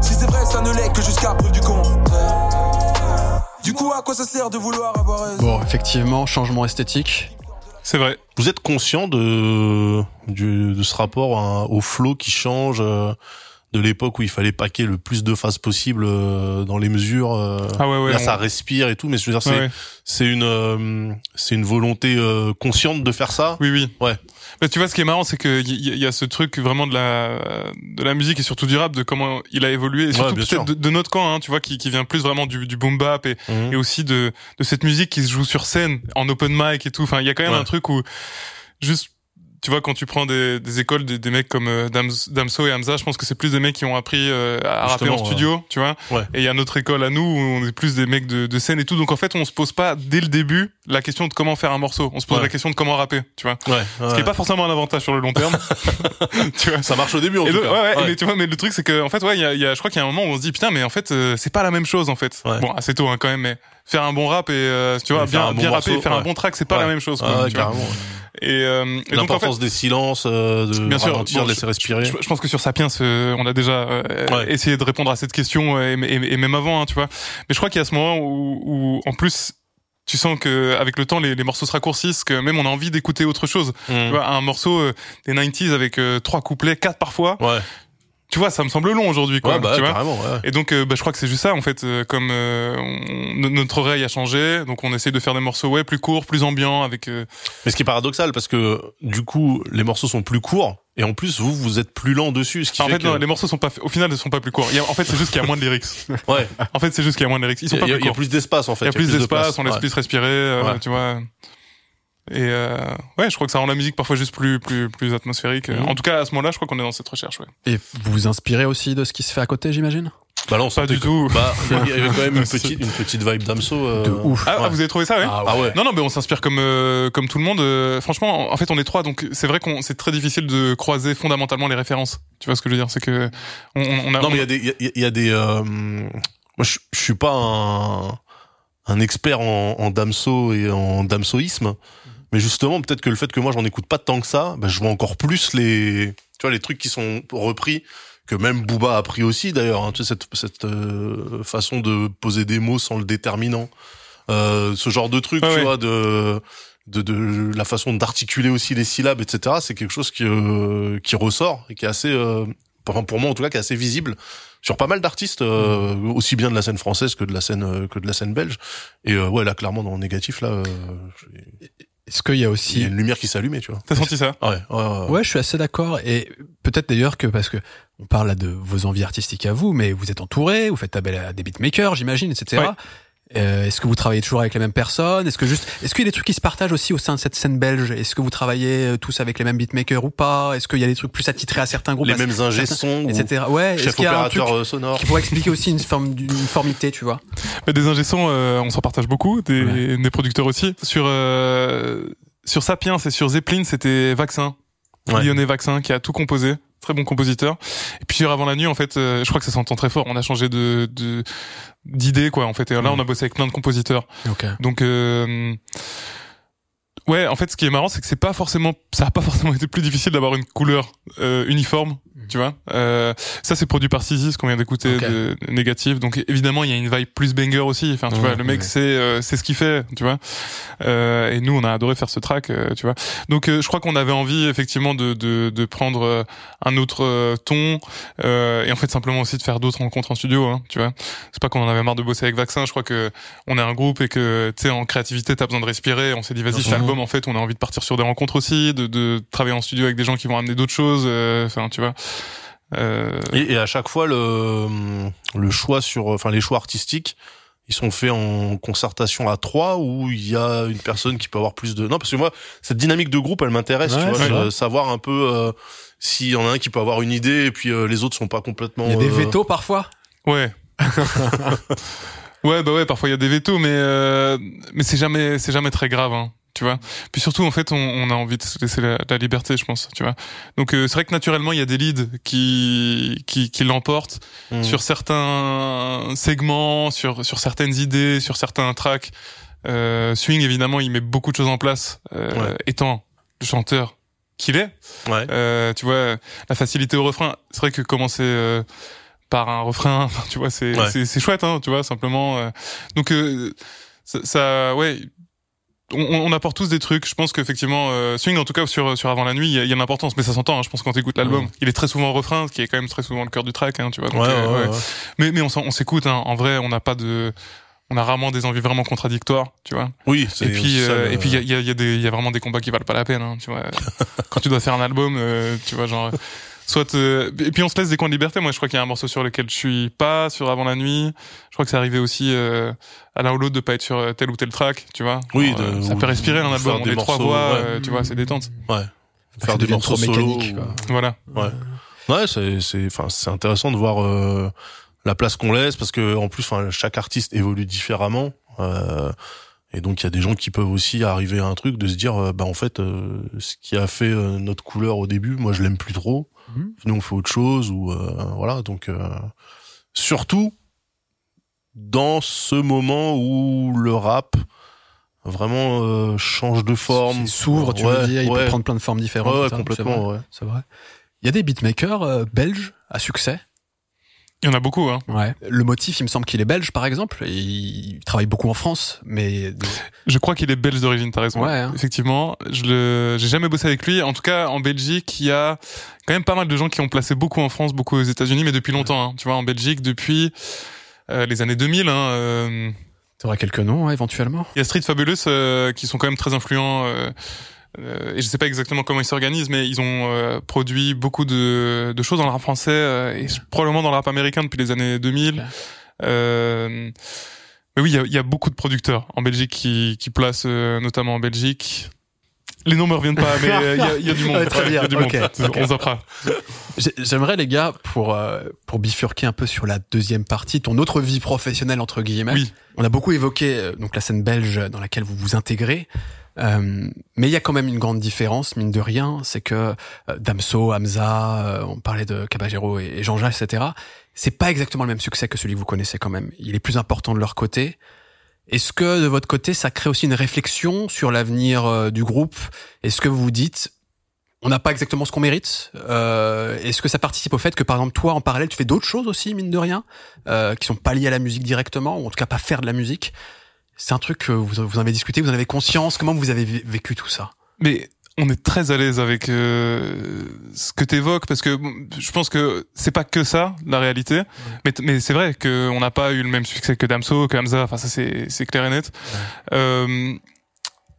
Si c'est vrai, ça ne l'est que jusqu'à preuve du contraire. Du coup, à quoi ça sert de vouloir avoir raison? Bon, effectivement, changement esthétique. C'est vrai. Vous êtes conscient de, du, de ce rapport à- au flow qui change euh, de l'époque où il fallait paquer le plus de phases possible euh, dans les mesures. euh, Ah ouais, ouais. là, ça respire et tout, mais je veux dire, c'est c'est une euh, c'est une volonté euh, consciente de faire ça. Oui, oui. Ouais. Mais tu vois, ce qui est marrant, c'est qu'il y, y- y a ce truc vraiment de la de la musique et surtout du rap, de comment il a évolué, et surtout peut-être de, de notre camp, hein, tu vois, qui, qui vient plus vraiment du, du boom bap et, Mhm. et aussi de de cette musique qui se joue sur scène, en open mic et tout. Enfin, il y a quand même un truc où juste tu vois, quand tu prends des, des écoles, des, des mecs comme euh, Dams- Damso et Hamza, je pense que c'est plus des mecs qui ont appris euh, à rapper en studio, tu vois. Ouais. Et il y a notre école à nous où on est plus des mecs de, de scène et tout. Donc en fait, on se pose pas dès le début la question de comment faire un morceau. On se pose Ouais. la question de comment rapper, tu vois. Ouais. Ce qui est pas forcément un avantage sur le long terme. tu vois. Ça marche au début en Et tout le- cas. ouais, mais tu vois, mais le truc c'est que en fait, ouais, il y a, y a- je crois qu'il y a un moment où on se dit putain, mais en fait, euh, c'est pas la même chose en fait. Ouais. Bon, assez tôt hein, quand même, mais faire un bon rap et euh, tu vois, Et bien bon bien rapper, faire un bon track, c'est pas Ouais. la même chose. Ah quoi, ouais, tu vois. Et, euh, et donc en fait, L'importance des silences, euh, de Bien ralentir, bon, de laisser respirer. je, je pense que sur Sapiens, euh, on a déjà euh, essayé de répondre à cette question euh, et, même avant, hein, tu vois. Mais je crois qu'il y a ce moment où, où, en plus, tu sens que avec le temps, les, les morceaux se raccourcissent, que même on a envie d'écouter autre chose. Mm. Tu vois, un morceau euh, des 90s avec euh, trois couplets, quatre parfois. Ouais. Tu vois, ça me semble long aujourd'hui, quoi. Ouais, bah, tu vois ouais. et donc, euh, bah, je crois que c'est juste ça, en fait. euh, comme euh, on- notre oreille a changé, donc on essaie de faire des morceaux ouais plus courts, plus ambiants, avec. euh, Mais ce qui est paradoxal, parce que du coup, les morceaux sont plus courts, et en plus, vous, vous êtes plus lent dessus, ce qui en fait fait, que... non, les morceaux sont pas. Au final, ils sont pas plus courts. Il y a- en fait, c'est juste qu'il y a moins de lyrics. Ouais, En fait, c'est juste qu'il y a moins de lyrics. Ils sont il y, pas a- plus il y a plus d'espace, en fait. Il y a plus de d'espace, place. on laisse Ouais. plus respirer, euh, tu vois. Et euh, ouais, je crois que ça rend la musique parfois juste plus plus plus atmosphérique. Mhm. En tout cas, à ce moment-là, je crois qu'on est dans cette recherche. Ouais. Et vous vous inspirez aussi de ce qui se fait à côté, j'imagine? Bah là, on Pas du que- tout. Bah, il y avait- quand même une petite, une petite vibe d'Amso. euh, De ouf. Ah, ah, ouais. vous avez trouvé ça, ouais? Ah ouais. Non, non, mais on s'inspire comme euh, comme tout le monde. euh, franchement, en fait, on est trois, donc c'est vrai qu'on c'est très difficile de croiser fondamentalement les références. Tu vois ce que je veux dire? C'est que on, on a. Non, mais il y a des, il y a, il y a des. euh, moi, je, je suis pas un, un expert en, en damso et en damsoïsme, mais justement, peut-être que le fait que moi j'en écoute pas tant que ça, bah, je vois encore plus les, tu vois, les trucs qui sont repris que même Booba a pris aussi d'ailleurs. Hein, tu sais cette cette euh, façon de poser des mots sans le déterminant, euh, ce genre de truc, tu ouais. vois, de de, de la façon d'articuler aussi les syllabes, etc. C'est quelque chose qui euh, qui ressort et qui est assez, euh, enfin, pour moi en tout cas, qui est assez visible sur pas mal d'artistes, euh, aussi bien de la scène française que de la scène euh, que de la scène belge. Et euh, ouais, là clairement dans le négatif, là, euh, Est-ce qu'il y a il y a aussi une lumière qui s'allumait, tu vois. T'as senti ça? Ouais, ouais, ouais. Ouais, je suis assez d'accord. Et peut-être d'ailleurs que parce que on parle là de vos envies artistiques à vous, mais vous êtes entouré, vous faites appel à des beatmakers, j'imagine, etc. Euh, est-ce que vous travaillez toujours avec les mêmes personnes? Est-ce que juste, est-ce qu'il y a des trucs qui se partagent aussi au sein de cette scène belge? Est-ce que vous travaillez euh, tous avec les mêmes beatmakers ou pas? Est-ce qu'il y a des trucs plus attitrés à certains groupes, les à mêmes ingés sons, ou etc. Ouais. Chef qu'il y a un truc opérateur euh, sonore. qui pourrait expliquer aussi une forme d'uniformité, tu vois? Mais Des ingé sons, euh, on s'en partage beaucoup, des, Ouais. des producteurs aussi. Sur euh, sur Sapiens et sur Zeppelin, c'était Vaccin, Ouais. Lyonnais Vaccin, qui a tout composé. Très bon compositeur. Et puis Avant la nuit, en fait, euh, je crois que ça s'entend très fort. On a changé de de- d'idée, quoi, en fait. Et là, Mm. on a bossé avec plein de compositeurs. Ok. Donc, euh, ouais, en fait, ce qui est marrant, c'est que c'est pas forcément, ça a pas forcément été plus difficile d'avoir une couleur euh, uniforme, tu vois. Euh, ça, c'est produit par Sizis qu'on vient d'écouter de, Négative. Donc, évidemment, il y a une vibe plus banger aussi. Enfin, tu Ouais, vois, le mec, ouais. c'est euh, c'est ce qu'il fait, tu vois. Euh, et nous, on a adoré faire ce track, euh, tu vois. Donc, euh, je crois qu'on avait envie effectivement de de, de prendre euh, un autre ton euh, et en fait simplement aussi de faire d'autres rencontres en studio, hein, tu vois. C'est pas qu'on en avait marre de bosser avec Vaccin. Je crois que on est un groupe et que tu sais en créativité t'as besoin de respirer. On s'est dit vas-y cet album en fait on a envie de partir sur des rencontres aussi, de, de travailler en studio avec des gens qui vont amener d'autres choses. euh, Enfin tu vois. Euh, Et, et à chaque fois, le, le choix sur, enfin, les choix artistiques, ils sont faits en concertation à trois ou il y a une personne qui peut avoir plus de. Non, parce que moi, cette dynamique de groupe, elle m'intéresse, Ouais, tu vois, savoir un peu euh, s'il y en a un qui peut avoir une idée et puis euh, les autres sont pas complètement. Il y a des euh, vétos parfois? ouais. ouais bah ouais parfois il y a des vétos mais euh, mais c'est jamais c'est jamais très grave. Hein. Tu vois. Puis surtout, en fait, on, on a envie de se laisser la, la liberté, je pense. Tu vois. Donc, euh, c'est vrai que naturellement, il y a des leads qui qui, qui l'emportent. hmm. sur certains segments, sur sur certaines idées, sur certains tracks. Euh, Swing évidemment, il met beaucoup de choses en place, euh, Ouais. étant le chanteur qu'il est. Ouais. Euh, tu vois, la facilité au refrain. C'est vrai que commencer euh, par un refrain, tu vois, c'est Ouais. c'est chouette, hein, tu vois, simplement. euh. donc euh, ça, ça, ouais. On, on apporte tous des trucs. Je pense qu'effectivement, euh, Swing, en tout cas sur sur Avant la nuit, il y a, il y a une importance, mais ça s'entend. hein, je pense quand t'écoutes l'album, Ouais. il est très souvent refrain, ce qui est quand même très souvent le cœur du track, hein, tu vois. Donc, euh, ouais, ouais. ouais. Mais, mais on, on s'écoute, hein. en vrai, on n'a pas de, on a rarement des envies vraiment contradictoires, tu vois. Oui, c'est Et puis, euh, et puis, il y a, il y, a, y a des, il y a vraiment des combats qui valent pas la peine, hein, tu vois. Quand tu dois faire un album, euh, tu vois, genre, soit, euh, et puis on se laisse des coins de liberté. Moi, je crois qu'il y a un morceau sur lequel je suis pas, sur Avant la nuit. Je crois que c'est arrivé aussi, euh, à l'un ou l'autre de pas être sur tel ou tel track, tu vois. Oui, Genre, de- euh, ça peut respirer un album. faire On des est trois voix, ouais. euh, tu vois, c'est détente. Ouais. faire des devient morceaux trop solo. quoi. Voilà. Ouais. Ouais, c'est c'est enfin c'est intéressant de voir euh, la place qu'on laisse parce que en plus enfin chaque artiste évolue différemment euh, et donc il y a des gens qui peuvent aussi arriver à un truc de se dire euh, bah en fait euh, ce qui a fait euh, notre couleur au début, moi je l'aime plus trop. Mhm. Nous on fait autre chose ou euh, voilà donc euh, surtout dans ce moment où le rap vraiment euh, change de forme, Il s'ouvre, tu Ouais, veux dire, il ouais. peut prendre plein de formes différentes. Ouais, ouais, et ça, c'est vrai, complètement ouais. C'est vrai. Il y a des beatmakers euh, belges à succès? Il y en a beaucoup, hein. Ouais. Le motif, il me semble qu'il est belge, par exemple. Et il travaille beaucoup en France, mais Je crois qu'il est belge d'origine, t'as raison. Ouais, hein. Effectivement, je le, j'ai jamais bossé avec lui. En tout cas, en Belgique, il y a quand même pas mal de gens qui ont placé beaucoup en France, beaucoup aux États-Unis, mais depuis longtemps. Hein. Tu vois, en Belgique, depuis les années 2000. Hein, euh, t'auras quelques noms, ouais, éventuellement. il y a Street Fabulous euh, qui sont quand même très influents. Euh, euh, et je sais pas exactement comment ils s'organisent, mais ils ont euh, produit beaucoup de, de choses dans le rap français euh, et probablement dans le rap américain depuis les années 2000. Ouais. Euh, mais oui, il y a, y a beaucoup de producteurs en Belgique qui, qui placent, euh, notamment en Belgique. Les noms me reviennent pas, mais euh, il y, a, il y a du monde. Ouais, très y a bien, du monde. ok. On zappera. J'ai- J'aimerais, les gars, pour, euh, pour bifurquer un peu sur la deuxième partie, ton autre vie professionnelle, entre guillemets. Oui. On a beaucoup évoqué euh, donc la scène belge dans laquelle vous vous intégrez. Euh, mais il y a quand même une grande différence, mine de rien, c'est que euh, Damso, Hamza, euh, on parlait de Caballero et, et Jean-Jacques, etc. C'est pas exactement le même succès que celui que vous connaissez quand même. Il est plus important de leur côté. Est-ce que de votre côté, ça crée aussi une réflexion sur l'avenir euh, du groupe? Est-ce que vous vous dites, on n'a pas exactement ce qu'on mérite? Euh, Est-ce que ça participe au fait que, par exemple, toi, en parallèle, tu fais d'autres choses aussi, mine de rien, euh, qui sont pas liées à la musique directement, ou en tout cas pas faire de la musique? C'est un truc que vous, vous en avez discuté, vous en avez conscience. Comment vous avez vé- vécu tout ça? Mais on est très à l'aise avec euh, ce que t'évoques parce que je pense que c'est pas que ça la réalité, mais mais c'est vrai que on n'a pas eu le même succès que Damso, que Hamza. Enfin ça c'est c'est clair et net. Euh,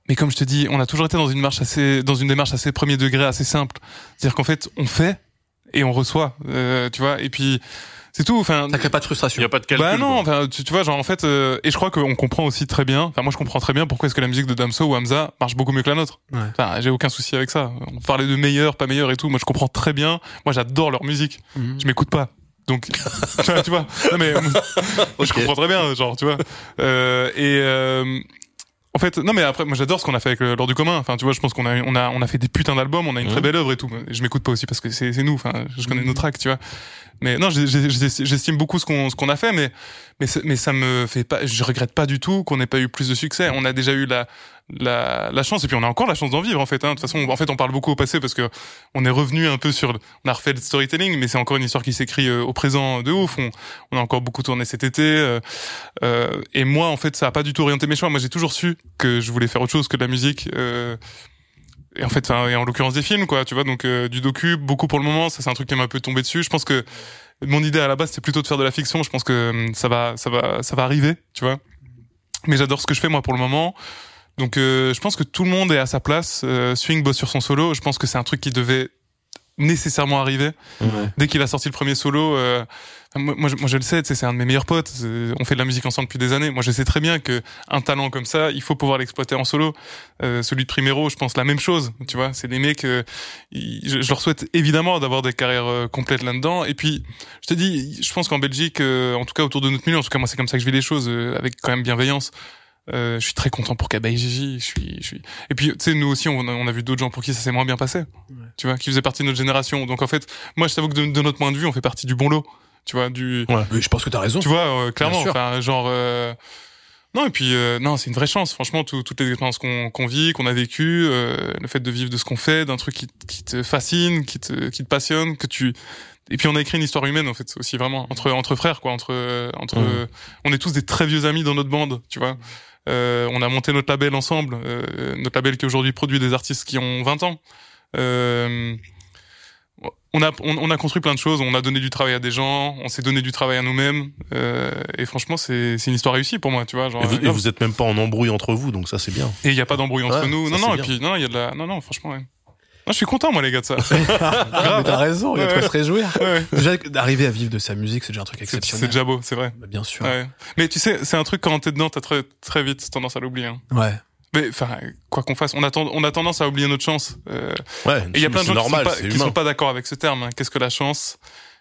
mais comme je te dis, on a toujours été dans une marche assez, dans une démarche assez premier degré, assez simple. C'est-à-dire qu'en fait, on fait et on reçoit, euh, tu vois. Et puis c'est tout. Enfin, Ça crée pas de Il frustration y a pas de calcul. bah non, enfin, tu, tu vois, genre en fait, euh, et je crois qu'on comprend aussi très bien. Enfin, moi, je comprends très bien pourquoi est-ce que la musique de Damso ou Hamza marche beaucoup mieux que la nôtre. Ouais. Enfin, j'ai aucun souci avec ça. On parlait de meilleur, pas meilleur et tout. Moi, je comprends très bien. Moi, j'adore leur musique. Mhm. Je m'écoute pas. Donc, tu vois, tu vois. Non mais, je comprends très bien, genre, tu vois. Euh, et euh, en fait, non mais après, moi, j'adore ce qu'on a fait avec le- l'ordre du commun. Enfin, tu vois, je pense qu'on a, on a, on a fait des putains d'albums. On a une très Mhm. belle œuvre et tout. Je m'écoute pas aussi parce que c'est, c'est nous. Enfin, je connais nos tracks, tu vois. Mais non, j'estime beaucoup ce qu'on ce qu'on a fait, mais mais mais ça me fait pas. Je regrette pas du tout qu'on n'ait pas eu plus de succès. On a déjà eu la la, la chance et puis on a encore la chance d'en vivre en fait. Hein. De toute façon, en fait, on parle beaucoup au passé parce que on est revenu un peu sur. On a refait le storytelling, mais c'est encore une histoire qui s'écrit euh, au présent de ouf. On, on a encore beaucoup tourné cet été. euh, euh, et moi, en fait, ça a pas du tout orienté mes choix. Moi, j'ai toujours su que je voulais faire autre chose que de la musique. euh, et en fait, et en l'occurrence des films, quoi, tu vois, donc euh, du docu, beaucoup pour le moment, ça c'est un truc qui m'a un peu tombé dessus. Je pense que mon idée à la base c'était plutôt de faire de la fiction. Je pense que hum, ça va, ça va, ça va arriver, tu vois. Mais j'adore ce que je fais moi pour le moment. Donc euh, je pense que tout le monde est à sa place. Euh, Swing bosse sur son solo. Je pense que c'est un truc qui devait nécessairement arriver. Ouais. Dès qu'il a sorti le premier solo, euh, moi, moi, je, moi, je le sais, c'est un de mes meilleurs potes. c'est- On fait de la musique ensemble depuis des années. Moi je sais très bien que un talent comme ça, il faut pouvoir l'exploiter en solo. Euh, celui de Primero, je pense la même chose. Tu vois, c'est des mecs. euh, ils- je, je leur souhaite évidemment d'avoir des carrières euh, complètes là-dedans. Et puis, je te dis, je pense qu'en Belgique, euh, en tout cas autour de notre milieu, en tout cas moi c'est comme ça que je vis les choses, euh, avec quand même bienveillance. Euh, je suis très content pour Kaba et Gigi. Je suis, je suis. Et puis, tu sais, nous aussi, on a, on a vu d'autres gens pour qui ça s'est moins bien passé. Tu vois, qui faisaient partie de notre génération. Donc en fait, moi, je t'avoue que de, de notre point de vue, on fait partie du bon lot. Tu vois, du. Oui, je pense que t'as raison. Tu vois, euh, clairement. Enfin, genre. euh, Non, et puis euh, non, c'est une vraie chance. Franchement, tout- toutes les expériences qu'on qu'on vit, qu'on a vécues, euh, le fait de vivre de ce qu'on fait, d'un truc qui, qui te fascine, qui te, qui te passionne, que tu. Et puis on a écrit une histoire humaine en fait aussi vraiment entre entre frères quoi, entre entre. Mhm. On est tous des très vieux amis dans notre bande, tu vois. Euh, on a monté notre label ensemble, euh, notre label qui aujourd'hui produit des artistes qui ont 20 ans. Euh, on a on, on a construit plein de choses, on a donné du travail à des gens, on s'est donné du travail à nous-mêmes, euh, et franchement c'est c'est une histoire réussie pour moi, tu vois. Genre, Et vous, et vous êtes même pas en embrouille entre vous, donc ça c'est bien. Et il y a pas d'embrouille entre Ouais, nous. Non non, et puis non, non, il y a de la non non, franchement ouais. Non, je suis content moi les gars de ça. Ah, mais t'as raison, il y a de quoi se réjouir. Déjà, d'arriver à vivre de sa musique, c'est déjà un truc C'est c'est exceptionnel. déjà beau, c'est vrai. Bah, Bien sûr. Mais tu sais, c'est un truc quand t'es dedans, t'as très très vite tendance à l'oublier. hein. Ouais. mais enfin, quoi qu'on fasse, on a, on a tendance à oublier notre chance. Euh, Ouais, et il y a plein de gens normal, qui sont pas, d'accord avec ce terme. hein. Qu'est-ce que la chance?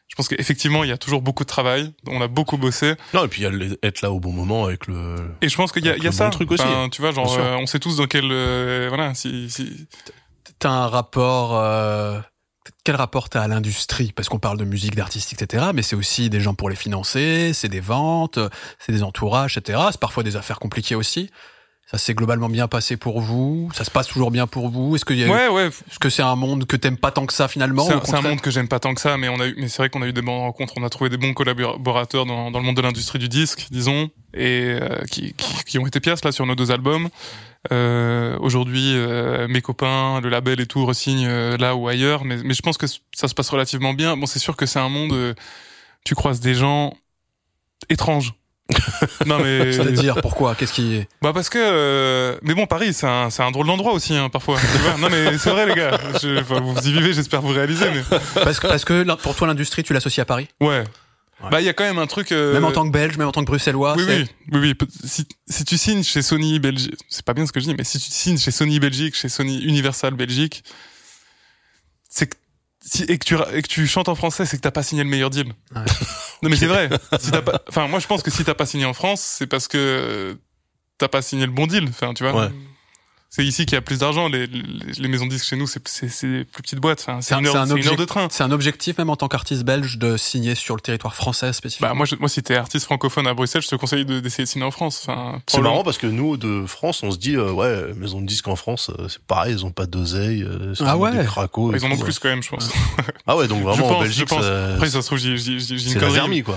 Je pense qu'effectivement, il y a toujours beaucoup de travail. On a beaucoup bossé. Non, et puis il y a être là au bon moment avec le. Et je pense qu'il y a, y a ça. bon truc aussi. Enfin, tu vois, genre, euh, on sait tous dans quel, euh, voilà, si, si, T'as un rapport. euh, quel rapport t'as à l'industrie? Parce qu'on parle de musique, d'artistes, etc. Mais c'est aussi des gens pour les financer, c'est des ventes, c'est des entourages, etc. C'est parfois des affaires compliquées aussi. Ça s'est globalement bien passé pour vous? Ça se passe toujours bien pour vous? Est-ce qu'il y a eu- ouais, est-ce que c'est un monde que t'aimes pas tant que ça finalement C'est un, monde que j'aime pas tant que ça, mais on a eu, mais c'est vrai qu'on a eu des bonnes rencontres. On a trouvé des bons collaborateurs dans, dans le monde de l'industrie du disque, disons, et euh, qui, qui, qui ont été pièces là sur nos deux albums. Euh, Aujourd'hui, euh, mes copains, le label et tout resignent euh, là ou ailleurs, mais, mais je pense que ça se passe relativement bien. Bon, c'est sûr que c'est un monde, euh, tu croises des gens étranges. non mais C'est-à-dire pourquoi? Qu'est-ce qui bah parce que euh, mais bon Paris c'est un c'est un drôle d'endroit aussi hein, parfois non mais c'est vrai les gars Je- enfin, vous y vivez j'espère vous réaliser mais parce que parce que pour toi l'industrie tu l'associes à Paris? Ouais. Ouais. Bah il y a quand même un truc. euh, Même en tant que Belge, même en tant que Bruxellois. Oui oui oui oui. Si, si tu signes chez Sony Belgique, c'est pas bien ce que je dis, mais si tu signes chez Sony Belgique, chez Sony Universal Belgique, c'est que si, et que tu et que tu chantes en français, c'est que t'as pas signé le meilleur deal. Ouais. Non mais c'est vrai. Si t'as pas, enfin moi je pense que si t'as pas signé en France, c'est parce que t'as pas signé le bon deal. Enfin tu vois. Ouais. C'est ici qu'il y a plus d'argent. Les, les, les maisons de disques chez nous, c'est c'est c'est des plus petites boîtes. Enfin, c'est C'est un- une, c'est un une heure object- de train. C'est un objectif même en tant qu'artiste belge de signer sur le territoire français spécifiquement. Bah moi, je, moi si t'es artiste francophone à Bruxelles, je te conseille de- d'essayer de signer en France. Enfin, C'est marrant parce que nous, de France, on se dit, euh, ouais, maison de disques en France, euh, c'est pareil, ils ont pas d'oseille, euh, c'est Ah ouais. des cracos. Ils en ont plus quand même, je pense. Ah ouais, donc Je vraiment pense, en je Belgique, pense. ça- Après, ça se trouve, j'ai j'ai- j'ai une c'est la zermie, quoi.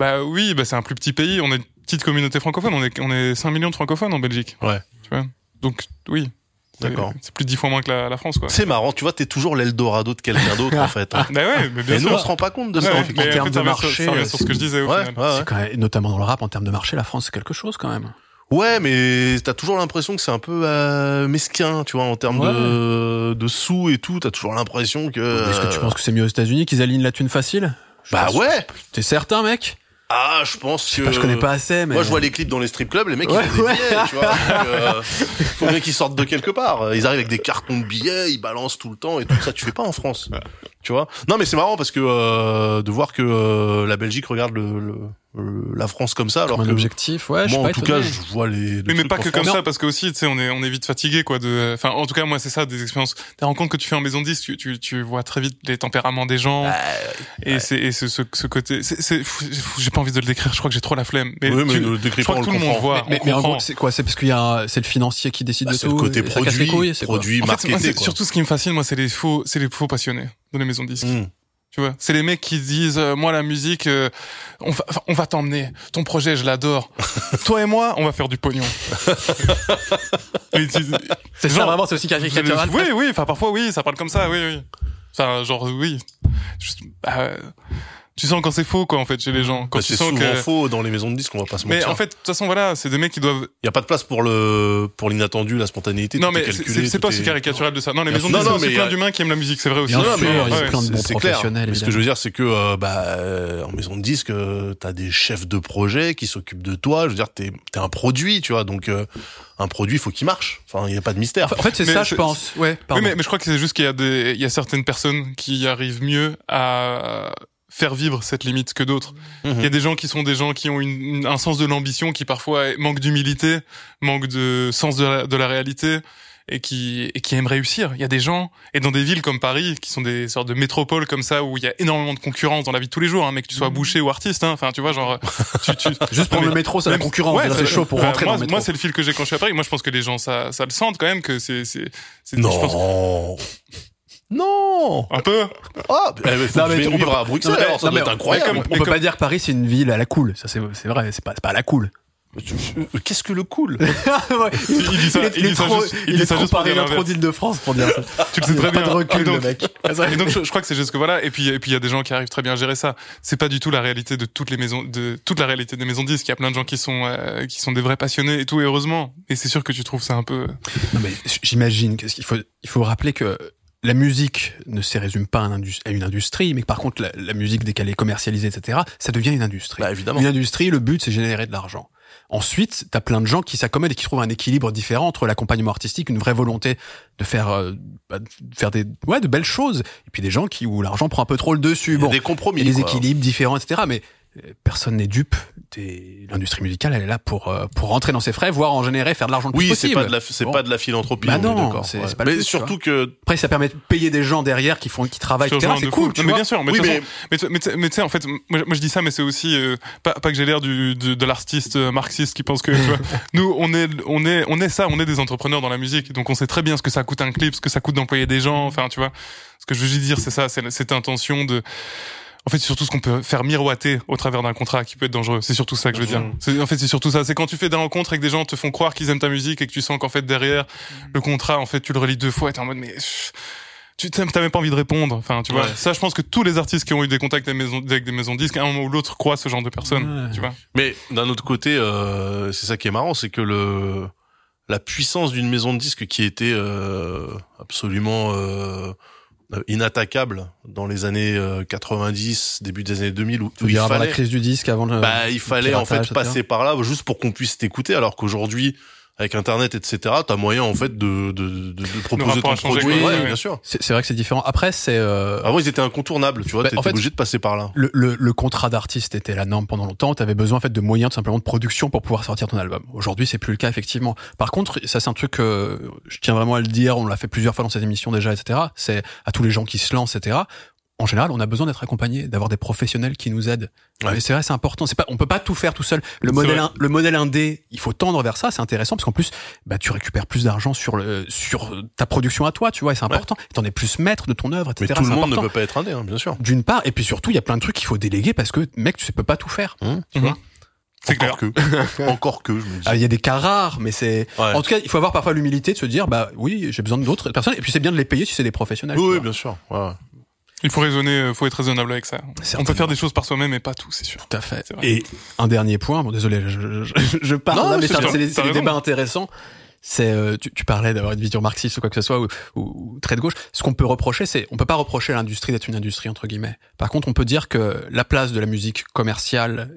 Bah oui, bah c'est un plus petit pays. On est une petite communauté francophone. On est on est 5 millions de francophones en Belgique. Ouais. Tu vois? Donc oui. D'accord. C'est plus de 10 fois moins que la, la France, quoi. C'est marrant, tu vois, t'es toujours l'Eldorado de quelqu'un d'autre, en fait. hein. Bah ouais, mais bien Et nous, on se rend pas compte de ça, ouais, termes en fait, de ça revient sur- marché, sur ce que je disais au Ouais, final. ouais, ouais. C'est quand même- notamment dans le rap, en termes de marché, la France, c'est quelque chose quand même. Ouais, mais t'as toujours l'impression que c'est un peu euh, mesquin, tu vois, en termes de, de sous et tout. T'as toujours l'impression que. Est-ce que tu penses que c'est mieux aux États-Unis qu'ils alignent la thune facile? Je Bah ouais. T'es certain, mec Ah, je pense que. pas, je connais pas assez, mais. Moi, je vois les clips dans les strip clubs, les mecs, Ouais, ils font des billets, tu vois. donc, euh, faut bien qu'ils sortent de quelque part. Ils arrivent avec des cartons de billets, ils balancent tout le temps et tout ça. Tu fais pas en France, tu vois. Non, mais c'est marrant parce que euh, de voir que euh, la Belgique regarde le, le- le- la France comme ça, alors Comme un que objectif, ouais, je suis moi, pas en tout cas, je vois les. le Oui, mais pas que comme ça, parce que aussi, tu sais, on est, on est vite fatigué, quoi. De, enfin, en tout cas, moi, c'est ça, des expériences. Des rencontres que tu fais en maison de disque, tu, tu, tu vois très vite les tempéraments des gens. Bah, et c'est, et ce, ce, ce côté, c'est, c'est, j'ai pas envie de le décrire. Je crois que j'ai trop la flemme. Mais, oui, mais tu- le je décrit crois pas, que tout le le monde voit. Mais, en gros, c'est quoi C'est parce qu'il y a un- c'est le financier qui décide Bah, de c'est tout. le côté les produit, couilles, c'est produit, c'est quoi. surtout ce qui me fascine, moi, c'est les faux, c'est les faux passionnés dans les maisons de disques. Hmm. Tu vois, c'est les mecs qui se disent, euh, moi, la musique, euh, on va, on va t'emmener. Ton projet, je l'adore. Toi et moi, on va faire du pognon. C'est ça genre, vraiment, c'est aussi caricatural. Oui, oui, enfin, parfois, oui, ça parle comme ça, oui, oui. Enfin, genre, oui. Juste, bah, tu sens quand c'est faux, quoi, en fait, chez les gens. Quand Bah, tu c'est sens souvent que. faux dans les maisons de disques, on va pas se Mais mentir. en fait, de toute façon, voilà, c'est des mecs qui doivent. il y a pas de place pour le pour l'inattendu, la spontanéité. Non, mais c'est- pas aussi caricatural de ça. Non, les maisons de disques, Non, c'est mais plein il y a- d'humains qui aiment la musique, c'est vrai aussi. Bien Non, sûr, mais il y a ouais, plein de c'est- clair. professionnels, Mais ce que je veux dire, c'est que euh, bah euh, en maison de disque, euh, t'as des chefs de projet qui s'occupent de toi. Je veux dire, t'es t'es un produit, tu vois. Donc euh, un produit, il faut qu'il marche. Enfin, il y a pas de mystère. En fait, c'est Mais ça, je pense. Ouais. Oui, mais, mais je crois que c'est juste qu'il y a des, il y a certaines personnes qui arrivent mieux à faire vivre cette limite que d'autres. Mhm. Il y a des gens qui sont des gens qui ont une, une- un sens de l'ambition qui parfois manque d'humilité, manque de sens de la, de la réalité et qui, et qui aiment réussir. Il y a des gens, et dans des villes comme Paris, qui sont des sortes de métropoles comme ça, où il y a énormément de concurrence dans la vie de tous les jours, hein, mais que tu sois boucher ou artiste, hein. enfin, tu vois, genre, tu, tu, Juste prendre le métro, c'est la concurrence. ouais, c'est chaud pour bah, rentrer moi, dans le métro. Moi, c'est le fil que j'ai quand je suis à Paris. Moi, je pense que les gens, ça, ça le sentent quand même que c'est, c'est, c'est- je pense- Non. Non. un peu. Ah, bah, Non, que je mais on peut vivre pas- à Bruxelles. Non, mais- alors, ça non, doit mais- être incroyable. mais On comme- peut comme- pas dire que Paris c'est une ville à la cool. Ça c'est c'est vrai, c'est pas c'est pas à la cool. Euh, Qu'est-ce que le cool Ouais. Il dit ça- il est dit ça trop, juste- il il dit est ça trop juste pour dire trop l'inverse. d'Île-de-France pour dire ça. Tu le sais très Pas bien. de recul, Et donc- le mec. Et donc je, je crois que c'est juste que voilà et puis et puis il y a des gens qui arrivent très bien à gérer ça. C'est pas du tout la réalité de toutes les maisons de toute la réalité des maisons de disques. Il y a plein de gens qui sont euh, qui sont des vrais passionnés et tout et heureusement. Et c'est sûr que tu trouves ça un peu Non mais j'imagine qu'il faut il faut rappeler que la musique ne se résume pas à, une industrie, mais par contre la, la musique dès qu'elle est commercialisée, etc., ça devient une industrie. Bah évidemment. Une industrie, le but c'est générer de l'argent. Ensuite, t'as plein de gens qui s'accommodent et qui trouvent un équilibre différent entre l'accompagnement artistique, une vraie volonté de faire, euh, bah, de faire des, ouais, de belles choses, et puis des gens qui où l'argent prend un peu trop le dessus. Il y a Bon, des compromis. et les quoi. équilibres différents, etc. Mais personne n'est dupe. L'industrie musicale, elle est là pour euh, pour rentrer dans ses frais, voire en générer, faire de l'argent le plus Oui, c'est pas de la, c'est Bon. pas de la philanthropie. Bah non, c'est- ouais. pas le Mais but, surtout que Après, ça permet de payer des gens derrière qui font, qui travaillent, C'est cool, tu Non, mais vois. bien sûr, mais Oui, mais- mais tu- mais mais tu sais en fait moi, moi, je dis ça mais c'est aussi euh, pas, pas que j'ai l'air du de, de l'artiste euh, marxiste qui pense que tu vois, nous on est on est on est ça on est des entrepreneurs dans la musique donc on sait très bien ce que ça coûte un clip ce que ça coûte d'employer des gens enfin tu vois ce que je veux dire c'est ça c'est cette intention de en fait, c'est surtout ce qu'on peut faire miroiter au travers d'un contrat qui peut être dangereux. C'est surtout ça que je veux dire. C'est- En fait, c'est surtout ça. C'est quand tu fais des rencontres et que des gens te font croire qu'ils aiment ta musique et que tu sens qu'en fait derrière le contrat, en fait, tu le relis deux fois et t'es en mode mais tu t'as t'as même pas envie de répondre. Enfin, tu vois. Ouais. Ça, je pense que tous les artistes qui ont eu des contacts avec des maisons, avec des maisons de disques, à un moment ou l'autre, croient ce genre de personnes. Ouais. Tu vois. Mais d'un autre côté, euh, c'est ça qui est marrant, c'est que le la puissance d'une maison de disques qui était euh, absolument euh, inattaquable dans les années euh, 90, début des années 2000, où, où il avant la fallait, crise du disque, avant le. bah, il fallait en fait passer par là juste pour qu'on puisse t'écouter, alors qu'aujourd'hui, avec Internet, etc., t'as moyen en fait de de, de, de proposer ton produit. quoi. Ouais, bien sûr. c'est c'est vrai que c'est différent. Après, c'est euh, Avant, ils étaient incontournables, tu vois, Bah, t'étais en fait- obligé de passer par là. le, le, le contrat d'artiste était la norme pendant longtemps. Tu avais besoin en fait de moyens tout simplement de production pour pouvoir sortir ton album. Aujourd'hui, c'est plus le cas effectivement. Par contre, ça c'est un truc que je tiens vraiment à le dire. On l'a fait plusieurs fois dans cette émission déjà, etc. C'est à tous les gens qui se lancent, etc. En général, on a besoin d'être accompagné, d'avoir des professionnels qui nous aident. Ouais. C'est vrai, c'est important. C'est pas, on peut pas tout faire tout seul. Le modèle, in- le modèle indé, il faut tendre vers ça. C'est intéressant parce qu'en plus, bah, tu récupères plus d'argent sur le, sur ta production à toi, tu vois. Et c'est important. Et T'en es plus maître de ton œuvre, etc. Mais tout le monde ne peut pas être indé, hein, bien sûr. D'une part, et puis surtout, il y a plein de trucs qu'il faut déléguer parce que, mec, tu sais, peux pas tout faire. Hum, tu vois. C'est clair. Que. Encore que, je me dis. Ah, Il y a des cas rares, mais c'est. Ouais. En tout cas, il faut avoir parfois l'humilité de se dire, bah oui, j'ai besoin d'autres personnes, et puis c'est bien de les payer si c'est des professionnels. Oui, bien sûr. Ouais, ouais. Il faut raisonner, euh, faut être raisonnable avec ça. On peut faire des choses par soi-même, mais pas tout, c'est sûr. Tout à fait. Et un dernier point, bon désolé, je, je, je parle Non, là, mais c'est des, débats intéressants. C'est euh, tu, tu parlais d'avoir une vision marxiste ou quoi que ce soit ou, ou, ou très de gauche. Ce qu'on peut reprocher, c'est on peut pas reprocher à l'industrie d'être une industrie entre guillemets. Par contre, on peut dire que la place de la musique commerciale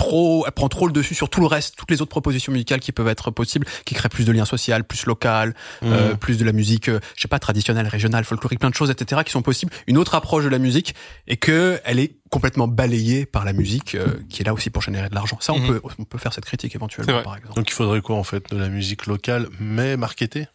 trop, elle prend trop le dessus sur tout le reste, toutes les autres propositions musicales qui peuvent être possibles, qui créent plus de liens sociaux, plus local, euh, plus de la musique, euh, je sais pas, traditionnelle, régionale, folklorique, plein de choses, etc., qui sont possibles. Une autre approche de la musique et que elle est complètement balayée par la musique, euh, qui est là aussi pour générer de l'argent. Ça, on Mhm. peut, on peut faire cette critique éventuellement, par exemple. Donc il faudrait quoi en fait De la musique locale mais marketée?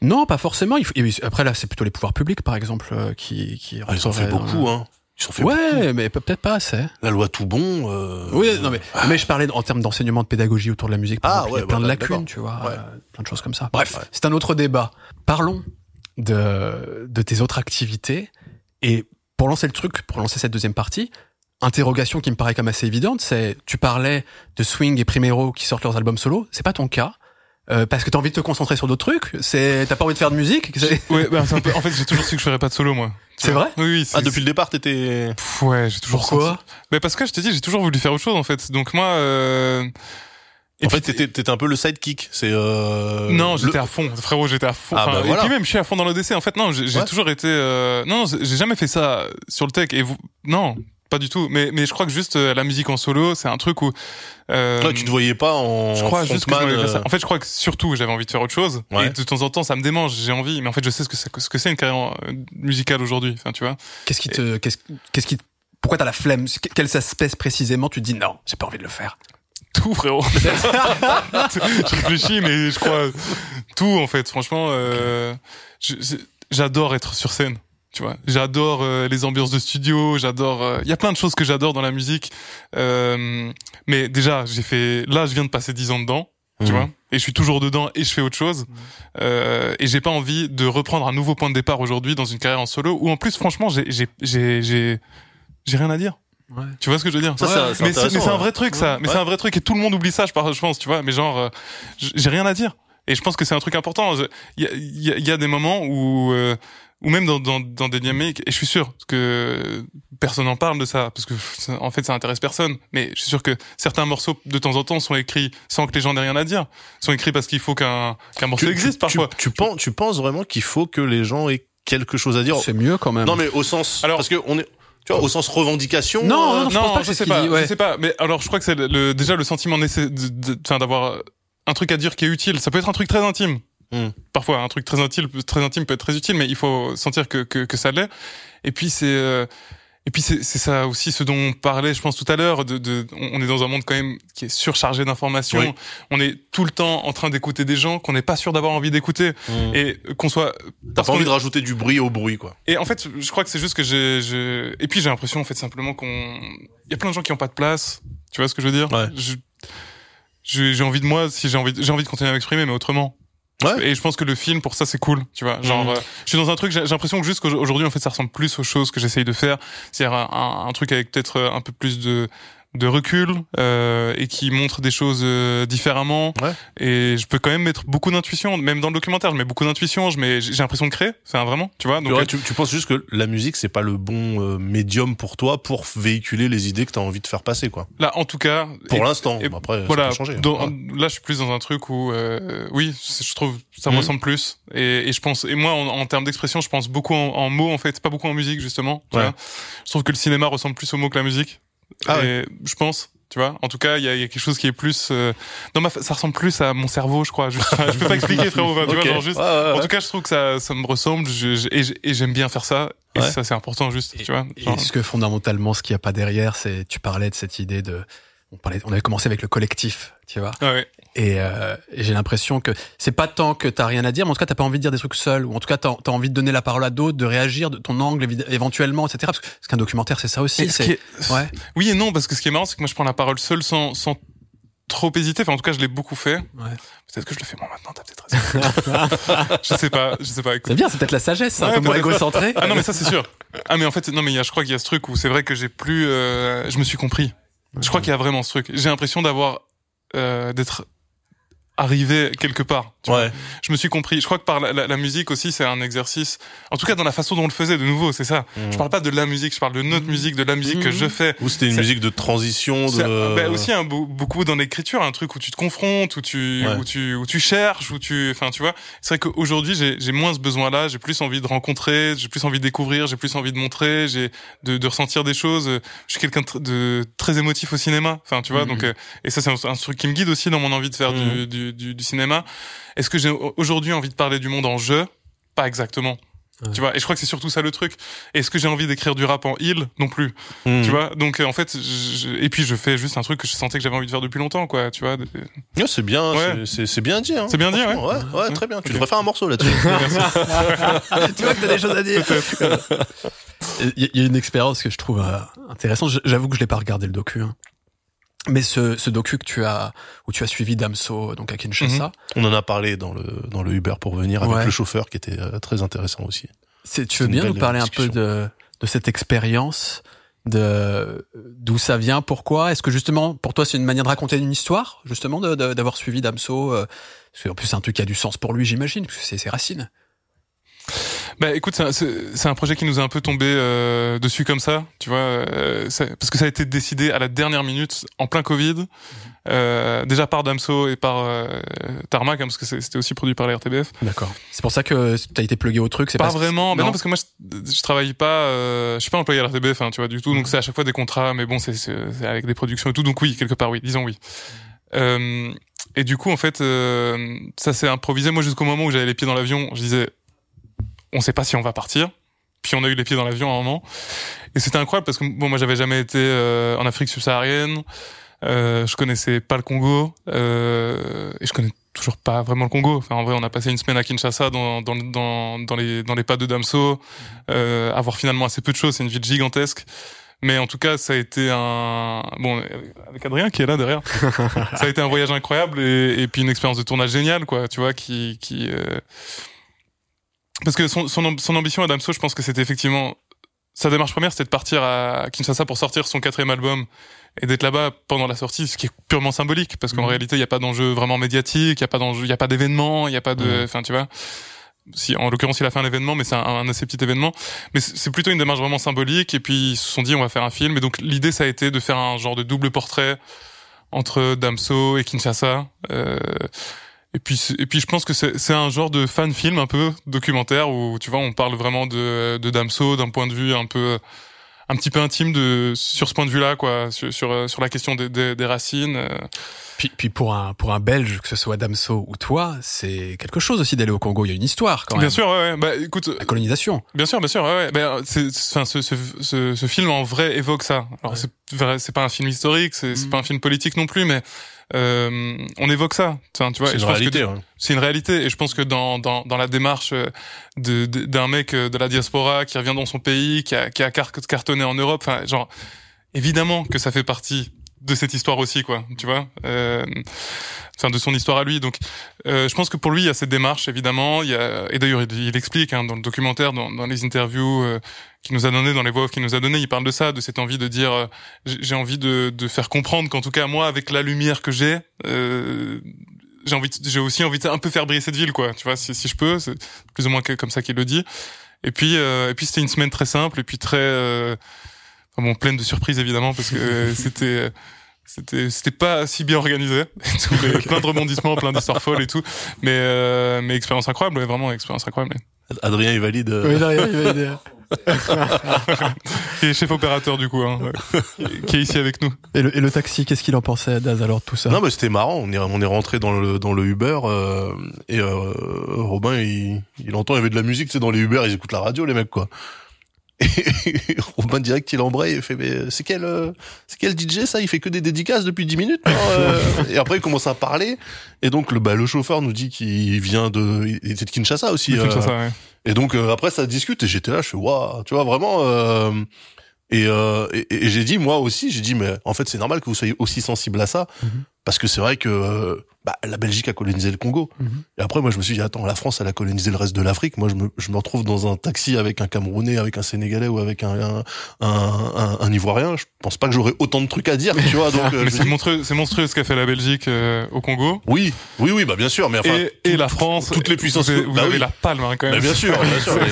Non, pas forcément. Il faut- et après là, c'est plutôt les pouvoirs publics, par exemple, euh, qui, qui Ah, Ils en fait beaucoup, hein. Ils en fait beaucoup. Ouais, mais peut- peut-être pas assez. La loi tout bon. Euh... Oui, non mais, mais je parlais en termes d'enseignement de pédagogie autour de la musique. Par Ah, exemple, il y ouais, a plein bah, de lacunes, tu vois, Ouais. euh, plein de choses comme ça. Bref, Ouais. c'est un autre débat. Parlons de de tes autres activités et pour lancer le truc, pour lancer cette deuxième partie, interrogation qui me paraît comme assez évidente, c'est tu parlais de Swing et Primero qui sortent leurs albums solo, c'est pas ton cas. Euh, parce que t'as envie de te concentrer sur d'autres trucs, c'est t'as pas envie de faire de musique, c'est Ouais, bah, c'est un peu- en fait, j'ai toujours su que je ferais pas de solo, moi. C'est vrai? Oui, oui. Ah, depuis le départ, t'étais. Ouais, j'ai toujours Pourquoi? senti- Mais parce que je t'ai dit, j'ai toujours voulu faire autre chose en fait. Donc moi, euh... En fait, t'étais, t'étais un peu le sidekick. C'est. Euh... non, le- j'étais à fond, frérot, j'étais à fond. Ah, Enfin, bah, Et puis même, je suis à fond dans l'ODC. En fait, non, j'ai j'ai Ouais. toujours été. euh, Non, non, j'ai jamais fait ça sur le tech. Et vous, non, pas du tout. Mais mais je crois que juste euh, la musique en solo, c'est un truc où. Euh... Toi, tu te voyais pas en. Je crois juste que je ça. euh, En fait, je crois que surtout, j'avais envie de faire autre chose. Ouais. Et de temps en temps, ça me démange, j'ai envie. Mais en fait, je sais ce que c'est, ce que c'est une carrière euh, musicale aujourd'hui. Enfin, tu vois. Qu'est-ce qui te, qu'est-ce, qu'est-ce qui, pourquoi t'as la flemme? Quelle espèce précisément tu te dis non, j'ai pas envie de le faire? Tout, frérot. je réfléchis, mais je crois tout, en fait. Franchement, euh, je- j'adore être sur scène. Tu vois, j'adore euh, les ambiances de studio, j'adore. euh, Il y a plein de choses que j'adore dans la musique. Euh, mais déjà, j'ai fait. Là, je viens de passer 10 ans dedans. Tu Mhm. vois, et je suis toujours dedans et je fais autre chose. Euh, et j'ai pas envie de reprendre un nouveau point de départ aujourd'hui dans une carrière en solo où en plus, franchement, j'ai j'ai j'ai j'ai j'ai rien à dire. Ouais. Tu vois ce que je veux dire? Ça, c'est- c'est mais c'est un ouais. vrai truc ça mais Ouais. c'est un vrai truc et tout le monde oublie ça je pense tu vois mais genre euh, j'ai rien à dire et je pense que c'est un truc important il y a, il y a- il y a des moments où euh, ou même dans, dans, dans des dynamiques et je suis sûr que personne n'en parle de ça parce que en fait ça intéresse personne mais je suis sûr que certains morceaux de temps en temps sont écrits sans que les gens n'aient rien à dire sont écrits parce qu'il faut qu'un qu'un morceau tu- existe tu- parfois Tu, tu penses, tu penses vraiment qu'il faut que les gens aient quelque chose à dire? C'est mieux quand même. Non, mais au sens. Alors- parce que on est. Tu vois, au sens revendication. Non, euh, non, je pense pas je sais pas, dit, ouais. je sais pas. Mais alors, je crois que c'est le, le- déjà le sentiment nécessaire de- de- enfin, d'avoir un truc à dire qui est utile. Ça peut être un truc très intime. Hmm. Parfois, un truc très intime, très intime peut être très utile, mais il faut sentir que que, que ça l'est. Et puis c'est euh, et puis c'est ça aussi ce dont on parlait, je pense tout à l'heure. De, de on est dans un monde quand même qui est surchargé d'informations. Oui. On est tout le temps en train d'écouter des gens qu'on n'est pas sûr d'avoir envie d'écouter hmm. et qu'on soit T'as pas envie est- de rajouter du bruit au bruit, quoi. et en fait, je crois que c'est juste que j'ai, et puis j'ai l'impression en fait simplement qu'on, il y a plein de gens qui ont pas de place. Tu vois ce que je veux dire? Ouais. Je- J'ai j'ai envie de moi, si j'ai envie, j'ai envie de continuer à m'exprimer, mais autrement. Ouais. Et je pense que le film, pour ça, c'est cool. Tu vois, genre, Mhm. euh, je suis dans un truc. J'ai l'impression que juste qu'aujourd'hui, en fait, ça ressemble plus aux choses que j'essaye de faire. C'est-à-dire un, un- un truc avec peut-être euh, un peu plus de de recul euh, et qui montre des choses euh, différemment. Ouais. Et je peux quand même mettre beaucoup d'intuition, même dans le documentaire, je mets beaucoup d'intuition. Je mets, j'ai l'impression de créer. Enfin, vraiment, tu vois. Donc, Ouais, tu, tu penses juste que la musique, c'est pas le bon euh, médium pour toi pour véhiculer les idées que t'as envie de faire passer, quoi. Là, en tout cas, Pour l'instant. Après, voilà. ça peut changer. dans- Ouais. Là, je suis plus dans un truc où, euh, oui, je trouve ça me Mhm. ressemble plus. Et, et je pense, et moi, en, en termes d'expression, je pense beaucoup en, en mots, en fait, pas beaucoup en musique justement. Tu vois je trouve que le cinéma ressemble plus aux mots que la musique. Ah et je pense. Tu vois, en tout cas, il y a, il y a quelque chose qui est plus. Euh, dans ma, fa- ça ressemble plus à mon cerveau, je crois. Je, je peux pas expliquer, frérot. enfin, Tu Ok. vois, genre juste. Ouais, ouais, En tout cas, je trouve que ça, ça me ressemble. Je, je- et j'ai- et j'aime bien faire ça. Et ça, c'est important, juste. tu vois. genre- Est-ce que fondamentalement, ce qu'il n'y a pas derrière, c'est tu parlais de cette idée de on parlait, on avait commencé avec le collectif, tu vois. Ah ouais. Et, euh, et j'ai l'impression que c'est pas tant que t'as rien à dire, mais en tout cas t'as pas envie de dire des trucs seul, ou en tout cas t'as as envie de donner la parole à d'autres, de réagir de ton angle éventuellement, etc. Parce qu'un documentaire c'est ça aussi. Ce c'est- Ouais. Oui et non, parce que ce qui est marrant, c'est que moi je prends la parole seul sans, sans trop hésiter. Enfin, en tout cas, je l'ai beaucoup fait. Ouais. Peut-être que je le fais moins maintenant, t'as peut-être raison. je sais pas, je sais pas. C'est bien, c'est peut-être la sagesse, un peu moins égocentré. Ah non, mais ça c'est sûr. Ah mais en fait, non mais il y a, je crois qu'il y a ce truc où c'est vrai que j'ai plus, euh, je me suis compris. Je crois qu'il y a vraiment ce truc. J'ai l'impression d'avoir, euh, d'être arrivé quelque part. Ouais. Je me suis compris. Je crois que par la, la- la musique aussi, c'est un exercice. En tout cas, dans la façon dont on le faisait, de nouveau, c'est ça. Mhm. Je parle pas de la musique, je parle de notre musique, de la musique que je fais. Ou c'était une musique de transition, de. bah, aussi un, beaucoup dans l'écriture, un truc où tu te confrontes, où tu, Ouais. où tu, où tu cherches, où tu, enfin, tu vois. C'est vrai qu'aujourd'hui, j'ai, moins ce besoin-là. J'ai plus envie de rencontrer, j'ai plus envie de découvrir, j'ai plus envie de montrer, j'ai de, de ressentir des choses. Je suis quelqu'un de, tr- de très émotif au cinéma. Enfin, tu vois. Mhm. Donc, euh, et ça, c'est un, un truc qui me guide aussi dans mon envie de faire du, du, du, du cinéma. Est-ce que j'ai aujourd'hui envie de parler du monde en jeu? Pas exactement. Ouais. Tu vois, et je crois que c'est surtout ça le truc. Est-ce que j'ai envie d'écrire du rap en il Non plus. Mhm. Tu vois, donc euh, en fait, je, et puis je fais juste un truc que je sentais que j'avais envie de faire depuis longtemps, quoi. Tu vois. c'est bien, Ouais. c'est- bien dit. Hein, C'est bien dit, ouais. ouais. Ouais, très bien. Tu Ok. devrais faire un morceau là-dessus. tu vois que t'as des choses à dire. Il y, a une expérience que je trouve euh, intéressante. J'avoue que je l'ai pas regardé le docu. hein. Mais ce, ce docu que tu as, où tu as suivi Damso, donc à Kinshasa, On en a parlé dans le dans le Uber pour venir avec Ouais. le chauffeur qui était euh, très intéressant aussi. c'est, tu veux bien nous parler un peu de, de cette expérience, de d'où ça vient, pourquoi? Est-ce que justement, pour toi, c'est une manière de raconter une histoire, justement, de- de- d'avoir suivi Damso euh, Parce qu'en plus, c'est un truc qui a du sens pour lui, j'imagine, parce que c'est ses racines. Bah écoute, c'est un- un projet qui nous a un peu tombé euh, dessus comme ça, tu vois, euh, parce que ça a été décidé à la dernière minute, en plein Covid, euh, déjà par Damso et par euh, Tarmac, hein, parce que c'était aussi produit par la RTBF. D'accord. C'est pour ça que t'as été plugué au truc. C'est Pas que- vraiment, bah non, parce que moi je, je travaille pas, euh, je suis pas employé à la RTBF, hein, tu vois, du tout, donc c'est à chaque fois des contrats, mais bon, c'est avec des productions et tout, donc oui, quelque part oui, disons oui. Euh, et du coup, en fait, euh, ça s'est improvisé. Moi, jusqu'au moment où j'avais les pieds dans l'avion, je disais, on sait pas si on va partir. Puis on a eu les pieds dans l'avion à un moment. Et c'était incroyable parce que bon, moi, j'avais jamais été euh, en Afrique subsaharienne. Euh, je connaissais pas le Congo. Euh, et je connais toujours pas vraiment le Congo. Enfin, en vrai, on a passé une semaine à Kinshasa dans, dans, dans, dans les, dans les pas de Damso. Euh, avoir finalement assez peu de choses. C'est une ville gigantesque. Mais en tout cas, ça a été un bon avec Adrien qui est là derrière. ça a été un voyage incroyable et, et puis une expérience de tournage géniale, quoi. Tu vois, qui qui euh, parce que son, son, son ambition à Damso, je pense que c'était effectivement sa démarche première, c'était de partir à Kinshasa pour sortir son quatrième album et d'être là-bas pendant la sortie, ce qui est purement symbolique, parce qu'en Mhm. réalité, il n'y a pas d'enjeu vraiment médiatique, il n'y a pas d'enjeu, il y a pas d'événement, il n'y a pas de, Mhm. enfin, tu vois. Si, en l'occurrence, il a fait un événement, mais c'est un, un assez petit événement. Mais c'est c'est plutôt une démarche vraiment symbolique. Et puis, ils se sont dit, on va faire un film. Et donc, l'idée, ça a été de faire un genre de double portrait entre Damso et Kinshasa. Euh, et puis, c'est- et puis, je pense que c'est c'est un genre de fan film un peu documentaire où tu vois, on parle vraiment de, de Damso d'un point de vue un peu un petit peu intime de sur ce point de vue-là, quoi, sur sur, euh, sur la question des, des, des racines. euh. Puis, puis pour un pour un Belge, que ce soit Damso ou toi, c'est quelque chose aussi d'aller au Congo. Il y a une histoire quand même. Bien sûr, ouais, ouais. Bah, écoute, La colonisation. Bien sûr, bien sûr. Ouais, ouais. Ben, c'est, c'est- enfin, ce, ce, ce, ce film en vrai évoque ça. Alors c'est vrai, c'est pas un film historique, c'est, c'est Mhm. pas un film politique non plus, mais euh, on évoque ça. Tu vois, C'est une réalité. que ouais. c'est une réalité. Et je pense que dans dans, dans la démarche euh, de, de- d'un mec euh, de la diaspora qui revient dans son pays, qui a qui a car- cartonné en Europe, enfin, genre évidemment que ça fait partie de cette histoire aussi, quoi. Tu vois. Euh, Enfin, de son histoire à lui. Donc, euh, je pense que pour lui, il y a cette démarche, évidemment. Il y a, et d'ailleurs, il, explique hein, dans le documentaire, dans, les interviews euh, qu'il nous a donné, dans les voix qu'il nous a donné, il parle de ça, de cette envie de dire, euh, j'ai envie de, de faire comprendre qu'en tout cas, moi, avec la lumière que j'ai, euh, j'ai envie, j'ai aussi envie de un peu faire briller cette ville, quoi. Tu vois, si, si je peux, c'est plus ou moins comme ça qu'il le dit. Et puis, et puis, c'était une semaine très simple et puis très, enfin bon, pleine de surprises évidemment parce que euh, c'était. C'était c'était pas si bien organisé, Tous les- plein de rebondissements, plein d'histoires folles et tout, mais euh, mais expérience incroyable, ouais, vraiment expérience incroyable. Adrien, il valide. euh, Oui, derrière, il va aider. Qui est chef opérateur du coup, hein, ouais, qui est ici avec nous. Et le, et le taxi, qu'est-ce qu'il en pensait, Daz, alors de tout ça Non, mais c'était marrant. On est, on est rentré dans le, dans le Uber euh, et euh, Robin, il, il entend, il y avait de la musique, tu sais, dans les Uber, ils écoutent la radio, les mecs, quoi. Et Robin direct, il embraye et fait, mais c'est quel, euh, c'est quel DJ ça? Il fait que des dédicaces depuis 10 minutes. non Euh, et après, il commence à parler. Et donc, le, bah, le chauffeur nous dit qu'il vient de, il était de Kinshasa aussi. Euh, ça, ouais. et donc euh, après ça discute et j'étais là, je fais waouh, tu vois vraiment. euh, et, euh, et, et j'ai dit moi aussi, j'ai dit mais en fait c'est normal que vous soyez aussi sensible à ça Mhm. Parce que c'est vrai que euh, bah, la Belgique a colonisé le Congo. Mhm. Et après moi je me suis dit attends la France elle a colonisé le reste de l'Afrique. Moi je me je me retrouve dans un taxi avec un Camerounais, avec un Sénégalais ou avec un un, un, un- un Ivoirien. Je pense pas que j'aurais autant de trucs à dire, tu vois. Donc euh, c'est dis, monstrueux, c'est monstrueux ce qu'a fait la Belgique euh, au Congo. oui, oui, oui, bah bien sûr, mais enfin. et, et la France, toutes les puissances- Vous avez, vous bah avez oui. la palme hein, quand même. Bah, bien sûr, bien sûr. Les,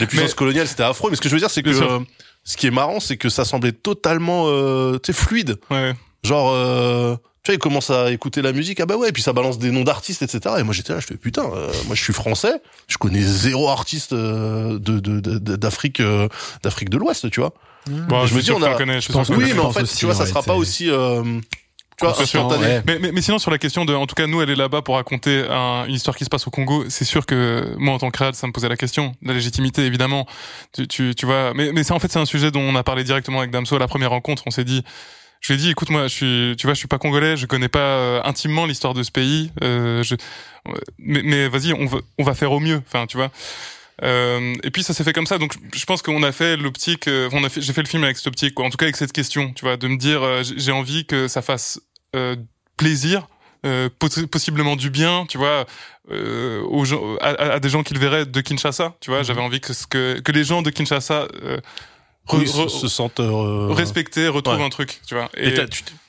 les puissances Mais- coloniales, c'était affreux. Mais ce que je veux dire, c'est que euh, ce qui est marrant, c'est que ça semblait totalement, euh, tu sais, fluide. Ouais. Genre, euh, tu vois, il commence à écouter la musique, ah bah ouais, et puis ça balance des noms d'artistes, etc. Et moi j'étais là, je fais putain, euh, moi je suis français, je connais zéro artiste euh, de de- de- d'Afrique euh, d'Afrique de l'Ouest, tu vois. Bon, je je me dis, on a- connaît, je pense Oui, mais en fait, aussi, tu vois, ça sera pas aussi, euh, tu vois, ouais. Mais, mais, mais sinon sur la question de, en tout cas nous elle est là-bas pour raconter un- une histoire qui se passe au Congo. C'est sûr que moi en tant que créateur ça me posait la question, la légitimité évidemment. Tu, tu, tu vois, mais, mais c'est en fait c'est un sujet dont on a parlé directement avec Damso à la première rencontre. On s'est dit, je lui ai dit, écoute moi, je suis, tu vois, je suis pas congolais, je connais pas euh, intimement l'histoire de ce pays. Euh, je, mais, mais vas-y, on va, on va faire au mieux. Enfin, tu vois. Euh, et puis ça s'est fait comme ça, donc je pense qu'on a fait l'optique, euh, on a fait, j'ai fait le film avec cette optique, quoi. En tout cas avec cette question, tu vois, de me dire, euh, j'ai envie que ça fasse euh, plaisir, euh, poss- possiblement du bien, tu vois, euh, aux gens, à, des gens qui le verraient de Kinshasa, tu vois. J'avais envie que ce que que les gens de Kinshasa euh, re- Oui, re- se, se sentent euh, respecter, retrouvent ouais. un truc, tu vois. Et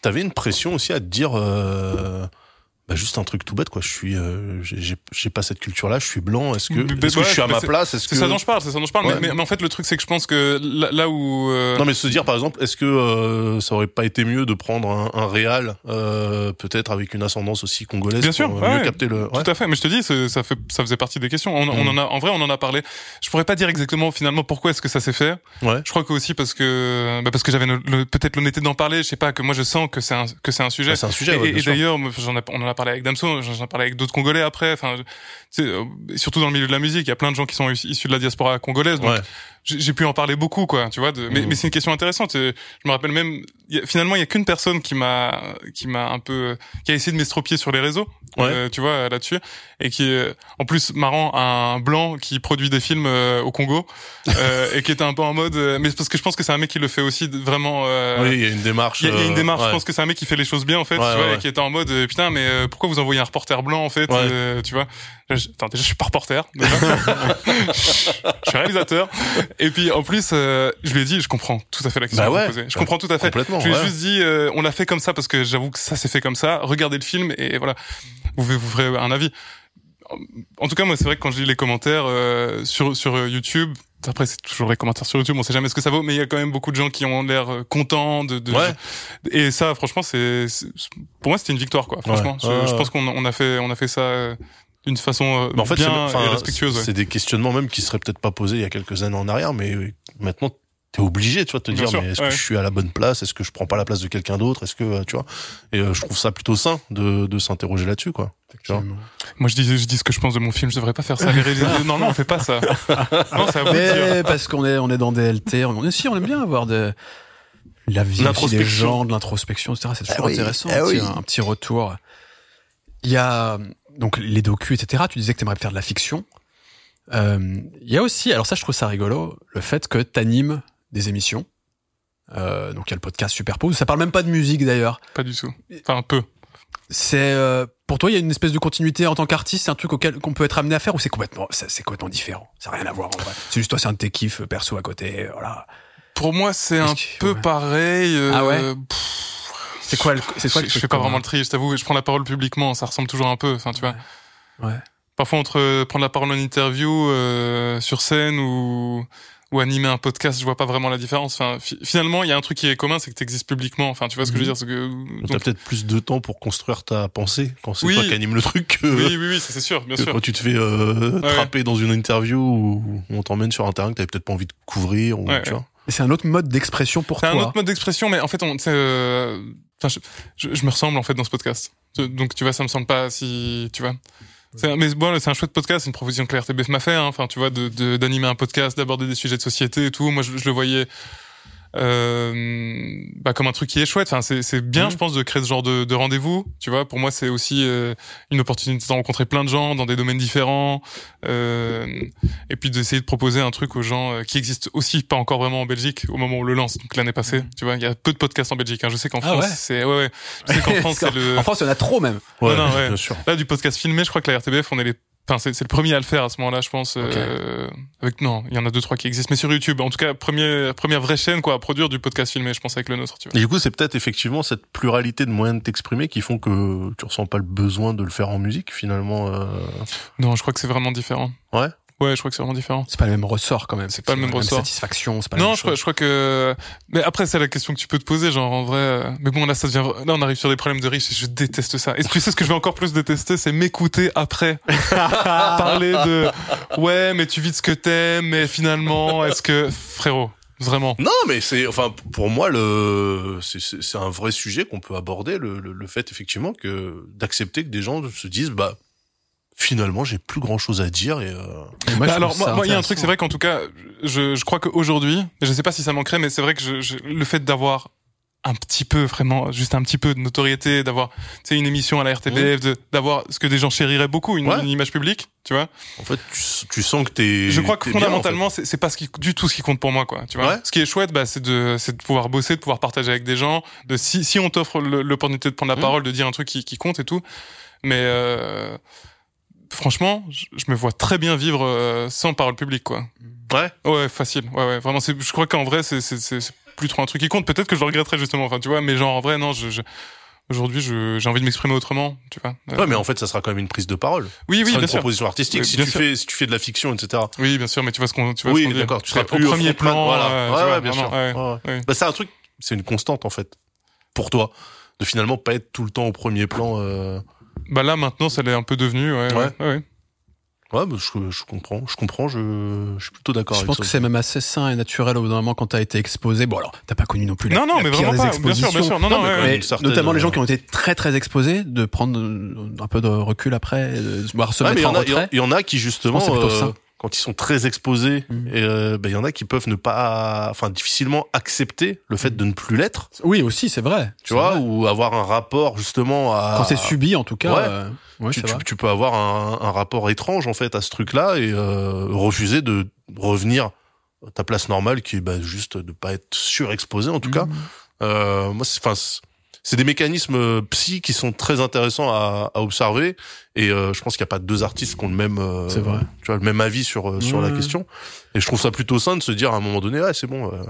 t'avais une pression aussi à te dire, euh, bah juste un truc tout bête quoi. Je suis, euh, j'ai- pas cette culture-là. Je suis blanc. Est-ce que, est-ce que ouais, je suis à ma place? Est-ce c'est que ça dont je parle, c'est ça dont je parle. Ouais. Mais, mais, mais en fait, le truc, c'est que je pense que là, là où euh, Non mais se dire par exemple, est-ce que euh, ça aurait pas été mieux de prendre un, un réal euh, peut-être avec une ascendance aussi congolaise Bien pour sûr, euh, ouais, mieux capter le. Tout à fait, mais je te dis, ça fait, ça faisait partie des questions. On, on Mm. en a, en vrai, on en a parlé. Je pourrais pas dire exactement finalement pourquoi est-ce que ça s'est fait. Ouais. Je crois que aussi parce que, bah parce que j'avais peut-être l'honnêteté d'en parler. Je sais pas que moi je sens que c'est un, que c'est un sujet. C'est un sujet. Et, d'ailleurs, on en a parlé avec Damso, j'en ai parlé avec d'autres Congolais après. Enfin, euh, surtout dans le milieu de la musique, il y a plein de gens qui sont issus de la diaspora congolaise. Ouais. J'ai pu en parler beaucoup, quoi. Tu vois. De, mais Mhm. mais c'est une question intéressante. Et Je me rappelle même, y a- finalement, il y a qu'une personne qui m'a, qui m'a un peu, qui a essayé de m'estropier sur les réseaux. Ouais. euh, tu vois là-dessus et qui est en plus marrant un blanc qui produit des films euh, au Congo euh, et qui était un peu en mode euh, mais parce que je pense que c'est un mec qui le fait aussi vraiment euh, Oui, il y a une démarche. il y, a, il y a une euh, démarche, ouais. je pense que c'est un mec qui fait les choses bien en fait, Ouais, tu vois, et qui était en mode euh, putain mais euh, pourquoi vous envoyez un reporter blanc en fait, euh, tu vois je, Attends déjà je suis pas reporter, déjà. je suis réalisateur, et puis en plus euh, je lui ai dit je comprends tout à fait la question Bah que vous posez, je Bah, comprends tout à fait. Complètement. Je lui ai ouais. juste dit euh, on l'a fait comme ça parce que j'avoue que ça s'est fait comme ça. Regardez le film et voilà, vous vous ferez un avis. En tout cas moi c'est vrai que quand je lis les commentaires euh, sur sur euh, YouTube après, c'est toujours les commentaires sur YouTube, on sait jamais ce que ça vaut, mais il y a quand même beaucoup de gens qui ont l'air euh, contents de, de Ouais. et ça, franchement, c'est, pour moi, c'était une victoire, quoi. Franchement, Ouais. je, pense qu'on on a fait, on a fait ça euh, d'une façon euh, en fait, c'est bien et respectueuse. ouais. c'est des questionnements même qui seraient peut-être pas posés il y a quelques années en arrière, mais maintenant t'es obligé, tu vois, de te Bien dire, sûr, mais est-ce ouais. que je suis à la bonne place? Est-ce que je prends pas la place de quelqu'un d'autre? Est-ce que, euh, tu vois? Et euh, je trouve ça plutôt sain de, de s'interroger là-dessus, quoi. Tu vois? Moi, je dis, je dis ce que je pense de mon film. Je devrais pas faire ça. Non, non, on fait pas ça. Non, dire. Mais parce qu'on est, on est dans des LT, on est si, on aime bien avoir de la vie des gens, de l'introspection, etc. C'est toujours Ah oui, intéressant. ah un, petit, oui. un petit retour. Il y a donc les docus, etc. Tu disais que t'aimerais faire de la fiction. Euh, Il y a aussi, alors ça, je trouve ça rigolo, le fait que t'animes des émissions. Euh, donc il y a le podcast Superpose. Ça parle même pas de musique d'ailleurs. Pas du tout. Enfin, un peu. C'est euh, pour toi, il y a une espèce de continuité en tant qu'artiste? C'est un truc auquel qu'on peut être amené à faire ou c'est complètement, c'est complètement différent? Ça n'a rien à voir en vrai. C'est juste toi, c'est un de tes kiffs euh, perso à côté. Voilà. Pour moi, c'est un que- peu ouais. pareil. euh, Ah ouais? pff, C'est quoi le, c'est quoi je, je fais pas vraiment le tri, je t'avoue. Je prends la parole publiquement, ça ressemble toujours un peu. Enfin, tu vois. Ouais. Parfois, entre euh, prendre la parole en interview, euh, sur scène ou ou animer un podcast, je vois pas vraiment la différence. Enfin, fi- finalement, il y a un truc qui est commun, c'est que tu existes publiquement. Enfin, tu vois ce que je veux dire c'est que T'as peut-être plus de temps pour construire ta pensée quand c'est Oui. toi qui anime le truc que, Oui, oui, oui, c'est sûr, bien que sûr. quand tu te fais euh, Ouais. trapper dans une interview ou on t'emmène sur un terrain que t'avais peut-être pas envie de couvrir ou, Ouais, tu ouais. vois. C'est un autre mode d'expression pour C'est toi. un autre mode d'expression, mais en fait, on, c'est, euh, je, je, je me ressemble en fait dans ce podcast. Donc, tu vois, ça me semble pas si, tu vois. C'est, un- mais bon, c'est un chouette podcast, c'est une proposition que la RTBF m'a fait. hein. Enfin, tu vois, de, de- d'animer un podcast, d'aborder des sujets de société et tout. Moi, je, je le voyais. Euh, bah, comme un truc qui est chouette. Enfin, c'est, c'est bien, Mhm. je pense, de créer ce genre de, de rendez-vous. Tu vois, pour moi, c'est aussi euh, une opportunité de rencontrer plein de gens dans des domaines différents, euh, et puis d'essayer de proposer un truc aux gens euh, qui existent aussi pas encore vraiment en Belgique au moment où on le lance. Donc l'année passée, tu vois, il y a peu de podcasts en Belgique. hein. Je sais qu'en Ah France, ouais c'est ouais, ouais. Je sais qu'en France, c'est le En France, il y en a trop même. Ouais, non, ouais. bien sûr. là du podcast filmé. Je crois que la RTBF, on est les Enfin, c'est, c'est le premier à le faire à ce moment-là, je pense. euh, avec non, il y en a deux trois qui existent, mais sur YouTube. En tout cas, première première vraie chaîne quoi à produire du podcast filmé, je pense avec le nôtre. Tu vois. Et du coup, c'est peut-être effectivement cette pluralité de moyens de t'exprimer qui font que tu ressens pas le besoin de le faire en musique finalement. euh. Non, je crois que c'est vraiment différent. Ouais. Ouais, je crois que c'est vraiment différent. C'est pas le même ressort quand même. C'est pas le même la ressort. satisfaction, c'est pas la Non, même je crois, chose. je crois que. Mais après, c'est la question que tu peux te poser, genre en vrai. euh, Mais bon, là, ça devient. Là, on arrive sur des problèmes de riches et je déteste ça. Et tu sais ce que je vais encore plus détester, c'est m'écouter après parler de. Ouais, mais tu vis de ce que t'aimes, mais finalement, est-ce que frérot, vraiment? Non, mais c'est enfin pour moi le c'est c'est c'est un vrai sujet qu'on peut aborder le, le le fait effectivement que d'accepter que des gens se disent bah finalement j'ai plus grand chose à dire et euh, Et moi, je Bah alors, moi, il y a un truc, c'est vrai qu'en tout cas, je, je crois qu'aujourd'hui, je sais pas si ça manquerait, mais c'est vrai que je, je- le fait d'avoir un petit peu, vraiment, juste un petit peu de notoriété, d'avoir, tu sais, une émission à la RTBF, d'avoir ce que des gens chériraient beaucoup, une, Ouais. une image publique, tu vois. en fait tu, tu sens que t'es Je crois que bien, en fait. fondamentalement, c'est pas ce qui, du tout ce qui compte pour moi, quoi. Tu vois. Ouais. Ce qui est chouette, bah, c'est de, c'est de pouvoir bosser, de pouvoir partager avec des gens, de si, si on t'offre le- l'opportunité de prendre la Mhm. parole, de dire un truc qui, qui compte et tout. Mais euh, franchement, je, je me vois très bien vivre euh, sans parole publique, quoi. ouais? Ouais, facile. Ouais, ouais. Vraiment, c'est, je crois qu'en vrai, c'est, c'est, c'est c'est plus trop un truc qui compte. Peut-être que je le regretterais justement. Enfin, tu vois. Mais genre en vrai, non. Je, je- aujourd'hui, j'ai envie de m'exprimer autrement. Tu vois. Euh, ouais mais en fait ça sera quand même une prise de parole oui, oui, sera bien une sûr. proposition artistique Oui, si tu sûr. fais si tu fais de la fiction etc Oui, bien sûr. Mais tu vois ce qu'on, tu vois ce oui d'accord tu seras plus au premier plan. voilà euh, ouais, vois, ouais, bien sûr ouais. ouais. Bah, c'est un truc c'est une constante en fait pour toi de finalement pas être tout le temps au premier plan euh... Bah là, maintenant, ça l'est un peu devenu. Ouais. Ouais. ouais, ouais. bah, je, je comprends je comprends je, je suis plutôt d'accord Je avec pense ça que c'est même assez sain et naturel au bout d'un moment quand t'as été exposé. Bon alors, t'as pas connu non plus la, Non, non, la mais pire vraiment des pas. Bien sûr, bien sûr. Non, non, Non, mais ouais, quand ouais. même. Mais une certaine, notamment les gens euh, qui ont été très très exposés, de prendre un peu de recul après, de se voir se Ouais, mais il mettre y en a- retrait. il y en a qui justement, euh, sain. Quand ils sont très exposés, Mhm. et euh, ben, il y en a qui peuvent ne pas, enfin difficilement accepter le fait de ne plus l'être, Oui, aussi, c'est vrai. tu vois, vrai. ou avoir un rapport justement à. Quand c'est subi, en tout cas. Ouais. euh, ouais, tu, peux avoir un, un rapport étrange en fait à ce truc-là et euh, refuser de revenir à ta place normale qui est bah, juste de pas être surexposé en tout cas. Mhm. Euh, moi, c'est, enfin, c'est- des mécanismes euh, psy qui sont très intéressants à, à observer et euh, je pense qu'il n'y a pas deux artistes qui ont le même, euh, vrai. tu vois, le même avis sur euh, sur la question. Et je trouve ça plutôt sain de se dire à un moment donné, ouais, c'est bon, euh,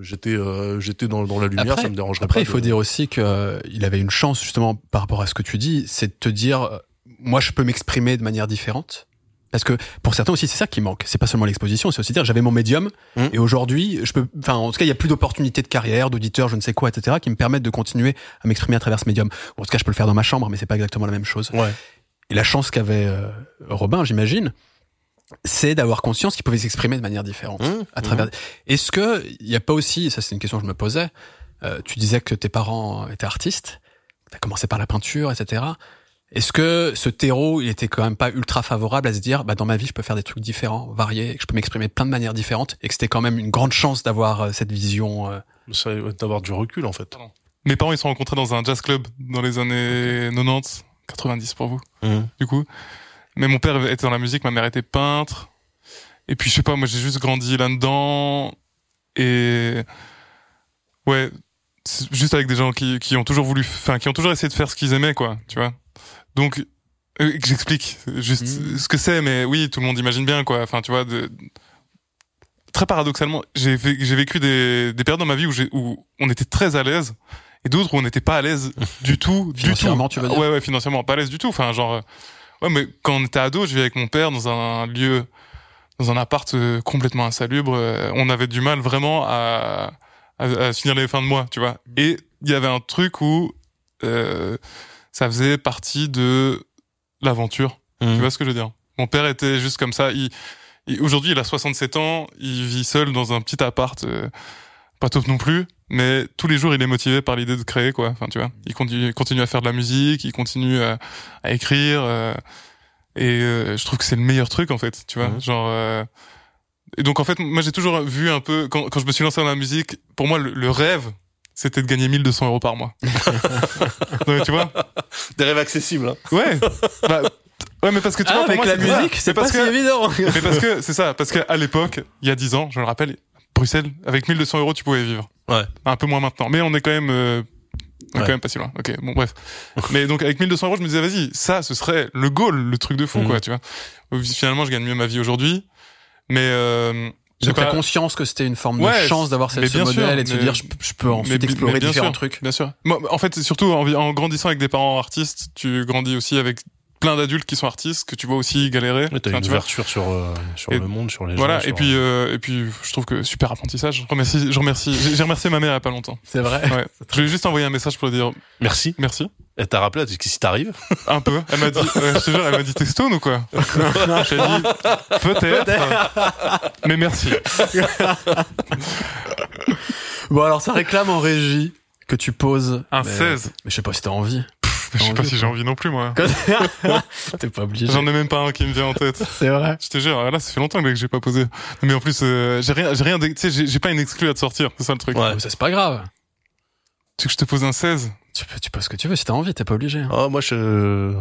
j'étais euh, j'étais dans, dans la lumière, Après- ça me dérangerait Après, pas. il faut de- dire aussi que il avait une chance justement par rapport à ce que tu dis, c'est de te dire, moi, je peux m'exprimer de manière différente. Parce que pour certains aussi, c'est ça qui manque. C'est pas seulement l'exposition, c'est aussi dire j'avais mon médium Mhm. et aujourd'hui, je peux, enfin, en tout cas, il y a plus d'opportunités de carrière, d'auditeurs, je ne sais quoi, etc., qui me permettent de continuer à m'exprimer à travers ce médium. Bon, en tout cas, je peux le faire dans ma chambre, mais c'est pas exactement la même chose. Ouais. Et la chance qu'avait euh, Robin, j'imagine, c'est d'avoir conscience qu'ils pouvaient s'exprimer de manière différente Mmh, à travers. Est-ce que il y a pas aussi, ça c'est une question que je me posais. euh, tu disais que tes parents étaient artistes, t'as commencé par la peinture, etc. Est-ce que ce terreau, il était quand même pas ultra favorable à se dire, bah dans ma vie, je peux faire des trucs différents, variés, et que je peux m'exprimer de plein de manières différentes, et que c'était quand même une grande chance d'avoir euh, cette vision. euh, D'avoir du recul, en fait. Mes parents ils se sont rencontrés dans un jazz club dans les années 90, 90 pour vous. Mhm. du coup. Mais mon père était dans la musique, ma mère était peintre. Et puis, je sais pas, moi, j'ai juste grandi là-dedans. Et, ouais, c'est juste avec des gens qui, qui ont toujours voulu, enfin, qui ont toujours essayé de faire ce qu'ils aimaient, quoi, tu vois. Donc, euh, que j'explique juste Mhm. ce que c'est, mais oui, tout le monde imagine bien, quoi. Enfin, tu vois, de, très paradoxalement, j'ai vé- j'ai vécu des, des périodes dans ma vie où, où on était très à l'aise et d'autres où on n'était pas à l'aise du tout, du tout. Financièrement, tu veux dire Ouais, ouais, financièrement, pas à l'aise du tout. Enfin, genre, euh, ouais, mais quand on était ado, je vivais avec mon père dans un lieu, dans un appart euh, complètement insalubre. On avait du mal vraiment à, à, à finir les fins de mois, tu vois. Et il y avait un truc où euh, ça faisait partie de l'aventure. Tu Mhm. vois ce que je veux dire? Mon père était juste comme ça. Il, il- Aujourd'hui, il a 67 ans. Il vit seul dans un petit appart, euh, pas top non plus. Mais tous les jours, il est motivé par l'idée de créer, quoi. Enfin, tu vois, il continue, il continue à faire de la musique, il continue à, à écrire. euh, et euh, je trouve que c'est le meilleur truc, en fait. Tu vois, Mhm. genre. euh, et donc, en fait, moi, j'ai toujours vu un peu quand, quand je me suis lancé dans la musique. Pour moi, le, le rêve, c'était de gagner 1200 euros par mois. Donc, tu vois Des rêves accessibles. Hein. Ouais. Bah, ouais, mais parce que tu vois, Ah, pour avec moi, la musique, c'est Mais pas parce si que, évident. mais parce que c'est ça, parce qu'à l'époque, il y a 10 ans, je le rappelle, Bruxelles, avec 1200 euros, tu pouvais vivre. Ouais. Un peu moins maintenant, mais on est quand même, euh, on est Ouais. quand même pas si loin. Ok, bon bref. mais donc avec 1200 euros, je me disais vas-y, ça, ce serait le goal, le truc de fou, Mhm. quoi, tu vois. Finalement, je gagne mieux ma vie aujourd'hui, mais euh, j'ai pas- conscience que c'était une forme Ouais, de chance d'avoir ce sûr, modèle et de se dire je, je peux ensuite mais- explorer mais différents sûr, trucs. Bien sûr. Moi, en fait, surtout en, en grandissant avec des parents artistes, tu grandis aussi avec plein d'adultes qui sont artistes que tu vois aussi galérer. Enfin, une tu vois. ouverture sur, euh, sur Et- le monde, sur les Voilà, gens. et sur- puis euh, et puis je trouve que super apprentissage. Je remercie, je remercie, j'ai remercié ma mère il y a pas longtemps. C'est vrai. Ouais. Je lui ai juste envoyé un message pour lui dire Merci. merci. Elle t'a rappelé, elle t'a dit que si t'arrives. Un peu. Elle m'a dit, euh, je te jure, elle m'a dit t'es stone ou quoi? J'ai dit peut-être, mais merci. Bon alors ça réclame en régie que tu poses Un mais- 16. Mais je sais pas si t'as envie. Je sais pas si j'ai envie non plus moi. T'es pas obligé. J'en ai même pas un qui me vient en tête. C'est vrai. Je te jure, là ça fait longtemps que j'ai pas posé. Mais en plus, euh, j'ai rien, j'ai rien, tu sais, j'ai pas une exclue à te sortir. C'est ça le truc. Ouais. Mais ça c'est pas grave. Tu veux que je te pose un 16 Tu peux, tu poses ce que tu veux si t'as envie. T'es pas obligé. hein. Ah, moi, je.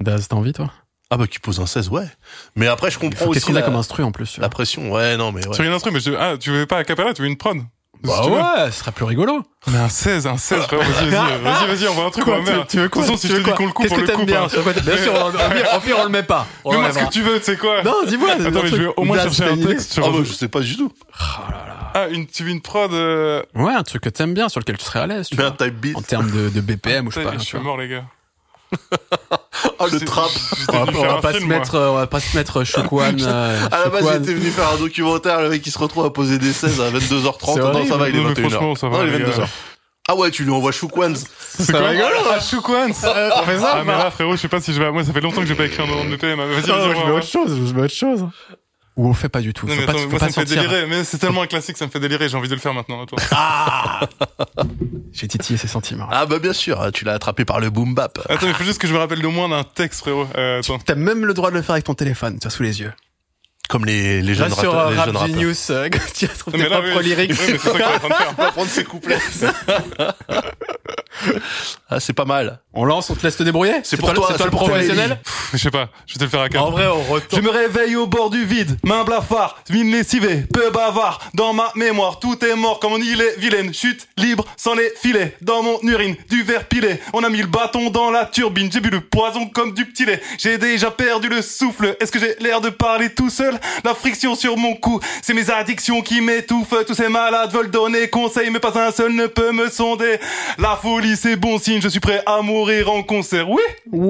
Daz, t'as envie toi? Ah, bah, qui pose un 16, ouais. Mais après, je comprends aussi qu'est-ce qu'on a la, comme instru en plus. tu la pression. Ouais, non, mais ouais. Sur une instru, mais je, ah, tu veux pas à capella, tu veux une prod? Bah ouais, ce sera plus rigolo. Mais un 16, un 16, frère, vas-y, vas-y, vas-y, vas-y, on voit un truc, on va mettre. tu veux De toute façon, si je te dis quoi qu'on le coupe, Qu'est-ce on que le t'aimes coupe. bien hein. quoi sûr, pire, au pire, on le met pas. On Mais moi, ce que tu veux, tu sais quoi Non, dis-moi. Attends, mais je vais au moins chercher un texte. Ah, bah, je sais pas du tout. Ah, une, tu veux une prod, euh... Ouais, un truc que t'aimes bien, sur lequel tu serais à l'aise. vois. type beat. En termes de, BPM ou je sais pas. je suis mort, les gars. Ah, le trap. On va, t'ai dit on faire va un pas film, se moi. mettre, euh, on va pas se mettre Shukwan. euh, À la base, Shukwan. j'étais venu faire un documentaire, le mec, il se retrouve à poser des 16 à 22h30. C'est Non, horrible. ça va, il est Non, mais 21h. franchement, ça va, Non, il est les gars. 22h. Ah ouais, tu lui envoies Shookwans. C'est quoi rigolo, Ah, On fait ça Ah, mais là, frérot, je sais pas si je vais. Moi, ça fait longtemps que j'ai pas écrit un nom de BPM. Vas-y, Non, vas-y, je mets autre chose, je mets autre chose. Ou on fait pas du tout. Non, mais attends, moi, pas ça me fait délirer. Mais c'est tellement un classique, ça me fait délirer. J'ai envie de le faire maintenant. Toi. J'ai titillé ses sentiments. Ah bah bien sûr, tu l'as attrapé par le boom bap. Attends, il faut juste que je me rappelle au moins d'un texte, frérot. Euh. T'as même le droit de le faire avec ton téléphone, tu vois, sous les yeux. Comme les, les jeunes Là sur rappeurs. euh, les Rap jeunes rappeurs. Genius, euh, quand tu vas trouver Non, tes propres oui, lyrics. oui, mais c'est ça que je suis en train de faire. On va prendre ses couplets. ah, c'est pas mal. On lance, on te laisse te débrouiller C'est pour toi, C'est toi le professionnel Je sais pas, je vais te le faire à quatre. En vrai, on Je me réveille au bord du vide, main blafard, mine lessivée, peu bavard, dans ma mémoire, tout est mort comme on y est vilaine, chute libre sans les filets, dans mon urine, du verre pilé, on a mis le bâton dans la turbine, j'ai bu le poison comme du petit lait, j'ai déjà perdu le souffle, est-ce que j'ai l'air de parler tout seul? La friction sur mon cou, c'est mes addictions qui m'étouffent, tous ces malades veulent donner conseil, mais pas un seul ne peut me sonder, la folie c'est bon signe, je suis prêt à mourir en concert, oui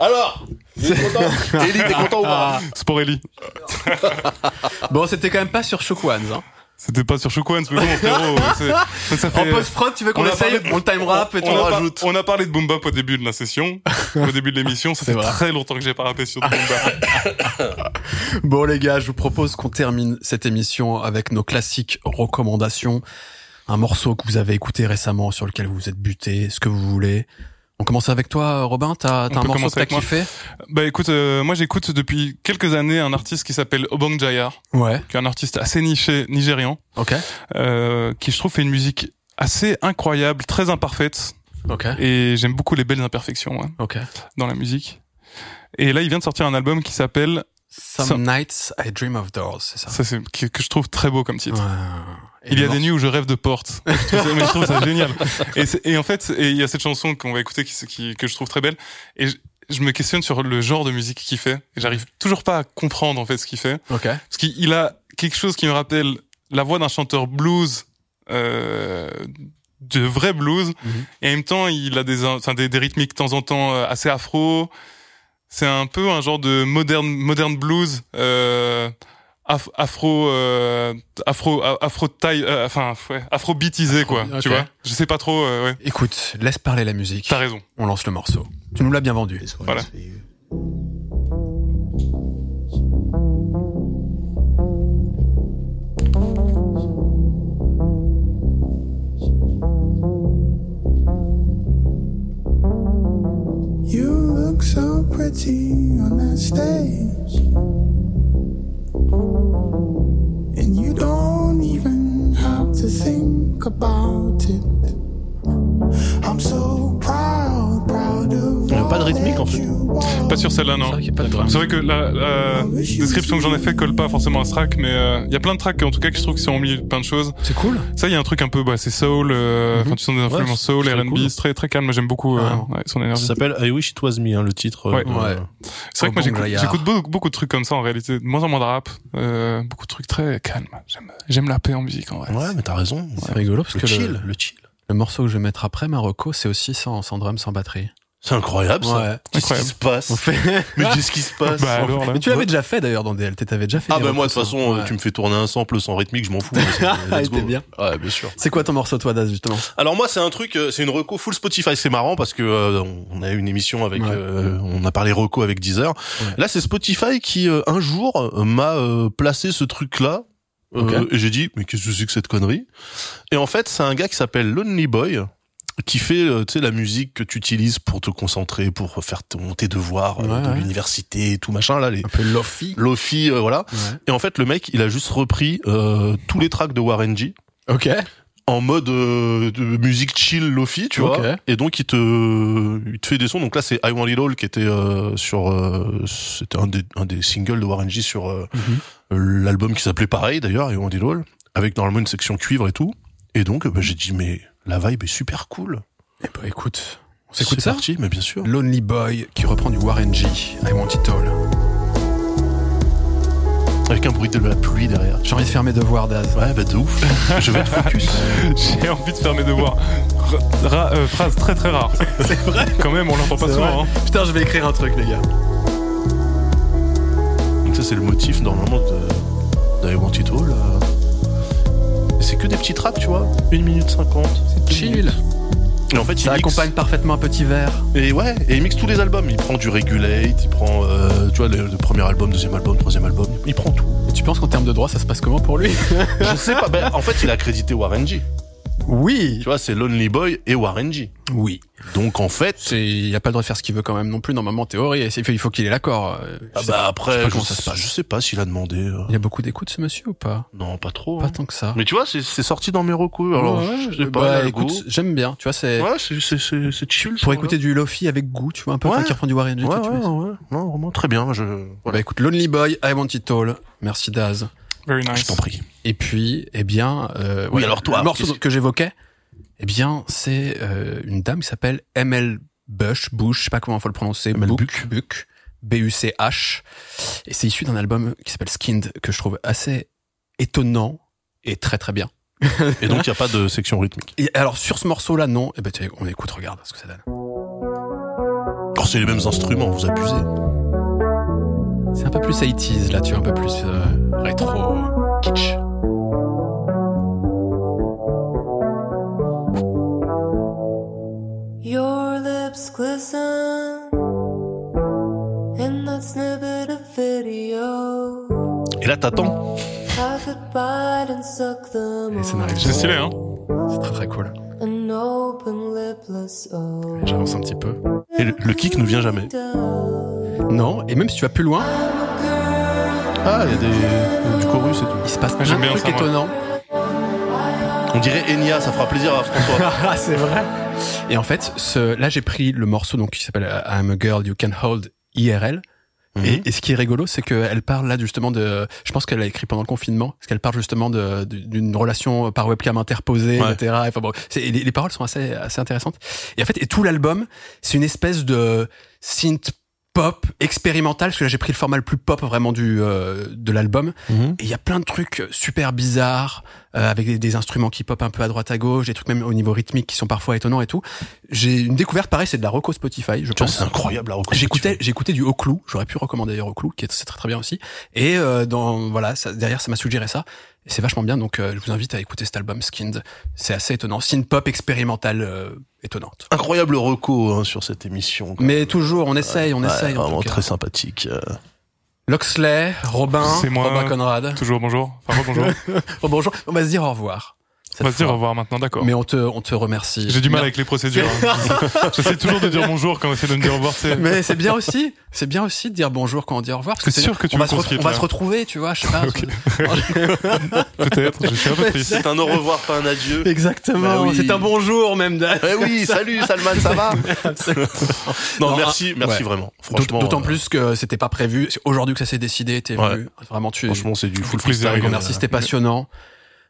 Alors, t'es content Ellie, t'es content ou pas Sport Ellie. Bon, c'était quand même pas sur Shookwans. Hein. C'était pas sur Shook Ones, mais bon, frérot, c'est- ça fait... En post-prod, tu veux qu'on essaye parlé- On le time rap et tout on, par- on a parlé de boom bap au début de la session, au début de l'émission. Ça C'est fait vrai. très longtemps que j'ai pas rappé sur boom bap. Bon les gars, je vous propose qu'on termine cette émission avec nos classiques recommandations. Un morceau que vous avez écouté récemment, sur lequel vous vous êtes buté, ce que vous voulez. On commence avec toi, Robin. T'as un morceau que t'as kiffé Bah écoute, euh, moi j'écoute depuis quelques années un artiste qui s'appelle Obang Jayar, Ouais. qui est un artiste assez niché nigérian, Ok. euh, qui je trouve fait une musique assez incroyable, très imparfaite, Ok. et j'aime beaucoup les belles imperfections ouais, Ok. dans la musique. Et là, il vient de sortir un album qui s'appelle, Some, Some- nights I dream of doors, c'est ça. ça c'est que, que je trouve très beau comme titre. Ouais. Il y a des nuits où je rêve de portes. Je trouve ça, mais je trouve ça génial. Et, en fait, il y a cette chanson qu'on va écouter qui, qui- que je trouve très belle. Et je, je me questionne sur le genre de musique qu'il fait. Et j'arrive toujours pas à comprendre en fait ce qu'il fait. Parce qu'il il a quelque chose qui me rappelle la voix d'un chanteur blues, euh, de vrai blues. Mhm. Et en même temps, il a des, enfin, des, des rythmiques de temps en temps euh, assez afro. C'est un peu un genre de moderne, moderne blues, euh, af- afro, euh, afro, afro taille, euh, enfin, ouais, afro beatisé Afro- quoi. Tu vois Je sais pas trop. euh, ouais. Écoute, laisse parler la musique. T'as raison. On lance le morceau. Tu nous l'as bien vendu. Voilà. You look so pretty on that stage. To think about it. I'm so proud, proud of Il y a pas de rythmique, en fait. Pas sur celle-là, non. C'est vrai que la, la description que j'en ai fait colle pas forcément à ce track, mais euh, il y a plein de tracks en tout cas que je trouve qui sont au milieu de plein de choses. C'est cool. Ça, il y a un truc un peu, bah, c'est soul, euh, Mhm. enfin, tu sens des influences soul, R&B, cool. c'est très très calme. J'aime beaucoup euh, ouais, son Ça énergie. s'appelle I Wish It Was Me, hein, le titre. Ouais. Ouais. C'est vrai que moi, j'écoute, beaucoup, beaucoup de trucs comme ça en réalité, de moins en moins de rap, euh, beaucoup de trucs très calmes. J'aime, j'aime la paix en musique en vrai. Ouais, mais t'as raison. C'est rigolo parce Le que chill, le, le chill. Le morceau que je vais mettre après Marocco, c'est aussi sans, sans drum, sans batterie. C'est incroyable, ça. Ouais. Qu'est-ce qui se passe On fait. Mais qu'est-ce qui se passe Bah alors là. Mais tu l'avais déjà fait d'ailleurs dans DLT, t'avais déjà fait. Ah bah moi de toute façon, Ouais. tu me fais tourner un sample sans rythmique, je m'en fous. Ah, bien. Ouais, bien sûr. C'est quoi ton morceau toi Daz justement? Alors moi c'est un truc, euh, c'est une reco full Spotify. C'est marrant parce que euh, on a eu une émission avec, Ouais. euh, on a parlé reco avec Deezer. Ouais. Là c'est Spotify qui euh, un jour euh, m'a euh, placé ce truc là. Ok. et j'ai dit mais qu'est-ce que c'est que cette connerie? Et en fait c'est un gars qui s'appelle Lonely Boy qui fait euh, tu sais la musique que tu utilises pour te concentrer, pour faire ton, tes devoirs euh, Ouais, de ouais. l'université tout machin là les Un peu lofi. Lofi euh, voilà. Ouais. Et en fait le mec il a juste repris euh, tous les tracks de Warren G Ok. En mode euh, de musique chill lofi tu Ok. vois et donc il te il te fait des sons donc là c'est I Want It All qui était euh, sur euh, c'était un des un des singles de Warren G sur euh, Mhm. l'album qui s'appelait pareil d'ailleurs I Want It All avec normalement une section cuivre et tout et donc bah, j'ai dit mais la vibe est super cool Eh bah écoute, on s'écoute c'est ça parti mais bien sûr Lonely Boy qui reprend du Warren G. I Want It All. Avec un bruit de la pluie derrière J'ai envie de faire mes devoirs Daz. ouais bah de ouf je vais être focus J'ai envie de faire mes devoirs. Ra- euh, phrase très très rare. C'est vrai. Quand même, on l'entend pas C'est souvent. hein. Putain, je vais écrire un truc les gars. donc ça c'est le motif normalement de, de I Want It All euh. C'est que des petits tracks tu vois 1 minute 50 Chill. Et en fait, il mixe- accompagne parfaitement un petit verre. Et ouais, et il mixe tous les albums. Il prend du Regulate, il prend, euh, tu vois, le, le premier album, deuxième album, troisième album. Il prend tout. Et tu penses qu'en termes de droit, ça se passe comment pour lui? Je sais pas. Ben, en fait, il a crédité Warren G. Oui. Tu vois, c'est Lonely Boy et Warren G. Oui. Donc en fait, C'est, il a pas le droit de faire ce qu'il veut quand même non plus normalement en théorie. Il faut, il faut qu'il ait l'accord. euh, ah bah pas. après, je sais pas je, comment ça se passe. je sais pas s'il a demandé. euh, Il a beaucoup d'écoute ce monsieur ou pas? Non, pas trop. Pas hein. tant que ça. Mais tu vois, c'est c'est sorti dans mes recours. Alors, Ouais, je sais pas. bah, écoute, j'aime bien. Tu vois, c'est Ouais, c'est c'est c'est c'est chill. pour écouter du lofi avec goût. Tu vois un peu, Ouais. enfin, qui reprend du Warren G. Ouais, ouais, suite. ouais. Non, vraiment très bien. Je. Bah écoute, Lonely Boy, I Want It All. Merci Daz. Very nice. Je t'en prie. Et puis, eh bien, euh, Oui, alors toi, le morceau que j'évoquais, eh bien, c'est euh, une dame qui s'appelle ML Bush, Bush, je sais pas comment il faut le prononcer, ML Buck, Buck, B-U-C-H, et c'est issu d'un album qui s'appelle Skinned que je trouve assez étonnant et très très bien. Et donc, il y a pas de section rythmique. Et alors sur ce morceau-là, non, eh ben on écoute, regarde ce que ça donne. Alors, c'est les mêmes instruments, vous abusez. C'est un peu plus 80s là, tu es un peu plus euh, rétro, euh, kitsch. Your lips of video. Et là, t'attends. Ça n'arrive C'est stylé, hein C'est très très cool. J'avance un petit peu. Et le, le kick ne vient jamais. Non, et même si tu vas plus loin, Ah, il y a des, du chorus et tout. il se passe plein de bien trucs ça, étonnants. On dirait Enya, ça fera plaisir à François. Ah, c'est vrai. Et en fait, ce, là, j'ai pris le morceau donc qui s'appelle euh, I'm a Girl You Can Hold IRL. Mhm. Et, et ce qui est rigolo, c'est qu'elle parle là justement de. Je pense qu'elle l'a écrit pendant le confinement, parce qu'elle parle justement de- de- d'une relation par webcam interposée, Ouais. etc. Enfin bon, les, les paroles sont assez assez intéressantes. Et en fait, et tout l'album, c'est une espèce de synth pop expérimental, parce que là j'ai pris le format le plus pop vraiment du euh, de l'album. Mhm. Et il y a plein de trucs super bizarres, euh, avec des, des instruments qui pop un peu à droite à gauche, des trucs même au niveau rythmique qui sont parfois étonnants et tout. J'ai une découverte pareil, c'est de la reco Spotify, je pense. c'est incroyable la reconnaissance. J'écoutais, j'écoutais du Oclou. J'aurais pu recommander d'ailleurs Oclou, qui est c'est très très bien aussi. Et euh, dans voilà, ça, derrière ça m'a suggéré ça. Et c'est vachement bien. Donc euh, je vous invite à écouter cet album Skinned. C'est assez étonnant, synth pop expérimentale euh, étonnante. Incroyable reco hein, sur cette émission. Mais toujours, on essaye, on Ouais, essaye. en vraiment tout cas. très sympathique. euh. Loxley, Robin, C'est moi. Robin Conrad. Toujours bonjour. Enfin, bonjour. Oh, bonjour. On va se dire au revoir. On va se dire fois. au revoir maintenant, d'accord. Mais on te, on te remercie. J'ai du mal Mer- avec les procédures. hein. J'essaie toujours de dire bonjour quand on essaie de me dire au revoir. Mais c'est bien aussi, c'est bien aussi de dire bonjour quand on dit au revoir. Parce que C'est sûr que tu on va, se, quitte, on va se retrouver, tu vois, je sais pas. Peut-être. Je suis un peu triste. C'est un au revoir, pas un adieu. Exactement. Bah oui. C'est un bonjour même. Eh oui, salut Salman, ça va Non, Non, merci, ah, merci ouais. vraiment. Franchement, D'autant euh, plus que c'était pas prévu. C'est aujourd'hui que ça s'est décidé. T'es Ouais. venu. Vraiment, tu. franchement, c'est du full plaisir, freestyle. Merci, c'était passionnant.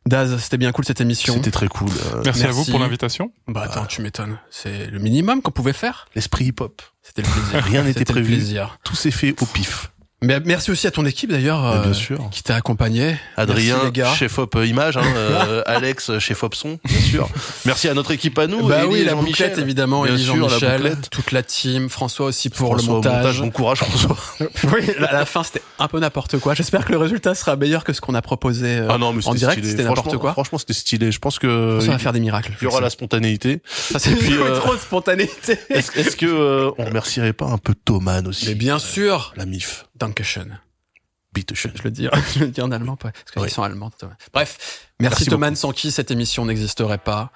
Daz, c'était bien cool cette émission. C'était très cool. euh, Merci, à vous pour l'invitation. Bah attends, tu m'étonnes. C'est le minimum qu'on pouvait faire. L'esprit hip-hop. C'était le plaisir. Rien n'était C'était le prévu. plaisir. Tout s'est fait au pif. Mais merci aussi à ton équipe d'ailleurs, Bah, bien euh, sûr. qui t'a accompagné. Adrien, Merci, les gars. chef op euh, image, hein, euh, Alex, chef op son, bien sûr. Merci à notre équipe à nous. Bah Élie oui, la bouclette évidemment, Bien Élie sûr, la Jean-Michel, bouclette. toute la team, François aussi pour François le au montage. Bon courage, François. oui, à la fin c'était un peu n'importe quoi. J'espère que le résultat sera meilleur que ce qu'on a proposé euh, Ah non, mais en c'était direct. C'était n'importe quoi. Franchement, c'était stylé. Je pense que Ça va faire des miracles. il y aura la spontanéité. Ça, c'est euh, trop de spontanéité. Est-ce est-ce que euh, on remercierait pas un peu Thoman aussi? Mais bien sûr, La MIF. Dankeschön. Bitteschön. Je le dis, je le dis en allemand, parce qu'ils Oui. sont allemands. Thomas. Bref, merci, Merci Thomas, sans qui cette émission n'existerait pas.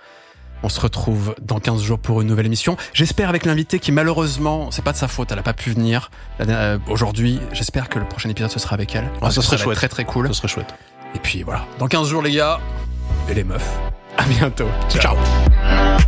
On se retrouve dans 15 jours pour une nouvelle émission. J'espère avec l'invité qui malheureusement, c'est pas de sa faute, elle a pas pu venir euh, aujourd'hui. J'espère que le prochain épisode ce sera avec elle. Parce ça serait chouette. Très très cool. Ce serait chouette. Et puis voilà. Dans 15 jours les gars et les meufs. À bientôt. Ciao. Ciao.